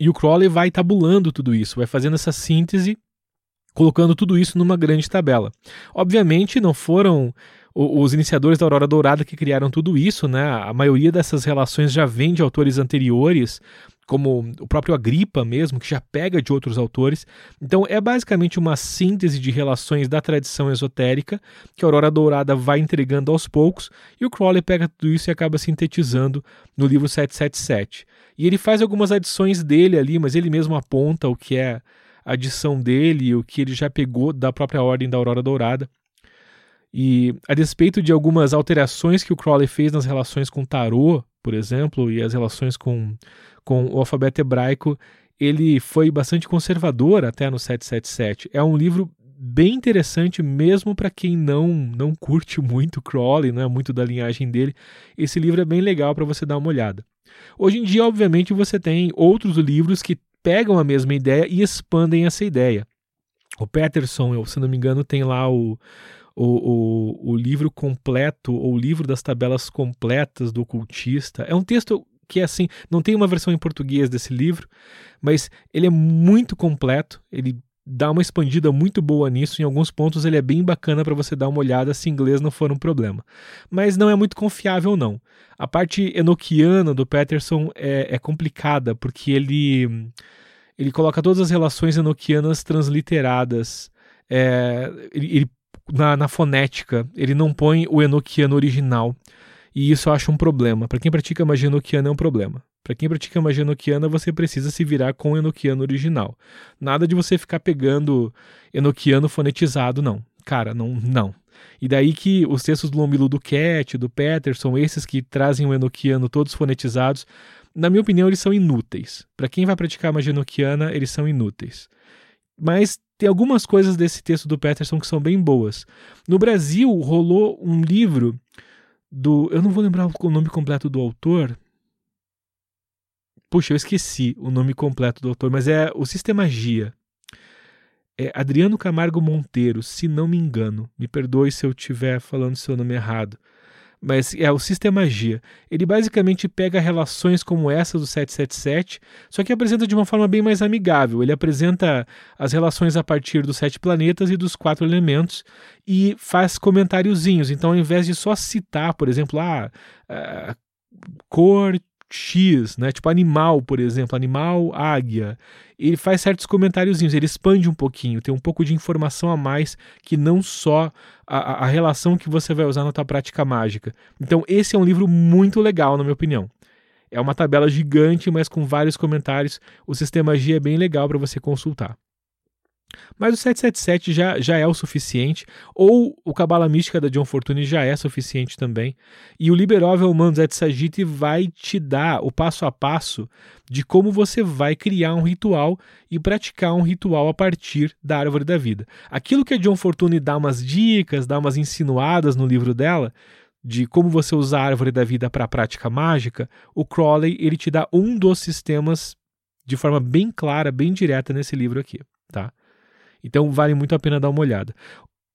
E o Crowley vai tabulando tudo isso, vai fazendo essa síntese, colocando tudo isso numa grande tabela. Obviamente não foram os iniciadores da Aurora Dourada que criaram tudo isso, né? A maioria dessas relações já vem de autores anteriores, como o próprio Agripa mesmo, que já pega de outros autores. Então é basicamente uma síntese de relações da tradição esotérica que a Aurora Dourada vai entregando aos poucos e o Crowley pega tudo isso e acaba sintetizando no livro 777. E ele faz algumas adições dele ali, mas ele mesmo aponta o que é a adição dele, o que ele já pegou da própria ordem da Aurora Dourada. E a despeito de algumas alterações que o Crowley fez nas relações com tarô, por exemplo, e as relações com, com o alfabeto hebraico, ele foi bastante conservador até no 777. É um livro bem interessante mesmo para quem não não curte muito Crowley, não é muito da linhagem dele. Esse livro é bem legal para você dar uma olhada. Hoje em dia, obviamente, você tem outros livros que pegam a mesma ideia e expandem essa ideia. O Peterson, se não me engano, tem lá o o, o, o livro completo, ou o livro das tabelas completas do ocultista. É um texto que é assim, não tem uma versão em português desse livro, mas ele é muito completo, ele dá uma expandida muito boa nisso, em alguns pontos ele é bem bacana para você dar uma olhada se inglês não for um problema. Mas não é muito confiável não. A parte enoquiana do Peterson é, é complicada, porque ele, ele coloca todas as relações enoquianas transliteradas, é, ele, ele na, na fonética, ele não põe o enoquiano original. E isso eu acho um problema. Para quem pratica magia enoquiana é um problema. Para quem pratica magia enoquiana, você precisa se virar com o enoquiano original. Nada de você ficar pegando enoquiano fonetizado, não. Cara, não, não. E daí que os textos do Lomilo do Cat, do Peterson, esses que trazem o enoquiano todos fonetizados, na minha opinião, eles são inúteis. Para quem vai praticar magia enoquiana, eles são inúteis. Mas tem algumas coisas desse texto do Peterson que são bem boas. No Brasil, rolou um livro do. Eu não vou lembrar o nome completo do autor. Puxa, eu esqueci o nome completo do autor, mas é o Sistemagia. É Adriano Camargo Monteiro, se não me engano. Me perdoe se eu estiver falando seu nome errado mas é o Sistemagia. Ele basicamente pega relações como essa do 777, só que apresenta de uma forma bem mais amigável. Ele apresenta as relações a partir dos sete planetas e dos quatro elementos e faz comentáriozinhos. Então, ao invés de só citar, por exemplo, ah, a cor X, né? Tipo animal, por exemplo, animal, águia. Ele faz certos comentáriozinhos, ele expande um pouquinho, tem um pouco de informação a mais que não só a, a relação que você vai usar na tua prática mágica. Então, esse é um livro muito legal, na minha opinião. É uma tabela gigante, mas com vários comentários. O sistema G é bem legal para você consultar. Mas o 777 já, já é o suficiente, ou o Cabala Mística da John Fortune já é suficiente também. Et Sagiti vai te dar o passo a passo de como você vai criar um ritual e praticar um ritual a partir da árvore da vida. Aquilo que a John Fortune dá umas dicas, dá umas insinuadas no livro dela, de como você usar a árvore da vida para a prática mágica, o Crowley ele te dá um dos sistemas de forma bem clara, bem direta nesse livro aqui? Então vale muito a pena dar uma olhada.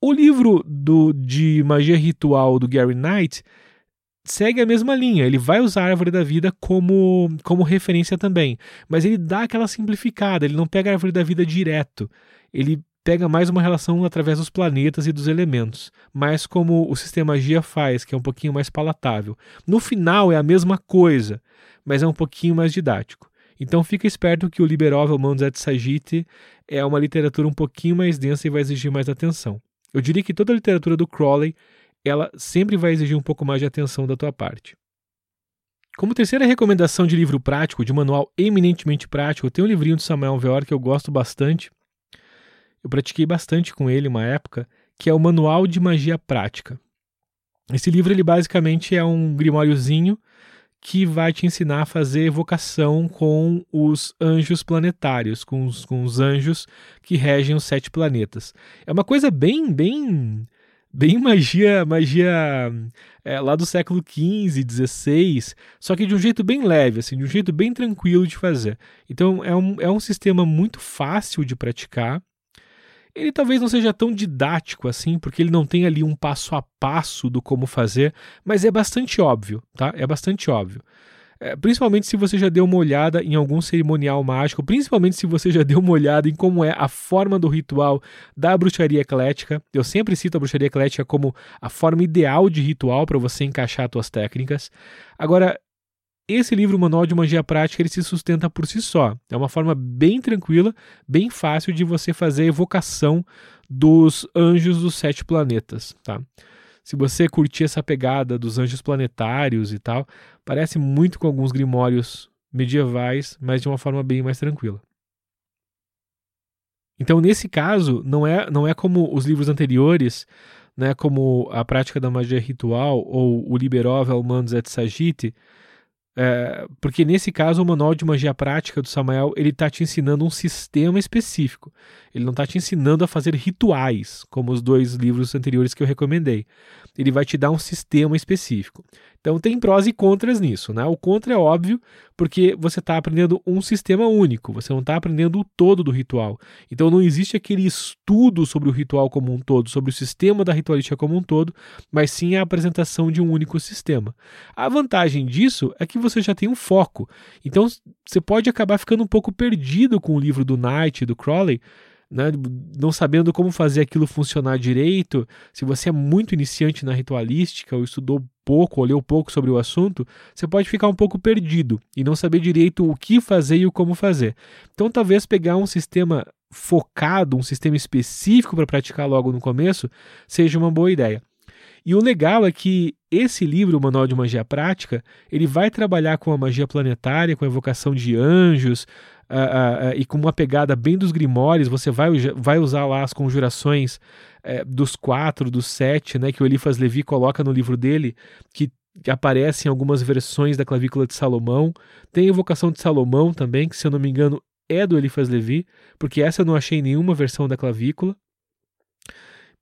O livro do, de magia ritual do Gary Knight segue a mesma linha. Ele vai usar a árvore da vida como, como referência também, mas ele dá aquela simplificada. Ele não pega a árvore da vida direto. Ele pega mais uma relação através dos planetas e dos elementos, mais como o sistema magia faz, que é um pouquinho mais palatável. No final é a mesma coisa, mas é um pouquinho mais didático. Então fica esperto que o Liberovel Manzet Sagite é uma literatura um pouquinho mais densa e vai exigir mais atenção. Eu diria que toda a literatura do Crowley ela sempre vai exigir um pouco mais de atenção da tua parte. Como terceira recomendação de livro prático, de manual eminentemente prático, tem um livrinho de Samuel Veor que eu gosto bastante. Eu pratiquei bastante com ele uma época, que é o Manual de Magia Prática. Esse livro ele basicamente é um grimóriozinho que vai te ensinar a fazer evocação com os anjos planetários, com os, com os anjos que regem os sete planetas. É uma coisa bem, bem bem magia, magia é, lá do século XV, XVI, só que de um jeito bem leve, assim, de um jeito bem tranquilo de fazer. Então é um, é um sistema muito fácil de praticar. Ele talvez não seja tão didático assim, porque ele não tem ali um passo a passo do como fazer, mas é bastante óbvio, tá? É bastante óbvio. É, principalmente se você já deu uma olhada em algum cerimonial mágico, principalmente se você já deu uma olhada em como é a forma do ritual da bruxaria eclética. Eu sempre cito a bruxaria eclética como a forma ideal de ritual para você encaixar suas técnicas. Agora, esse livro, Manual de Magia Prática, ele se sustenta por si só. É uma forma bem tranquila, bem fácil de você fazer a evocação dos anjos dos sete planetas, tá? Se você curtir essa pegada dos anjos planetários e tal, parece muito com alguns grimórios medievais, mas de uma forma bem mais tranquila. Então, nesse caso, não é, não é como os livros anteriores, né, como a prática da magia ritual ou o Liberov Almandos et Sagite, é, porque nesse caso o manual de magia prática do Samael ele está te ensinando um sistema específico. Ele não está te ensinando a fazer rituais, como os dois livros anteriores que eu recomendei. Ele vai te dar um sistema específico. Então tem prós e contras nisso, né? O contra é óbvio, porque você está aprendendo um sistema único, você não está aprendendo o todo do ritual. Então não existe aquele estudo sobre o ritual como um todo, sobre o sistema da ritualística como um todo, mas sim a apresentação de um único sistema. A vantagem disso é que você já tem um foco. Então você pode acabar ficando um pouco perdido com o livro do Knight, do Crowley, né, não sabendo como fazer aquilo funcionar direito, se você é muito iniciante na ritualística ou estudou pouco, ou leu pouco sobre o assunto, você pode ficar um pouco perdido e não saber direito o que fazer e o como fazer. Então, talvez pegar um sistema focado, um sistema específico para praticar logo no começo, seja uma boa ideia. E o legal é que esse livro, o Manual de Magia Prática, ele vai trabalhar com a magia planetária, com a evocação de anjos, uh, uh, uh, e com uma pegada bem dos grimórios, você vai, vai usar lá as conjurações eh, dos quatro, dos sete, né, que o Eliphas Levi coloca no livro dele, que aparecem algumas versões da clavícula de Salomão. Tem a evocação de Salomão também, que se eu não me engano é do Eliphas Levi, porque essa eu não achei nenhuma versão da clavícula.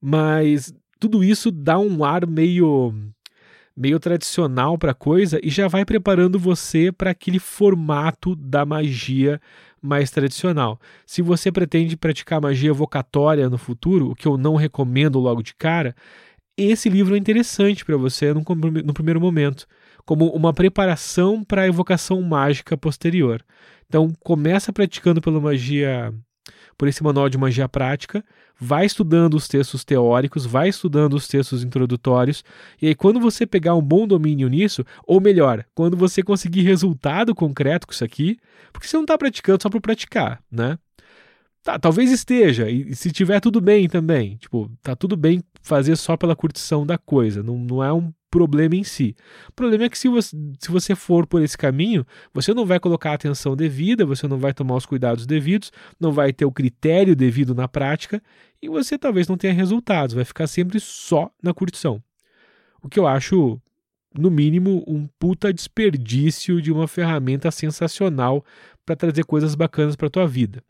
Mas tudo isso dá um ar meio meio tradicional para a coisa e já vai preparando você para aquele formato da magia mais tradicional. Se você pretende praticar magia vocatória no futuro, o que eu não recomendo logo de cara, esse livro é interessante para você no, no primeiro momento, como uma preparação para a evocação mágica posterior. Então, começa praticando pela magia por esse manual de magia prática, vai estudando os textos teóricos, vai estudando os textos introdutórios, e aí quando você pegar um bom domínio nisso, ou melhor, quando você conseguir resultado concreto com isso aqui, porque você não está praticando só para praticar, né? Tá, talvez esteja, e se tiver tudo bem também. Tipo, tá tudo bem fazer só pela curtição da coisa, não, não é um problema em si. O problema é que se você, se você for por esse caminho, você não vai colocar a atenção devida, você não vai tomar os cuidados devidos, não vai ter o critério devido na prática, e você talvez não tenha resultados, vai ficar sempre só na curtição. O que eu acho, no mínimo, um puta desperdício de uma ferramenta sensacional para trazer coisas bacanas para tua vida.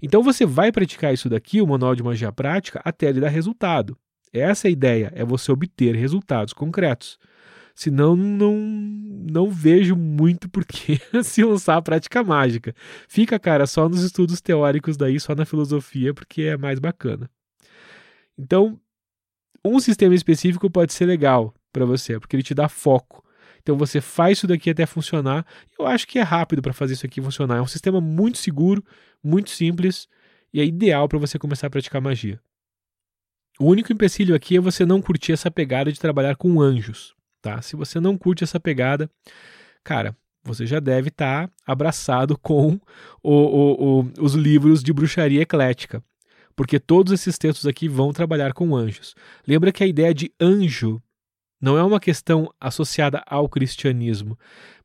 Então você vai praticar isso daqui, o manual de magia prática, até ele dar resultado. Essa é a ideia, é você obter resultados concretos. Senão, não, não vejo muito por que se lançar a prática mágica. Fica, cara, só nos estudos teóricos daí, só na filosofia, porque é mais bacana. Então, um sistema específico pode ser legal para você, porque ele te dá foco. Então você faz isso daqui até funcionar. Eu acho que é rápido para fazer isso aqui funcionar. É um sistema muito seguro, muito simples e é ideal para você começar a praticar magia. O único empecilho aqui é você não curtir essa pegada de trabalhar com anjos, tá? Se você não curte essa pegada, cara, você já deve estar tá abraçado com o, o, o, os livros de bruxaria eclética, porque todos esses textos aqui vão trabalhar com anjos. Lembra que a ideia de anjo não é uma questão associada ao cristianismo,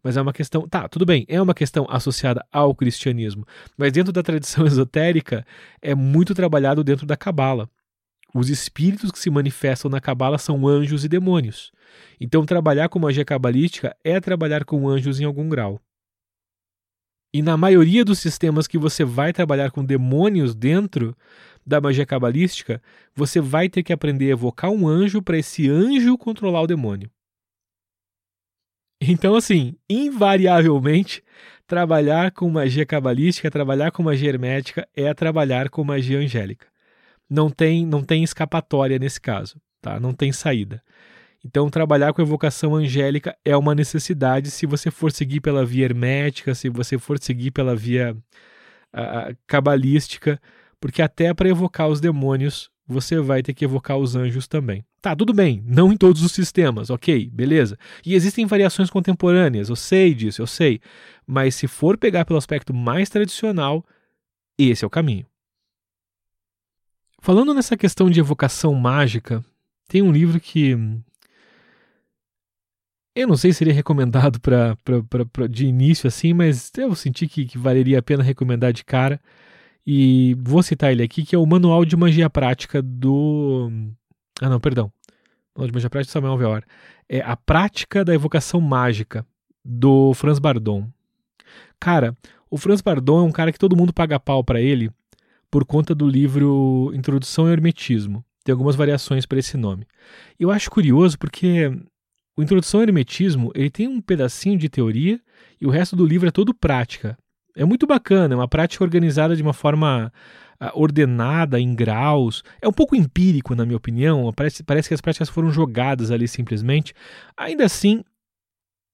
mas é uma questão. Tá, tudo bem, é uma questão associada ao cristianismo, mas dentro da tradição esotérica é muito trabalhado dentro da cabala. Os espíritos que se manifestam na cabala são anjos e demônios. Então, trabalhar com magia cabalística é trabalhar com anjos em algum grau. E na maioria dos sistemas que você vai trabalhar com demônios dentro, da magia cabalística, você vai ter que aprender a evocar um anjo para esse anjo controlar o demônio. Então, assim, invariavelmente, trabalhar com magia cabalística, trabalhar com magia hermética é trabalhar com magia angélica. Não tem, não tem escapatória nesse caso, tá? Não tem saída. Então, trabalhar com evocação angélica é uma necessidade se você for seguir pela via hermética, se você for seguir pela via cabalística, porque até para evocar os demônios você vai ter que evocar os anjos também. Tá, tudo bem, não em todos os sistemas, ok, beleza. E existem variações contemporâneas, eu sei disso, eu sei. Mas se for pegar pelo aspecto mais tradicional, esse é o caminho. Falando nessa questão de evocação mágica, tem um livro que eu não sei se seria recomendado pra, pra, pra, pra, de início assim, mas eu senti que, que valeria a pena recomendar de cara e vou citar ele aqui, que é o Manual de Magia Prática do. Ah, não, perdão. Manual de Magia Prática do Samuel Veor. É A Prática da Evocação Mágica, do Franz Bardon. Cara, o Franz Bardon é um cara que todo mundo paga pau para ele por conta do livro Introdução ao Hermetismo. Tem algumas variações para esse nome. Eu acho curioso porque o Introdução ao Hermetismo ele tem um pedacinho de teoria e o resto do livro é todo prática. É muito bacana, é uma prática organizada de uma forma uh, ordenada, em graus. É um pouco empírico, na minha opinião. Parece, parece que as práticas foram jogadas ali simplesmente. Ainda assim,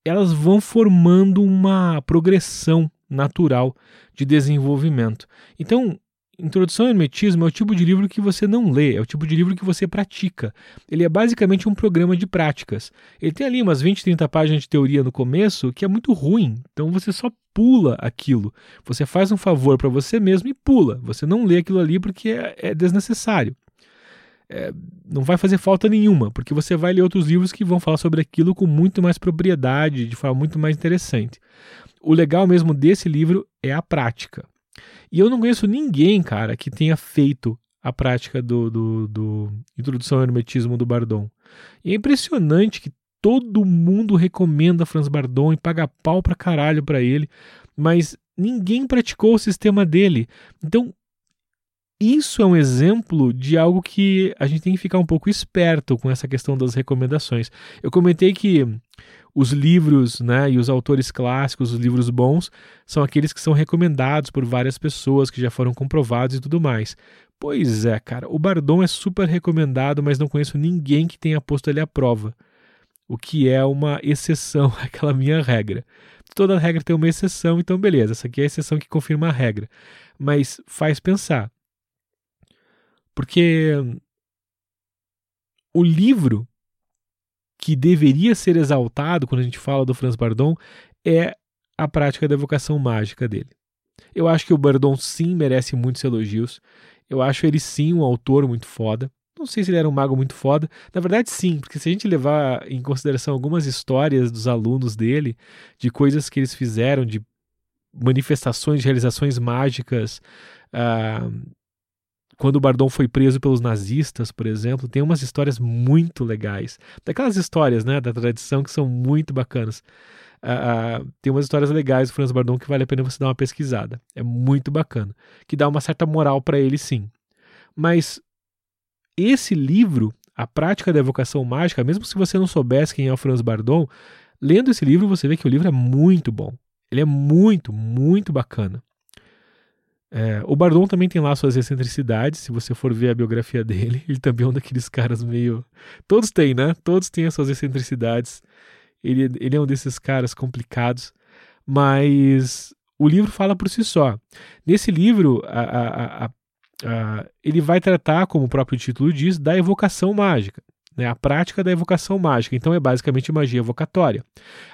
elas vão formando uma progressão natural de desenvolvimento. Então, Introdução ao Hermetismo é o tipo de livro que você não lê, é o tipo de livro que você pratica. Ele é basicamente um programa de práticas. Ele tem ali umas 20, 30 páginas de teoria no começo, que é muito ruim. Então você só pula aquilo. Você faz um favor para você mesmo e pula. Você não lê aquilo ali porque é, é desnecessário. É, não vai fazer falta nenhuma, porque você vai ler outros livros que vão falar sobre aquilo com muito mais propriedade, de forma muito mais interessante. O legal mesmo desse livro é a prática. E eu não conheço ninguém, cara, que tenha feito a prática do, do, do Introdução ao Hermetismo do Bardon. E é impressionante que todo mundo recomenda Franz Bardon e paga pau pra caralho pra ele, mas ninguém praticou o sistema dele. Então, isso é um exemplo de algo que a gente tem que ficar um pouco esperto com essa questão das recomendações. Eu comentei que os livros né, e os autores clássicos, os livros bons, são aqueles que são recomendados por várias pessoas, que já foram comprovados e tudo mais. Pois é, cara, o Bardon é super recomendado, mas não conheço ninguém que tenha posto ele à prova. O que é uma exceção àquela minha regra. Toda regra tem uma exceção, então beleza, essa aqui é a exceção que confirma a regra. Mas faz pensar. Porque o livro que deveria ser exaltado quando a gente fala do Franz Bardon é a prática da evocação mágica dele. Eu acho que o Bardon sim merece muitos elogios. Eu acho ele sim um autor muito foda. Não sei se ele era um mago muito foda. Na verdade, sim, porque se a gente levar em consideração algumas histórias dos alunos dele, de coisas que eles fizeram, de manifestações, de realizações mágicas, uh, quando o Bardon foi preso pelos nazistas, por exemplo, tem umas histórias muito legais. Daquelas histórias né, da tradição que são muito bacanas. Uh, tem umas histórias legais do Franz Bardon que vale a pena você dar uma pesquisada. É muito bacana. Que dá uma certa moral para ele, sim. Mas esse livro, a prática da evocação mágica, mesmo se você não soubesse quem é o Franz Bardon, lendo esse livro você vê que o livro é muito bom. Ele é muito, muito bacana. É, o Bardon também tem lá suas excentricidades, se você for ver a biografia dele, ele também é um daqueles caras meio. Todos têm, né? Todos têm as suas excentricidades. Ele, ele é um desses caras complicados, mas o livro fala por si só. Nesse livro, a, a, a, ele vai tratar, como o próprio título diz, da evocação mágica. Né, a prática da evocação mágica. Então é basicamente magia evocatória.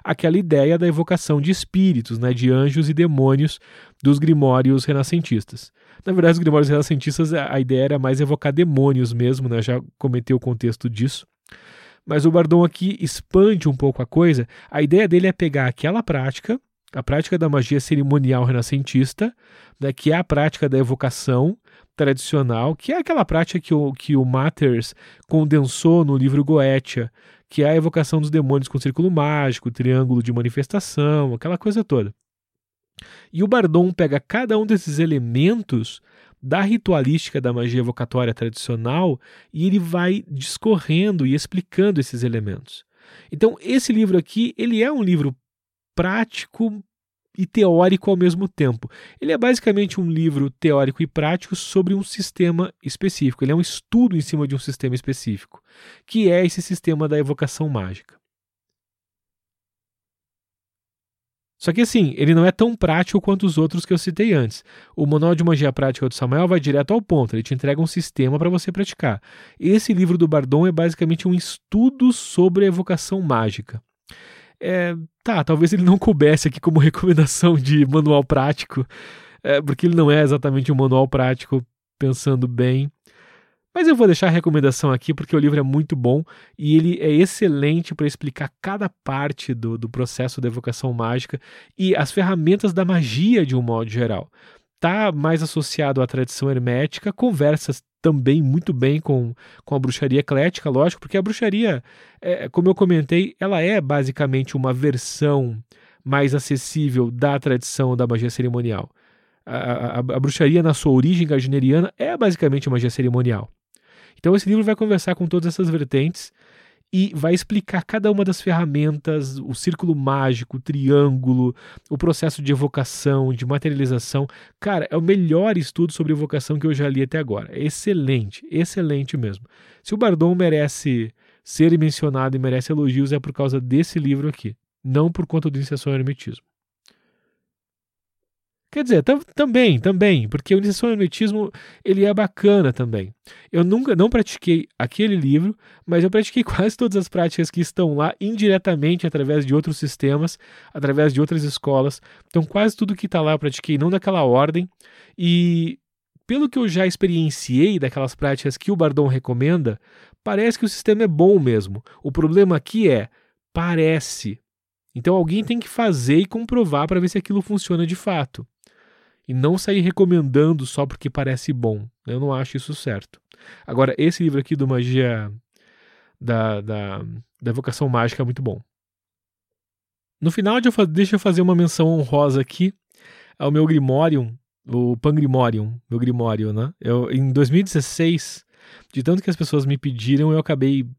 Aquela ideia da evocação de espíritos, né, de anjos e demônios dos grimórios renascentistas. Na verdade, os grimórios renascentistas, a ideia era mais evocar demônios mesmo, né, já comentei o contexto disso. Mas o Bardon aqui expande um pouco a coisa. A ideia dele é pegar aquela prática, a prática da magia cerimonial renascentista, né, que é a prática da evocação tradicional, que é aquela prática que o, que o Matters condensou no livro Goetia, que é a evocação dos demônios com círculo mágico, triângulo de manifestação, aquela coisa toda. E o Bardon pega cada um desses elementos da ritualística da magia evocatória tradicional e ele vai discorrendo e explicando esses elementos. Então, esse livro aqui, ele é um livro prático e teórico ao mesmo tempo. Ele é basicamente um livro teórico e prático sobre um sistema específico. Ele é um estudo em cima de um sistema específico, que é esse sistema da evocação mágica. Só que assim, ele não é tão prático quanto os outros que eu citei antes. O Manual de Magia Prática do Samuel vai direto ao ponto, ele te entrega um sistema para você praticar. Esse livro do Bardon é basicamente um estudo sobre a evocação mágica. É, tá, talvez ele não coubesse aqui como recomendação de manual prático, é, porque ele não é exatamente um manual prático, pensando bem. Mas eu vou deixar a recomendação aqui porque o livro é muito bom e ele é excelente para explicar cada parte do, do processo da evocação mágica e as ferramentas da magia de um modo geral. Está mais associado à tradição hermética, conversas também muito bem com, com a bruxaria eclética, lógico, porque a bruxaria, é, como eu comentei, ela é basicamente uma versão mais acessível da tradição da magia cerimonial. A, a, a, bruxaria, na sua origem gardneriana, é basicamente magia cerimonial. Então esse livro vai conversar com todas essas vertentes e vai explicar cada uma das ferramentas, o círculo mágico, o triângulo, o processo de evocação, de materialização. Cara, é o melhor estudo sobre evocação que eu já li até agora. É excelente, excelente mesmo. Se o Bardon merece ser mencionado e merece elogios é por causa desse livro aqui, não por conta do Iniciação ao Hermetismo. Quer dizer, tam, também, também, porque o iniciação ao hermetismo ele é bacana também. Eu nunca não pratiquei aquele livro, mas eu pratiquei quase todas as práticas que estão lá indiretamente através de outros sistemas, através de outras escolas. Então quase tudo que está lá eu pratiquei não daquela ordem e pelo que eu já experienciei daquelas práticas que o Bardon recomenda, parece que o sistema é bom mesmo. O problema aqui é parece. Então alguém tem que fazer e comprovar para ver se aquilo funciona de fato e não sair recomendando só porque parece bom. Eu não acho isso certo. Agora, esse livro aqui do Magia da, da, da Evocação Mágica é muito bom. No final, deixa eu fazer uma menção honrosa aqui ao meu Grimorium, o Pangrimorium, meu Grimório, né? Eu, em 2016, de tanto que as pessoas me pediram, eu acabei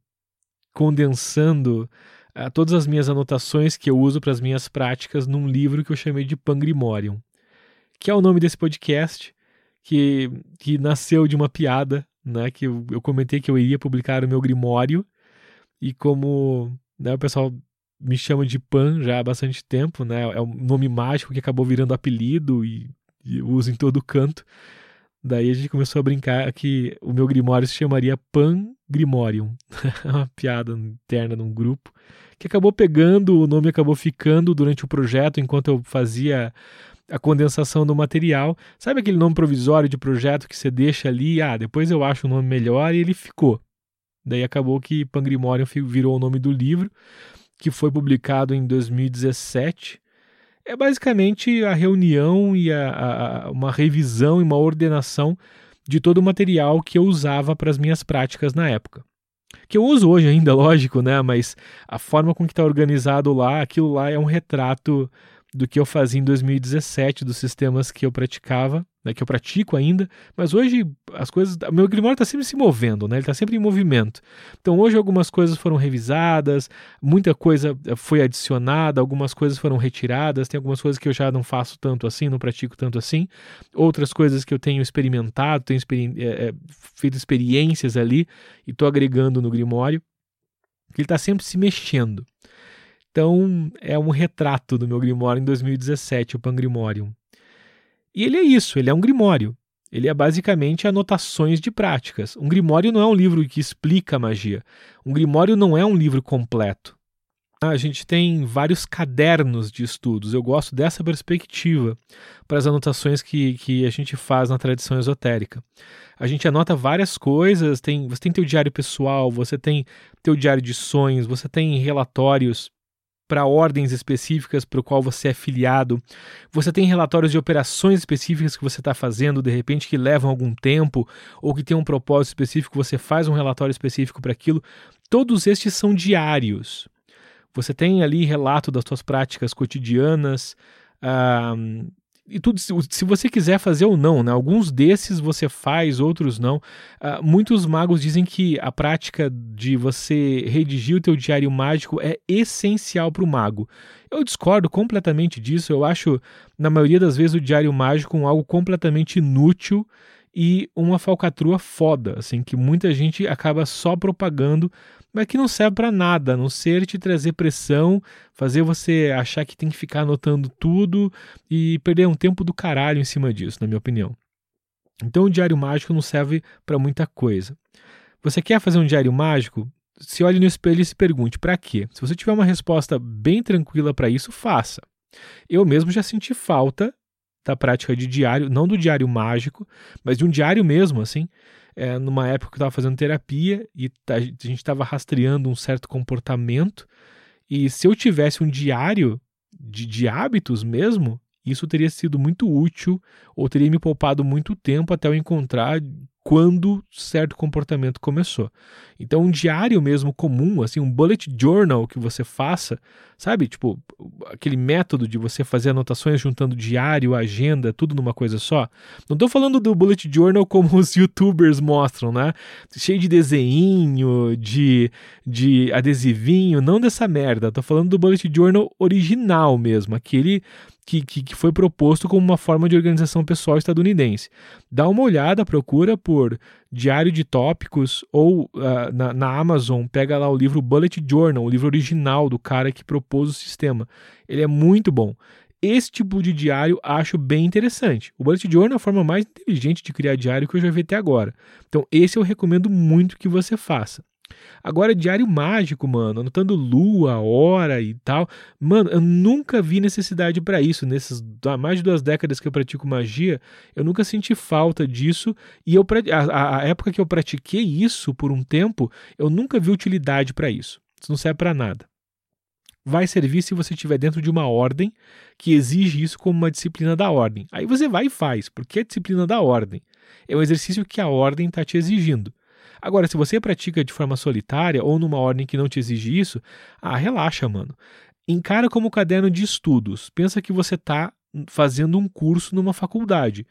condensando uh, todas as minhas anotações que eu uso para as minhas práticas num livro que eu chamei de Pangrimorium que é o nome desse podcast, que, que nasceu de uma piada, né? Que eu, eu comentei que eu iria publicar o meu Grimório, e como né, o pessoal me chama de Pan já há bastante tempo, né? É um nome mágico que acabou virando apelido e, e uso em todo canto. Daí a gente começou a brincar que o meu Grimório se chamaria Pan Grimorium. uma piada interna num grupo. Que acabou pegando, o nome acabou ficando durante o projeto, enquanto eu fazia a condensação do material. Sabe aquele nome provisório de projeto que você deixa ali? Ah, depois eu acho um nome melhor e ele ficou. Daí acabou que Pangrimorium virou o nome do livro, que foi publicado em 2017. É basicamente a reunião e a, a, uma revisão e uma ordenação de todo o material que eu usava para as minhas práticas na época. Que eu uso hoje ainda, lógico, né? Mas a forma com que está organizado lá, aquilo lá é um retrato do que eu fazia em 2017, dos sistemas que eu praticava, né, que eu pratico ainda, mas hoje as coisas. Meu Grimório está sempre se movendo, né? Ele está sempre em movimento. Então hoje algumas coisas foram revisadas, muita coisa eh, foi adicionada, algumas coisas foram retiradas, tem algumas coisas que eu já não faço tanto assim, não pratico tanto assim, outras coisas que eu tenho experimentado, tenho experi é, é, feito experiências ali e estou agregando no Grimório. Ele está sempre se mexendo. Então é um retrato do meu Grimório em 2017, o Pangrimorium. E ele é isso, ele é um grimório. Ele é basicamente anotações de práticas. Um grimório não é um livro que explica a magia. Um grimório não é um livro completo. A gente tem vários cadernos de estudos. Eu gosto dessa perspectiva para as anotações que, que a gente faz na tradição esotérica. A gente anota várias coisas. Tem, você tem teu diário pessoal, você tem teu diário de sonhos, você tem relatórios para ordens específicas para o qual você é filiado. Você tem relatórios de operações específicas que você está fazendo, de repente, que levam algum tempo ou que tem um propósito específico, você faz um relatório específico para aquilo. Todos estes são diários. Você tem ali relato das suas práticas cotidianas, uh, e tudo, se você quiser fazer ou não, né? Alguns desses você faz, outros não. Uh, muitos magos dizem que a prática de você redigir o teu diário mágico é essencial para o mago. Eu discordo completamente disso. Eu acho, na maioria das vezes, o diário mágico um algo completamente inútil e uma falcatrua foda, assim, que muita gente acaba só propagando mas que não serve para nada, a não ser te trazer pressão, fazer você achar que tem que ficar anotando tudo e perder um tempo do caralho em cima disso, na minha opinião. Então o diário mágico não serve para muita coisa. Você quer fazer um diário mágico? Se olhe no espelho e se pergunte para quê. Se você tiver uma resposta bem tranquila para isso, faça. Eu mesmo já senti falta da prática de diário, não do diário mágico, mas de um diário mesmo, assim, é, numa época que eu estava fazendo terapia e a gente estava rastreando um certo comportamento. E se eu tivesse um diário de, de hábitos mesmo, isso teria sido muito útil ou teria me poupado muito tempo até eu encontrar quando certo comportamento começou. Então, um diário mesmo comum, assim, um bullet journal que você faça, sabe? Tipo, aquele método de você fazer anotações juntando diário, agenda, tudo numa coisa só. Não estou falando do bullet journal como os youtubers mostram, né? Cheio de desenho, de, de adesivinho, não dessa merda. Estou falando do bullet journal original mesmo, aquele que, que, que, foi proposto como uma forma de organização pessoal estadunidense. Dá uma olhada, procura por Diário de Tópicos ou uh, na, na, Amazon, pega lá o livro Bullet Journal, o livro original do cara que propôs o sistema. Ele é muito bom. Esse tipo de diário acho bem interessante. O Bullet Journal é a forma mais inteligente de criar diário que eu já vi até agora. Então, esse eu recomendo muito que você faça. Agora, diário mágico, mano, anotando lua, hora e tal. Mano, eu nunca vi necessidade para isso. Nessas mais de duas décadas que eu pratico magia, eu nunca senti falta disso. E eu, a, a época que eu pratiquei isso por um tempo, eu nunca vi utilidade para isso. Isso não serve para nada. Vai servir se você estiver dentro de uma ordem que exige isso como uma disciplina da ordem. Aí você vai e faz, porque é disciplina da ordem. É um exercício que a ordem está te exigindo. Agora, se você pratica de forma solitária ou numa ordem que não te exige isso, ah, relaxa, mano. Encara como caderno de estudos. Pensa que você está fazendo um curso numa faculdade.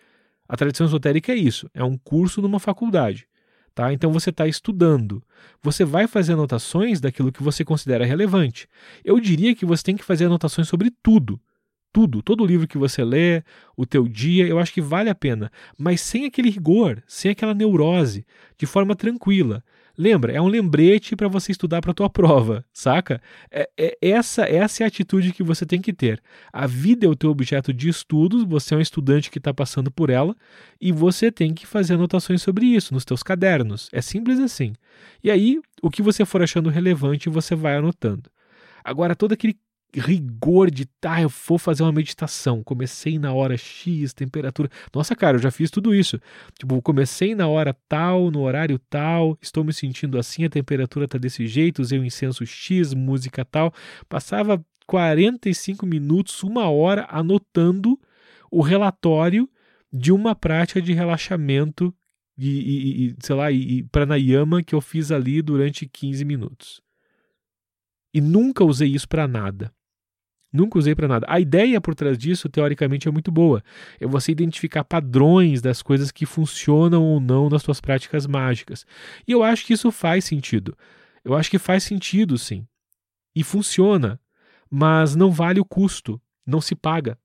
A tradição esotérica é isso, é um curso numa faculdade. Tá? Então você está estudando. Você vai fazer anotações daquilo que você considera relevante. Eu diria que você tem que fazer anotações sobre tudo tudo, todo livro que você lê, o teu dia, eu acho que vale a pena, mas sem aquele rigor, sem aquela neurose, de forma tranquila. Lembra, é um lembrete para você estudar para a tua prova, saca? É, é, essa, essa é a atitude que você tem que ter. A vida é o teu objeto de estudos, você é um estudante que está passando por ela e você tem que fazer anotações sobre isso nos teus cadernos. É simples assim. E aí, o que você for achando relevante, você vai anotando. Agora, todo aquele rigor de tá, eu vou fazer uma meditação. Comecei na hora X, temperatura. Nossa, cara, eu já fiz tudo isso. Tipo, comecei na hora tal, no horário tal, estou me sentindo assim, a temperatura tá desse jeito, usei o incenso X, música tal. Passava 45 minutos, uma hora anotando o relatório de uma prática de relaxamento e, e, e sei lá, e, e pranayama que eu fiz ali durante 15 minutos. E nunca usei isso para nada. Nunca usei para nada. A ideia por trás disso, teoricamente, é muito boa. É você identificar padrões das coisas que funcionam ou não nas suas práticas mágicas. E eu acho que isso faz sentido. Eu acho que faz sentido, sim. E funciona. Mas não vale o custo. Não se paga.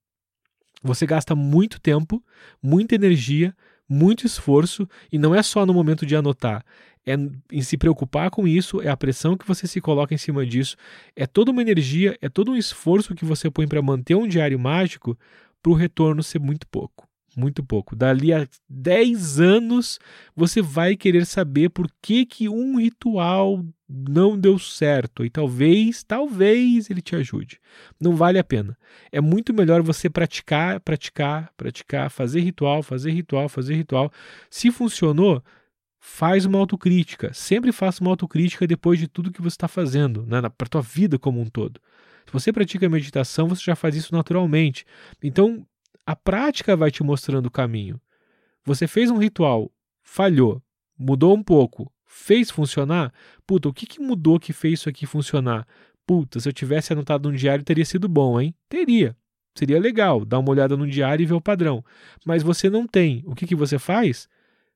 Você gasta muito tempo, muita energia, muito esforço, e não é só no momento de anotar é em se preocupar com isso, é a pressão que você se coloca em cima disso, é toda uma energia, é todo um esforço que você põe para manter um diário mágico para o retorno ser muito pouco. Muito pouco. Dali a 10 anos, você vai querer saber por que, que um ritual não deu certo. E talvez, talvez ele te ajude. Não vale a pena. É muito melhor você praticar, praticar, praticar, fazer ritual, fazer ritual, fazer ritual. Se funcionou, faz uma autocrítica. Sempre faça uma autocrítica depois de tudo que você está fazendo, né, para a tua vida como um todo. Se você pratica meditação, você já faz isso naturalmente. Então, a prática vai te mostrando o caminho. Você fez um ritual, falhou, mudou um pouco, fez funcionar? Puta, o que, que mudou que fez isso aqui funcionar? Puta, se eu tivesse anotado no diário, teria sido bom, hein? Teria. Seria legal dar uma olhada no diário e ver o padrão. Mas você não tem. O que, que você faz?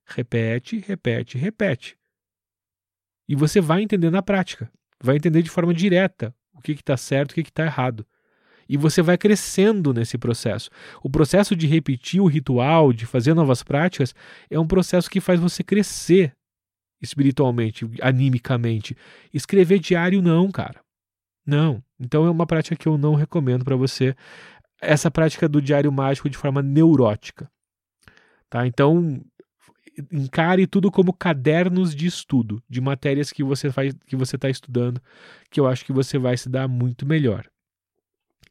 Repete, repete, repete. E você vai entender na prática, vai entender de forma direta o que está certo, o que está errado. E você vai crescendo nesse processo. O processo de repetir o ritual, de fazer novas práticas, é um processo que faz você crescer espiritualmente, animicamente. Escrever diário, não, cara. Não. Então é uma prática que eu não recomendo para você. Essa prática do diário mágico de forma neurótica. Tá? Então, encare tudo como cadernos de estudo, de matérias que você faz, que você está estudando, que eu acho que você vai se dar muito melhor.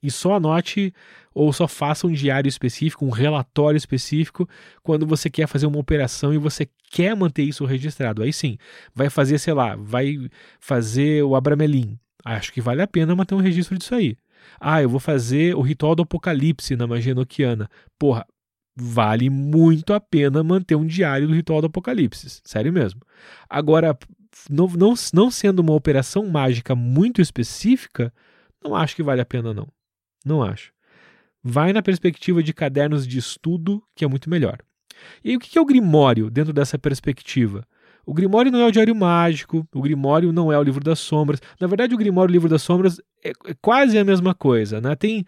E só anote ou só faça um diário específico, um relatório específico, quando você quer fazer uma operação e você quer manter isso registrado. Aí sim, vai fazer, sei lá, vai fazer o Abramelin. Acho que vale a pena manter um registro disso aí. Ah, eu vou fazer o ritual do apocalipse na magia noquiana. Porra, vale muito a pena manter um diário do ritual do Apocalipse. Sério mesmo. Agora, não, não, não sendo uma operação mágica muito específica, não acho que vale a pena, não. Não acho. Vai na perspectiva de cadernos de estudo, que é muito melhor. E aí, o que é o Grimório dentro dessa perspectiva? O Grimório não é o Diário Mágico, o Grimório não é o Livro das Sombras. Na verdade, o Grimório e o Livro das Sombras é, é quase a mesma coisa. Né? Tem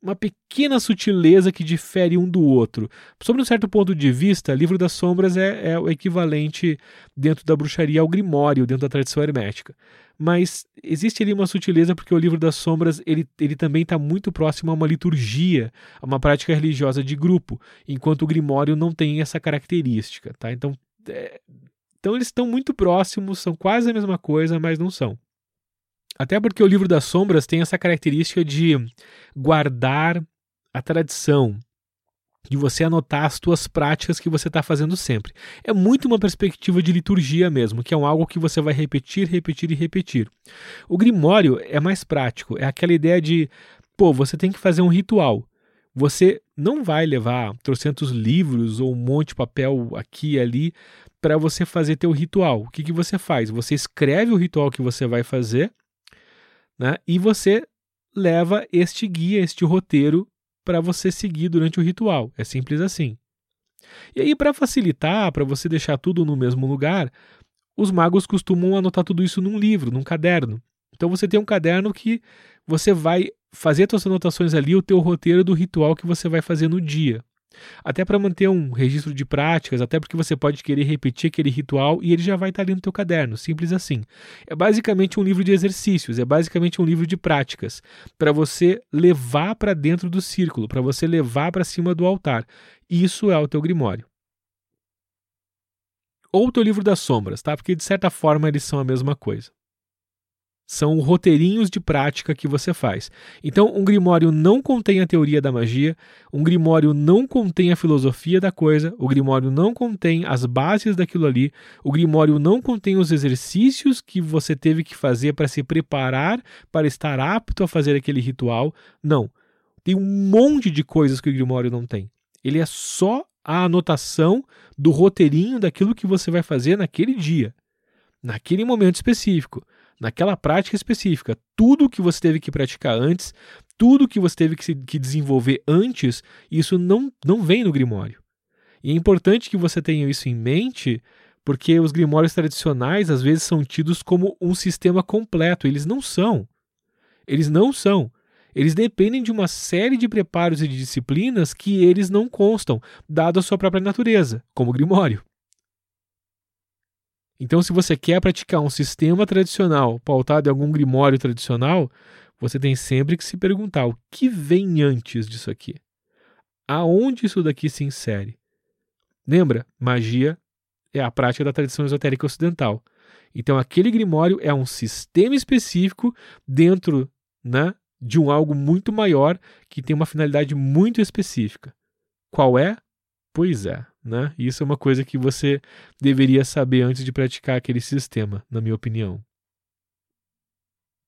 uma pequena sutileza que difere um do outro. Sobre um certo ponto de vista, Livro das Sombras é, é o equivalente dentro da bruxaria ao Grimório, dentro da tradição hermética. Mas existe ali uma sutileza porque o Livro das Sombras ele, ele também está muito próximo a uma liturgia, a uma prática religiosa de grupo, enquanto o Grimório não tem essa característica. Tá? Então, é, então eles estão muito próximos, são quase a mesma coisa, mas não são. Até porque o livro das sombras tem essa característica de guardar a tradição, de você anotar as tuas práticas que você está fazendo sempre. É muito uma perspectiva de liturgia mesmo, que é um algo que você vai repetir, repetir e repetir. O Grimório é mais prático, é aquela ideia de, pô, você tem que fazer um ritual. Você não vai levar trocentos livros ou um monte de papel aqui e ali para você fazer teu ritual. O que, que você faz? Você escreve o ritual que você vai fazer né? E você leva este guia, este roteiro para você seguir durante o ritual. É simples assim. E aí, para facilitar, para você deixar tudo no mesmo lugar, os magos costumam anotar tudo isso num livro, num caderno. Então você tem um caderno que você vai fazer suas anotações ali, o teu roteiro do ritual que você vai fazer no dia. Até para manter um registro de práticas, até porque você pode querer repetir aquele ritual e ele já vai estar ali no teu caderno, simples assim. É basicamente um livro de exercícios, é basicamente um livro de práticas para você levar para dentro do círculo, para você levar para cima do altar. Isso é o teu grimório. Ou o teu livro das sombras, tá? Porque de certa forma eles são a mesma coisa são roteirinhos de prática que você faz. Então, um grimório não contém a teoria da magia, um grimório não contém a filosofia da coisa, o grimório não contém as bases daquilo ali, o grimório não contém os exercícios que você teve que fazer para se preparar para estar apto a fazer aquele ritual. Não. Tem um monte de coisas que o grimório não tem. Ele é só a anotação do roteirinho daquilo que você vai fazer naquele dia, naquele momento específico naquela prática específica. Tudo que você teve que praticar antes, tudo que você teve que, se, que desenvolver antes, isso não, não vem no Grimório. E é importante que você tenha isso em mente, porque os Grimórios tradicionais às vezes são tidos como um sistema completo. Eles não são. Eles não são. Eles dependem de uma série de preparos e de disciplinas que eles não constam, dado a sua própria natureza, como Grimório. Então, se você quer praticar um sistema tradicional pautado em algum Grimório tradicional, você tem sempre que se perguntar o que vem antes disso aqui. Aonde isso daqui se insere? Lembra? Magia é a prática da tradição esotérica ocidental. Então, aquele grimório é um sistema específico dentro né, de um algo muito maior que tem uma finalidade muito específica. Qual é? Pois é, né? Isso é uma coisa que você deveria saber antes de praticar aquele sistema, na minha opinião.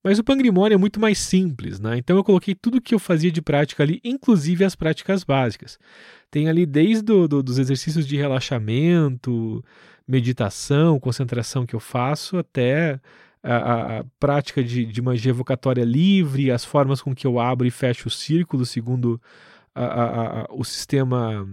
Mas o Pangrimório é muito mais simples, né? Então eu coloquei tudo que eu fazia de prática ali, inclusive as práticas básicas. Tem ali desde do, do, dos exercícios de relaxamento, meditação, concentração que eu faço, até a, a, a prática de, de magia evocatória livre, as formas com que eu abro e fecho o círculo segundo a, o sistema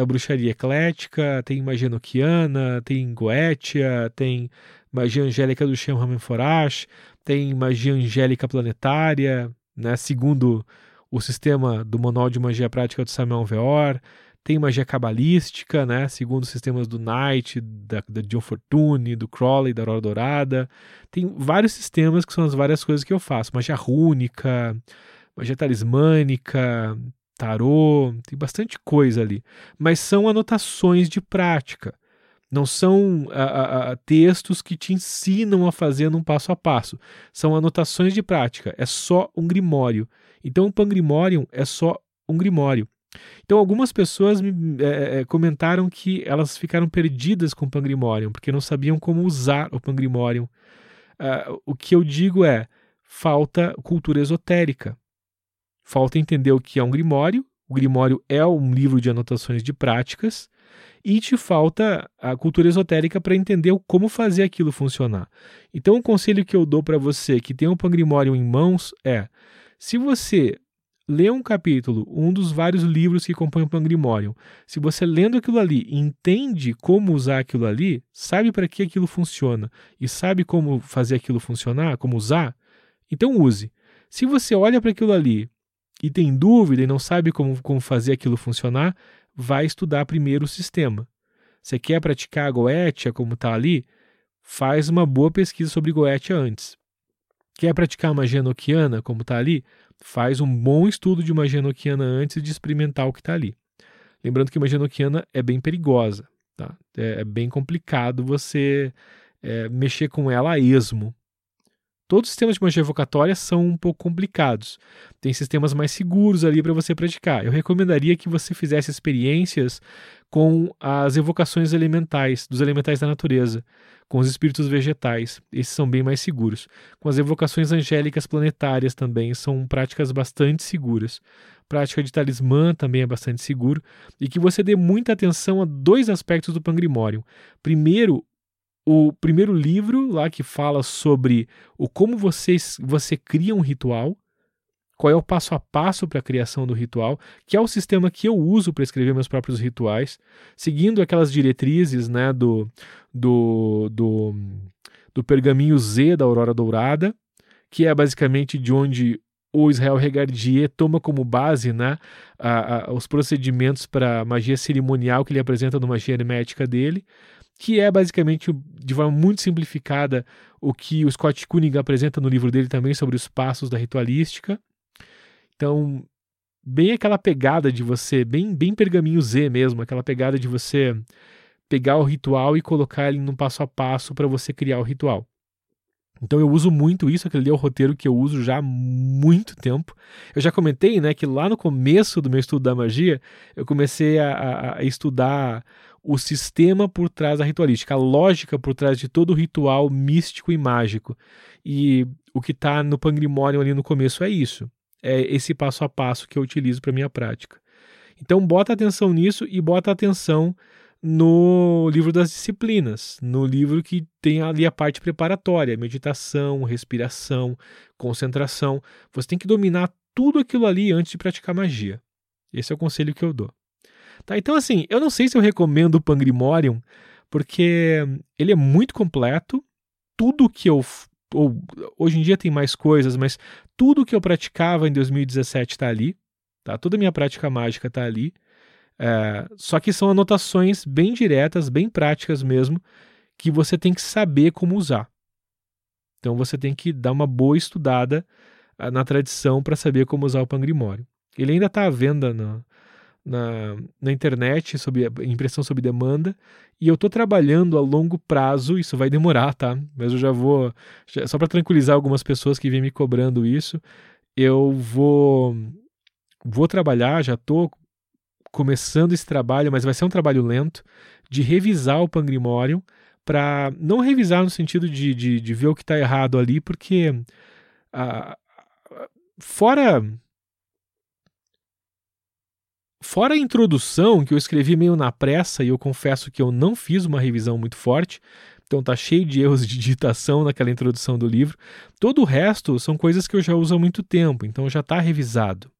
da bruxaria eclética, tem magia noquiana, tem goetia, tem magia angélica do Shem Ramenforash, tem magia angélica planetária, né, segundo o sistema do Manual de Magia Prática do Samuel Veor, tem magia cabalística, né, segundo os sistemas do Knight, da, da John Fortune, do Crowley, da Aurora Dourada. Tem vários sistemas que são as várias coisas que eu faço. Magia rúnica, magia talismânica, tarô, tem bastante coisa ali. Mas são anotações de prática. Não são a, a, textos que te ensinam a fazer num passo a passo. São anotações de prática. É só um grimório. Então, o Pangrimorium é só um grimório. Então, algumas pessoas me é, é, comentaram que elas ficaram perdidas com o Pangrimorium, porque não sabiam como usar o Pangrimorium. Uh, o que eu digo é: falta cultura esotérica. Falta entender o que é um grimório. O grimório é um livro de anotações de práticas e te falta a cultura esotérica para entender como fazer aquilo funcionar. Então, o conselho que eu dou para você que tem um Pangrimório em mãos é: se você lê um capítulo, um dos vários livros que compõem o Pangrimório, se você lendo aquilo ali entende como usar aquilo ali, sabe para que aquilo funciona e sabe como fazer aquilo funcionar, como usar, então use. Se você olha para aquilo ali e tem dúvida e não sabe como, como fazer aquilo funcionar, vai estudar primeiro o sistema. Você quer praticar a Goetia como está ali? Faz uma boa pesquisa sobre Goetia antes. Quer praticar magia noquiana como está ali? Faz um bom estudo de magia noquiana antes de experimentar o que está ali. Lembrando que magia noquiana é bem perigosa. Tá? É, é bem complicado você é, mexer com ela a esmo. Todos os sistemas de magia evocatória são um pouco complicados. Tem sistemas mais seguros ali para você praticar. Eu recomendaria que você fizesse experiências com as evocações elementais, dos elementais da natureza, com os espíritos vegetais. Esses são bem mais seguros. Com as evocações angélicas planetárias também são práticas bastante seguras. Prática de talismã também é bastante seguro. E que você dê muita atenção a dois aspectos do Pangrimório. Primeiro, o primeiro livro lá que fala sobre o como você, você cria um ritual, qual é o passo a passo para a criação do ritual, que é o sistema que eu uso para escrever meus próprios rituais, seguindo aquelas diretrizes né, do, do, do, do pergaminho Z da Aurora Dourada, que é basicamente de onde o Israel Regardier toma como base né, a, a, os procedimentos para magia cerimonial que ele apresenta no Magia Hermética dele que é basicamente, de forma muito simplificada, o que o Scott Cunningham apresenta no livro dele também sobre os passos da ritualística. Então, bem aquela pegada de você, bem, bem pergaminho Z mesmo, aquela pegada de você pegar o ritual e colocar ele num passo a passo para você criar o ritual. Então eu uso muito isso, aquele é o roteiro que eu uso já há muito tempo. Eu já comentei, né, que lá no começo do meu estudo da magia, eu comecei a, a, a estudar o sistema por trás da ritualística, a lógica por trás de todo o ritual místico e mágico. E o que está no Pangrimorium ali no começo é isso. É esse passo a passo que eu utilizo para minha prática. Então bota atenção nisso e bota atenção no livro das disciplinas, no livro que tem ali a parte preparatória, meditação, respiração, concentração. Você tem que dominar tudo aquilo ali antes de praticar magia. Esse é o conselho que eu dou. Tá, então assim, eu não sei se eu recomendo o Pangrimorium, porque ele é muito completo. Tudo que eu ou, hoje em dia tem mais coisas, mas tudo que eu praticava em 2017 está ali, tá? Toda a minha prática mágica está ali. É, só que são anotações bem diretas, bem práticas mesmo, que você tem que saber como usar. Então você tem que dar uma boa estudada uh, na tradição para saber como usar o Pangrimório. Ele ainda está à venda na, na, na internet, sob impressão sob demanda, e eu estou trabalhando a longo prazo, isso vai demorar, tá? Mas eu já vou, já, só para tranquilizar algumas pessoas que vêm me cobrando isso, eu vou, vou trabalhar, já estou começando esse trabalho, mas vai ser um trabalho lento, de revisar o Pangrimorium, para não revisar no sentido de, de, de ver o que está errado ali, porque a, fora fora a introdução que eu escrevi meio na pressa e eu confesso que eu não fiz uma revisão muito forte, então tá cheio de erros de digitação naquela introdução do livro. Todo o resto são coisas que eu já uso há muito tempo, então já está revisado.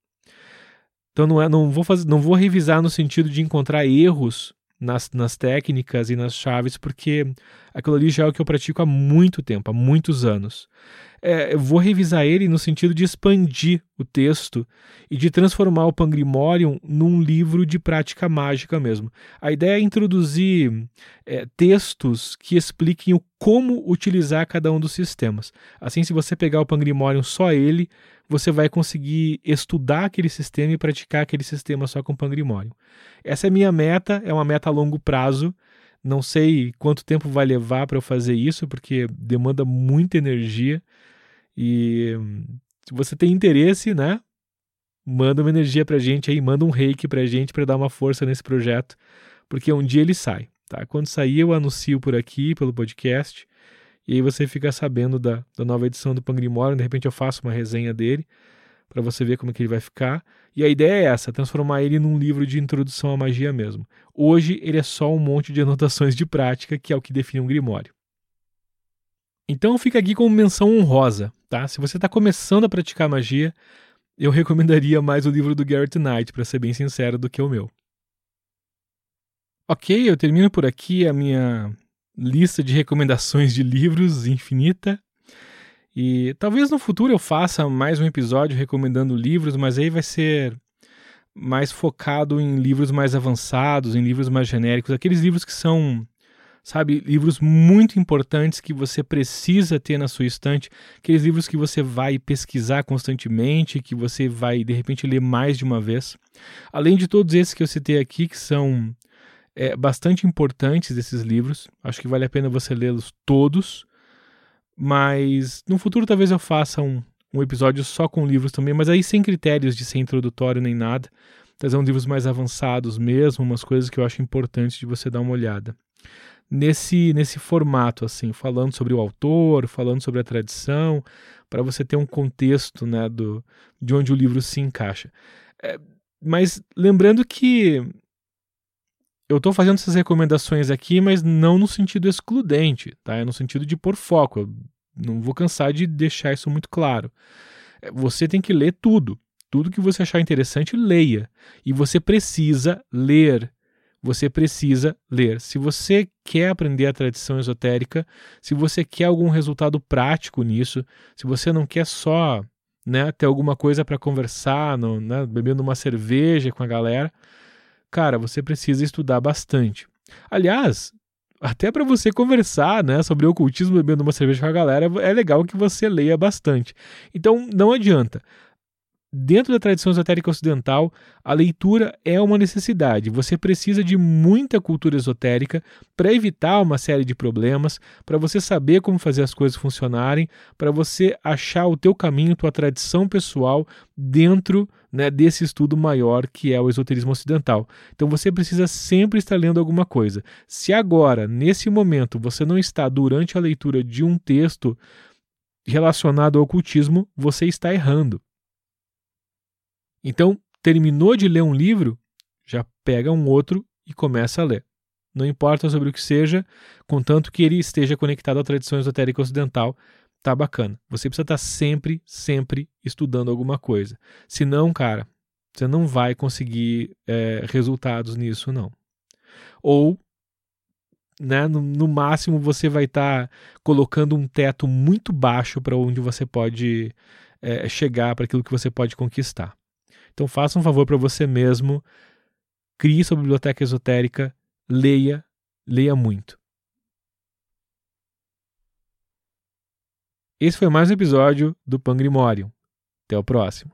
Então não, é, não, vou fazer, não vou revisar no sentido de encontrar erros nas, nas técnicas e nas chaves, porque aquilo ali já é o que eu pratico há muito tempo, há muitos anos. É, eu vou revisar ele no sentido de expandir o texto e de transformar o Pangrimorium num livro de prática mágica mesmo. A ideia é introduzir é, textos que expliquem o como utilizar cada um dos sistemas. Assim, se você pegar o Pangrimorium só ele, você vai conseguir estudar aquele sistema e praticar aquele sistema só com Pangrimorium. Essa é minha meta, é uma meta a longo prazo. Não sei quanto tempo vai levar para eu fazer isso, porque demanda muita energia. E se você tem interesse, né? Manda uma energia pra gente aí, manda um reiki pra gente para dar uma força nesse projeto, porque um dia ele sai, tá? Quando sair eu anuncio por aqui, pelo podcast. E aí você fica sabendo da, da nova edição do Pangrimorium, de repente eu faço uma resenha dele para você ver como é que ele vai ficar. E a ideia é essa, transformar ele num livro de introdução à magia mesmo. Hoje ele é só um monte de anotações de prática, que é o que define um grimório. Então fica aqui como menção honrosa, tá? Se você está começando a praticar magia, eu recomendaria mais o livro do Garrett Knight, para ser bem sincero, do que o meu. Ok, eu termino por aqui a minha lista de recomendações de livros infinita. E talvez no futuro eu faça mais um episódio recomendando livros, mas aí vai ser mais focado em livros mais avançados, em livros mais genéricos, aqueles livros que são, sabe, livros muito importantes que você precisa ter na sua estante, aqueles livros que você vai pesquisar constantemente, que você vai de repente ler mais de uma vez. Além de todos esses que eu citei aqui, que são é, bastante importantes esses livros. Acho que vale a pena você lê-los todos. Mas no futuro talvez eu faça um, um episódio só com livros também, mas aí sem critérios de ser introdutório nem nada. Trazer livros mais avançados mesmo, umas coisas que eu acho importantes de você dar uma olhada. Nesse, nesse formato, assim, falando sobre o autor, falando sobre a tradição, para você ter um contexto né, do, de onde o livro se encaixa. É, mas lembrando que eu estou fazendo essas recomendações aqui, mas não no sentido excludente, tá? É no sentido de pôr foco. Eu não vou cansar de deixar isso muito claro. É, você tem que ler tudo. Tudo que você achar interessante, leia. E você precisa ler. Você precisa ler. Se você quer aprender a tradição esotérica, se você quer algum resultado prático nisso, se você não quer só né, ter alguma coisa para conversar, no, né, bebendo uma cerveja com a galera, cara, você precisa estudar bastante. Aliás, até para você conversar né, sobre ocultismo bebendo uma cerveja com a galera, é legal que você leia bastante. Então, não adianta. Dentro da tradição esotérica ocidental, a leitura é uma necessidade. Você precisa de muita cultura esotérica para evitar uma série de problemas, para você saber como fazer as coisas funcionarem, para você achar o teu caminho, tua tradição pessoal dentro né, desse estudo maior que é o esoterismo ocidental. Então você precisa sempre estar lendo alguma coisa. Se agora, nesse momento, você não está durante a leitura de um texto relacionado ao ocultismo, você está errando. Então, terminou de ler um livro, já pega um outro e começa a ler. Não importa sobre o que seja, contanto que ele esteja conectado à tradição esotérica ocidental, tá bacana. Você precisa estar tá sempre, sempre estudando alguma coisa. Senão, cara, você não vai conseguir é, resultados nisso, não. Ou, né, no, no máximo, você vai estar tá colocando um teto muito baixo para onde você pode é, chegar, para aquilo que você pode conquistar. Então, faça um favor para você mesmo, crie sua biblioteca esotérica, leia, leia muito. Esse foi mais um episódio do Pangrimorium. Até o próximo.